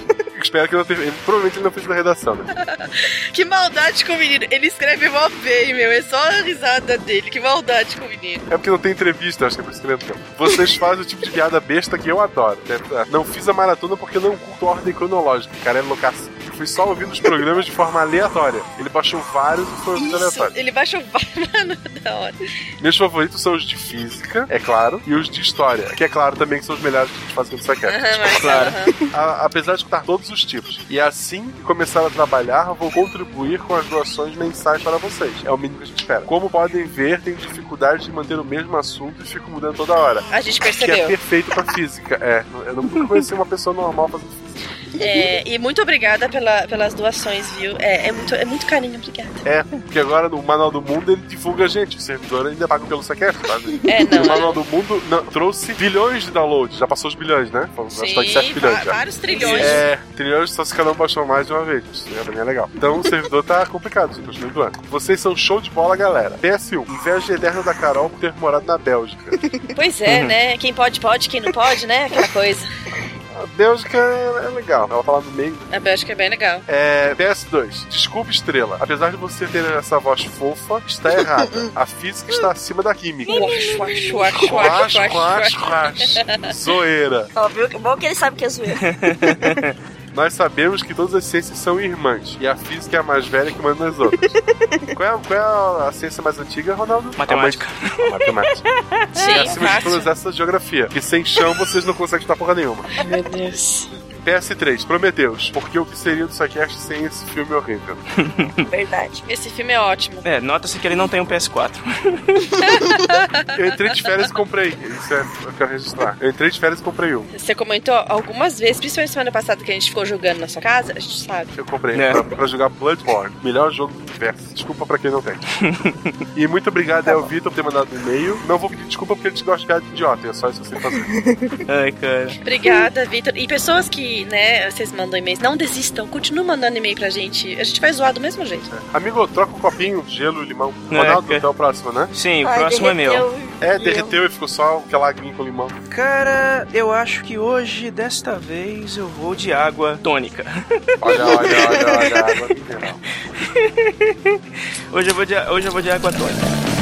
Espero que não tenha. ele- Provavelmente ele não fez na redação, né? que maldade com o menino. Ele escreve mó bem, meu. É só a risada dele. Que maldade com o menino. É porque não tem entrevista, acho que é por isso que ele entrou. Vocês fazem o tipo de piada besta que eu adoro. né? Não fiz a maratona porque não curto ordem cronológica. O cara é loucaço. Eu fui só ouvindo os programas de forma aleatória. Ele baixou vários e foi ouvindo aleatório. ele baixou mano, da hora. Meus favoritos são os de física, é claro, e os de história, que é claro também que são os melhores que a gente faz aqui no Saquete. Aham, mas- claro. aham. A- apesar de escutar todos os tipos. E assim que começar a trabalhar, vou contribuir com as doações mensais para vocês. É o mínimo que a gente espera. Como podem ver, tenho dificuldade de manter o mesmo assunto e fico mudando toda hora. A gente Que é percebeu. perfeito pra física. É, eu nunca conheci uma pessoa normal fazendo física. É, e muito obrigada pela, pelas doações, viu? É, é, muito, é muito carinho, obrigada. É, porque agora no Manual do Mundo ele divulga a gente. O servidor ainda paga pelo sequestro, sabe? É, não, O Manual do Mundo não, trouxe bilhões de downloads, já passou os bilhões, né? Acho que tá de 7 bilhões já. vários trilhões. É, trilhões só se cada um baixou mais de uma vez. Isso é, pra mim é legal. Então o servidor tá complicado, gente, continue doando. Vocês são show de bola, galera. PS1, inveja eterna da Carol por ter morado na Bélgica. Pois é, Uhum. né? Quem pode, pode, quem não pode, né? Aquela coisa. A Bélgica é, é legal, ela lá no meio. A Bélgica é bem legal. É, PS2, desculpa estrela. Apesar de você ter essa voz fofa, está errada. A física está acima da química. Quash, quash, quash, Quash, quash, quash, quash. quash. Zoeira. Óbvio, bom que ele sabe que é zoeira. Nós sabemos que todas as ciências são irmãs e a física é a mais velha que manda nas outras. qual, é, qual é a ciência mais antiga, Ronaldo? Matemática. A matemática. Sim, e acima de fácil. todas essas, geografia. Que sem chão vocês não conseguem estudar porra nenhuma. Meu Deus. PS3, Prometeus. Porque o que seria do Psycast sem esse filme horrível? Verdade. Esse filme é ótimo. É, nota-se que ele não tem um PS4. Eu entrei de férias e comprei. Isso é, eu quero registrar. Eu entrei de férias e comprei um. Você comentou algumas vezes, principalmente semana passada que a gente ficou jogando na sua casa, a gente sabe. Eu comprei É. pra, pra jogar Bloodborne, melhor jogo do universo. Desculpa pra quem não tem. e muito obrigado ao Vitor por ter mandado um e-mail. Não vou pedir desculpa porque a gente gosta de idiota, é só isso que eu sei fazer. Ai, cara. Obrigada, Vitor. E pessoas que, né, vocês mandam e-mails, não desistam, continuem mandando e-mail pra gente. A gente vai zoar do mesmo jeito. Amigo, troca um copinho, gelo e limão. É, Ronaldo, até o próximo, né? Sim, o Ai, próximo é meu. É, derreteu e ficou só aquela aguinha com limão. Cara, eu acho que hoje, desta vez, eu vou de água tônica. Olha, olha, olha, olha, água mineral. hoje, eu vou de, hoje eu vou de água tônica.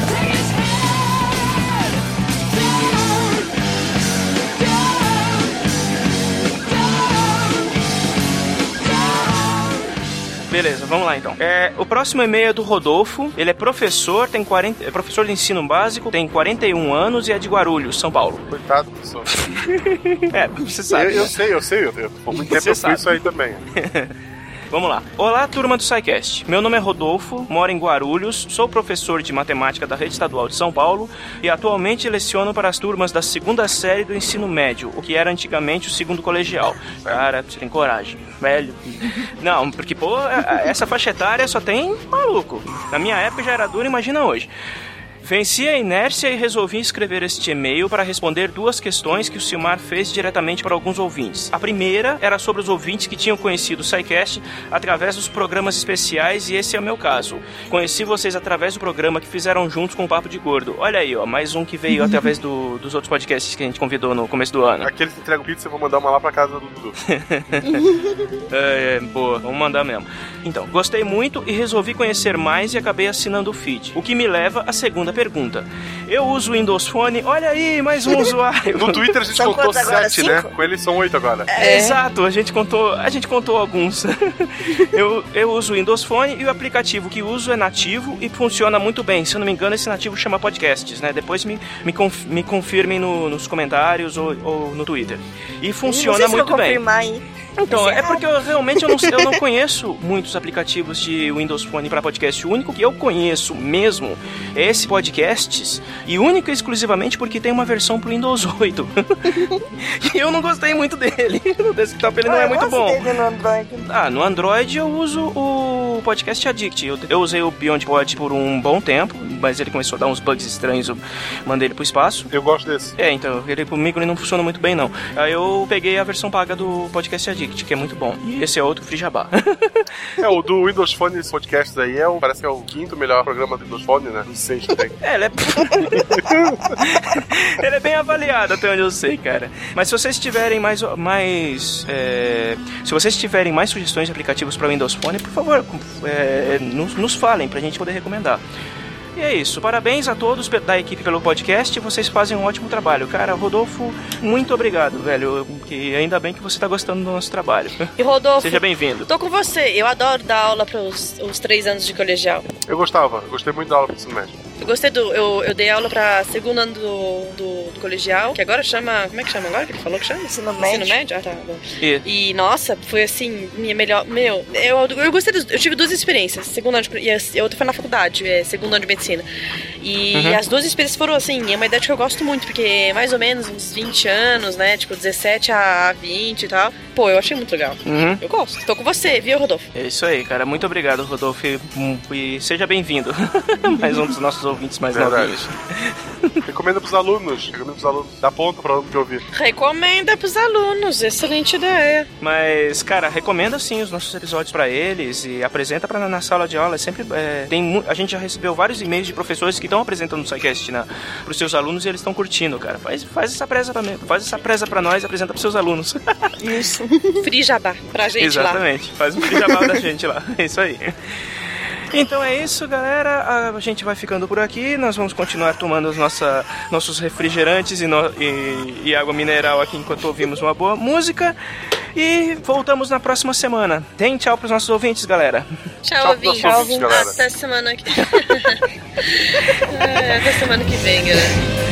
Beleza, vamos lá então. É, o próximo e-mail é do Rodolfo. Ele é professor, tem 40, é professor de ensino básico, tem 41 anos e é de Guarulhos, São Paulo. Coitado da pessoa. É, você sabe. Eu, eu né? sei, eu sei. Eu, eu, por muito tempo Você eu fui sabe. isso aí também. Vamos lá. Olá, turma do SciCast. Meu nome é Rodolfo, moro em Guarulhos, sou professor de matemática da Rede Estadual de São Paulo e atualmente leciono para as turmas da segunda série do ensino médio, o que era antigamente o segundo colegial. Cara, você tem coragem, velho. Não, porque, pô, essa faixa etária só tem maluco. Na minha época já era duro, imagina hoje. Venci a inércia e resolvi escrever este e-mail para responder duas questões que o Silmar fez diretamente para alguns ouvintes. A primeira era sobre os ouvintes que tinham conhecido o SciCast através dos programas especiais e esse é o meu caso. Conheci vocês através do programa que fizeram juntos com o Papo de Gordo. Olha aí, ó, mais um que veio através do- dos outros podcasts que a gente convidou no começo do ano. Aqueles que entregam pizza, eu vou mandar uma lá pra casa do Dudu. É, é, boa, vamos mandar mesmo. Então, gostei muito e resolvi conhecer mais e acabei assinando o feed. O que me leva à segunda pergunta. Eu uso o Windows Phone, olha aí, mais um usuário. No Twitter a gente contou sete, né? Com eles são oito agora. É. Exato, a gente contou, a gente contou alguns. eu, eu uso o Windows Phone e o aplicativo que uso é nativo e funciona muito bem. Se eu não me engano, esse nativo chama Podcasts, né? Depois me, me, conf- me confirmem no- nos comentários ou, ou no Twitter. E funciona não sei se muito vou bem. confirmar aí. Então, Mas é porque eu realmente eu não, eu não conheço muitos aplicativos de Windows Phone para podcast. O único que eu conheço mesmo é esse Podcasts e único e exclusivamente porque tem uma versão pro Windows 8. e eu não gostei muito dele. No desktop ele não Ah, é muito bom. no Android. Ah, no Android eu uso o o podcast Addict. Eu, eu usei o Beyond Pod por um bom tempo, mas ele começou a dar uns bugs estranhos, eu mandei ele pro espaço. Eu gosto desse. É, então, ele comigo ele não funciona muito bem, não. Aí eu peguei a versão paga do podcast Addict, que é muito bom. E esse é outro Free Jabá. É, o do Windows Phone esse podcast aí é o, parece que é o quinto melhor programa do Windows Phone, né? Não sei se tem. É, ele é... ele é bem avaliado até onde eu sei, cara. Mas se vocês tiverem mais... mais é, Se vocês tiverem mais sugestões de aplicativos para Windows Phone, por favor, é, nos, nos falem pra gente poder recomendar. E é isso. Parabéns a todos da equipe pelo podcast. Vocês fazem um ótimo trabalho. Cara, Rodolfo, muito obrigado, velho. Que ainda bem que você tá gostando do nosso trabalho. E Rodolfo, Seja bem-vindo. tô com você. Eu adoro dar aula para os, três anos de colegial. Eu gostava, eu gostei muito da aula do ensino médio. Eu gostei do. Eu, eu dei aula pra segundo ano do, do, do colegial, que agora chama. Como é que chama agora? Que ele falou que chama? Ensino médio. Ensino médio? Ah, tá. Bom. E- E, nossa, foi assim, minha melhor. Meu, eu, eu gostei dos, Eu tive duas experiências. Segundo ano de, e a e outra foi na faculdade, é, segundo ano de medicina. E Uhum. as duas experiências foram assim, é uma idade que eu gosto muito, porque é mais ou menos uns 20 anos, né? Tipo, 17 a 20 e tal. Pô, eu achei muito legal. Uhum. Eu gosto. Tô com você, viu, Rodolfo? É isso aí, cara. Muito obrigado, Rodolfo. E seja bem-vindo. mais um dos nossos ouvintes mais Verdade. novinhos. Recomenda pros alunos, recomenda pros alunos. Dá ponto pra aluno que ouvir. Recomenda pros alunos, excelente ideia. Mas, cara, recomenda sim os nossos episódios pra eles e apresenta pra, na sala de aula. É sempre é, tem a gente já recebeu vários e-mails de professores que estão apresentando o SciCast na, pros seus alunos e eles estão curtindo, cara. Faz, faz essa presa pra mim, faz essa presa pra nós e apresenta pros seus alunos. Isso. Free Jabá pra gente lá. Exatamente. Faz um pijamão da gente lá. É isso aí. Então é isso, galera. A gente vai ficando por aqui. Nós vamos continuar tomando os nossa, nossos refrigerantes e, no- e- e água mineral aqui enquanto ouvimos uma boa música. E voltamos na próxima semana. Deem tchau pros nossos ouvintes, galera. Tchau, Tchau ouvinte. pros ouvintes, galera. Até semana que É, Até semana que vem, galera.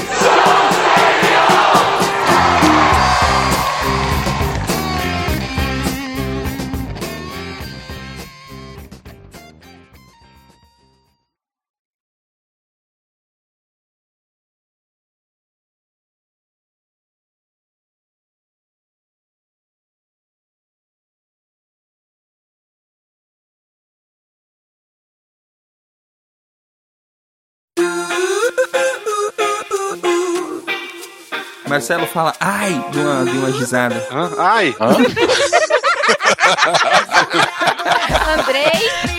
Marcelo fala ai de uma, de uma risada. Hã? Ai! Hã? Andrei?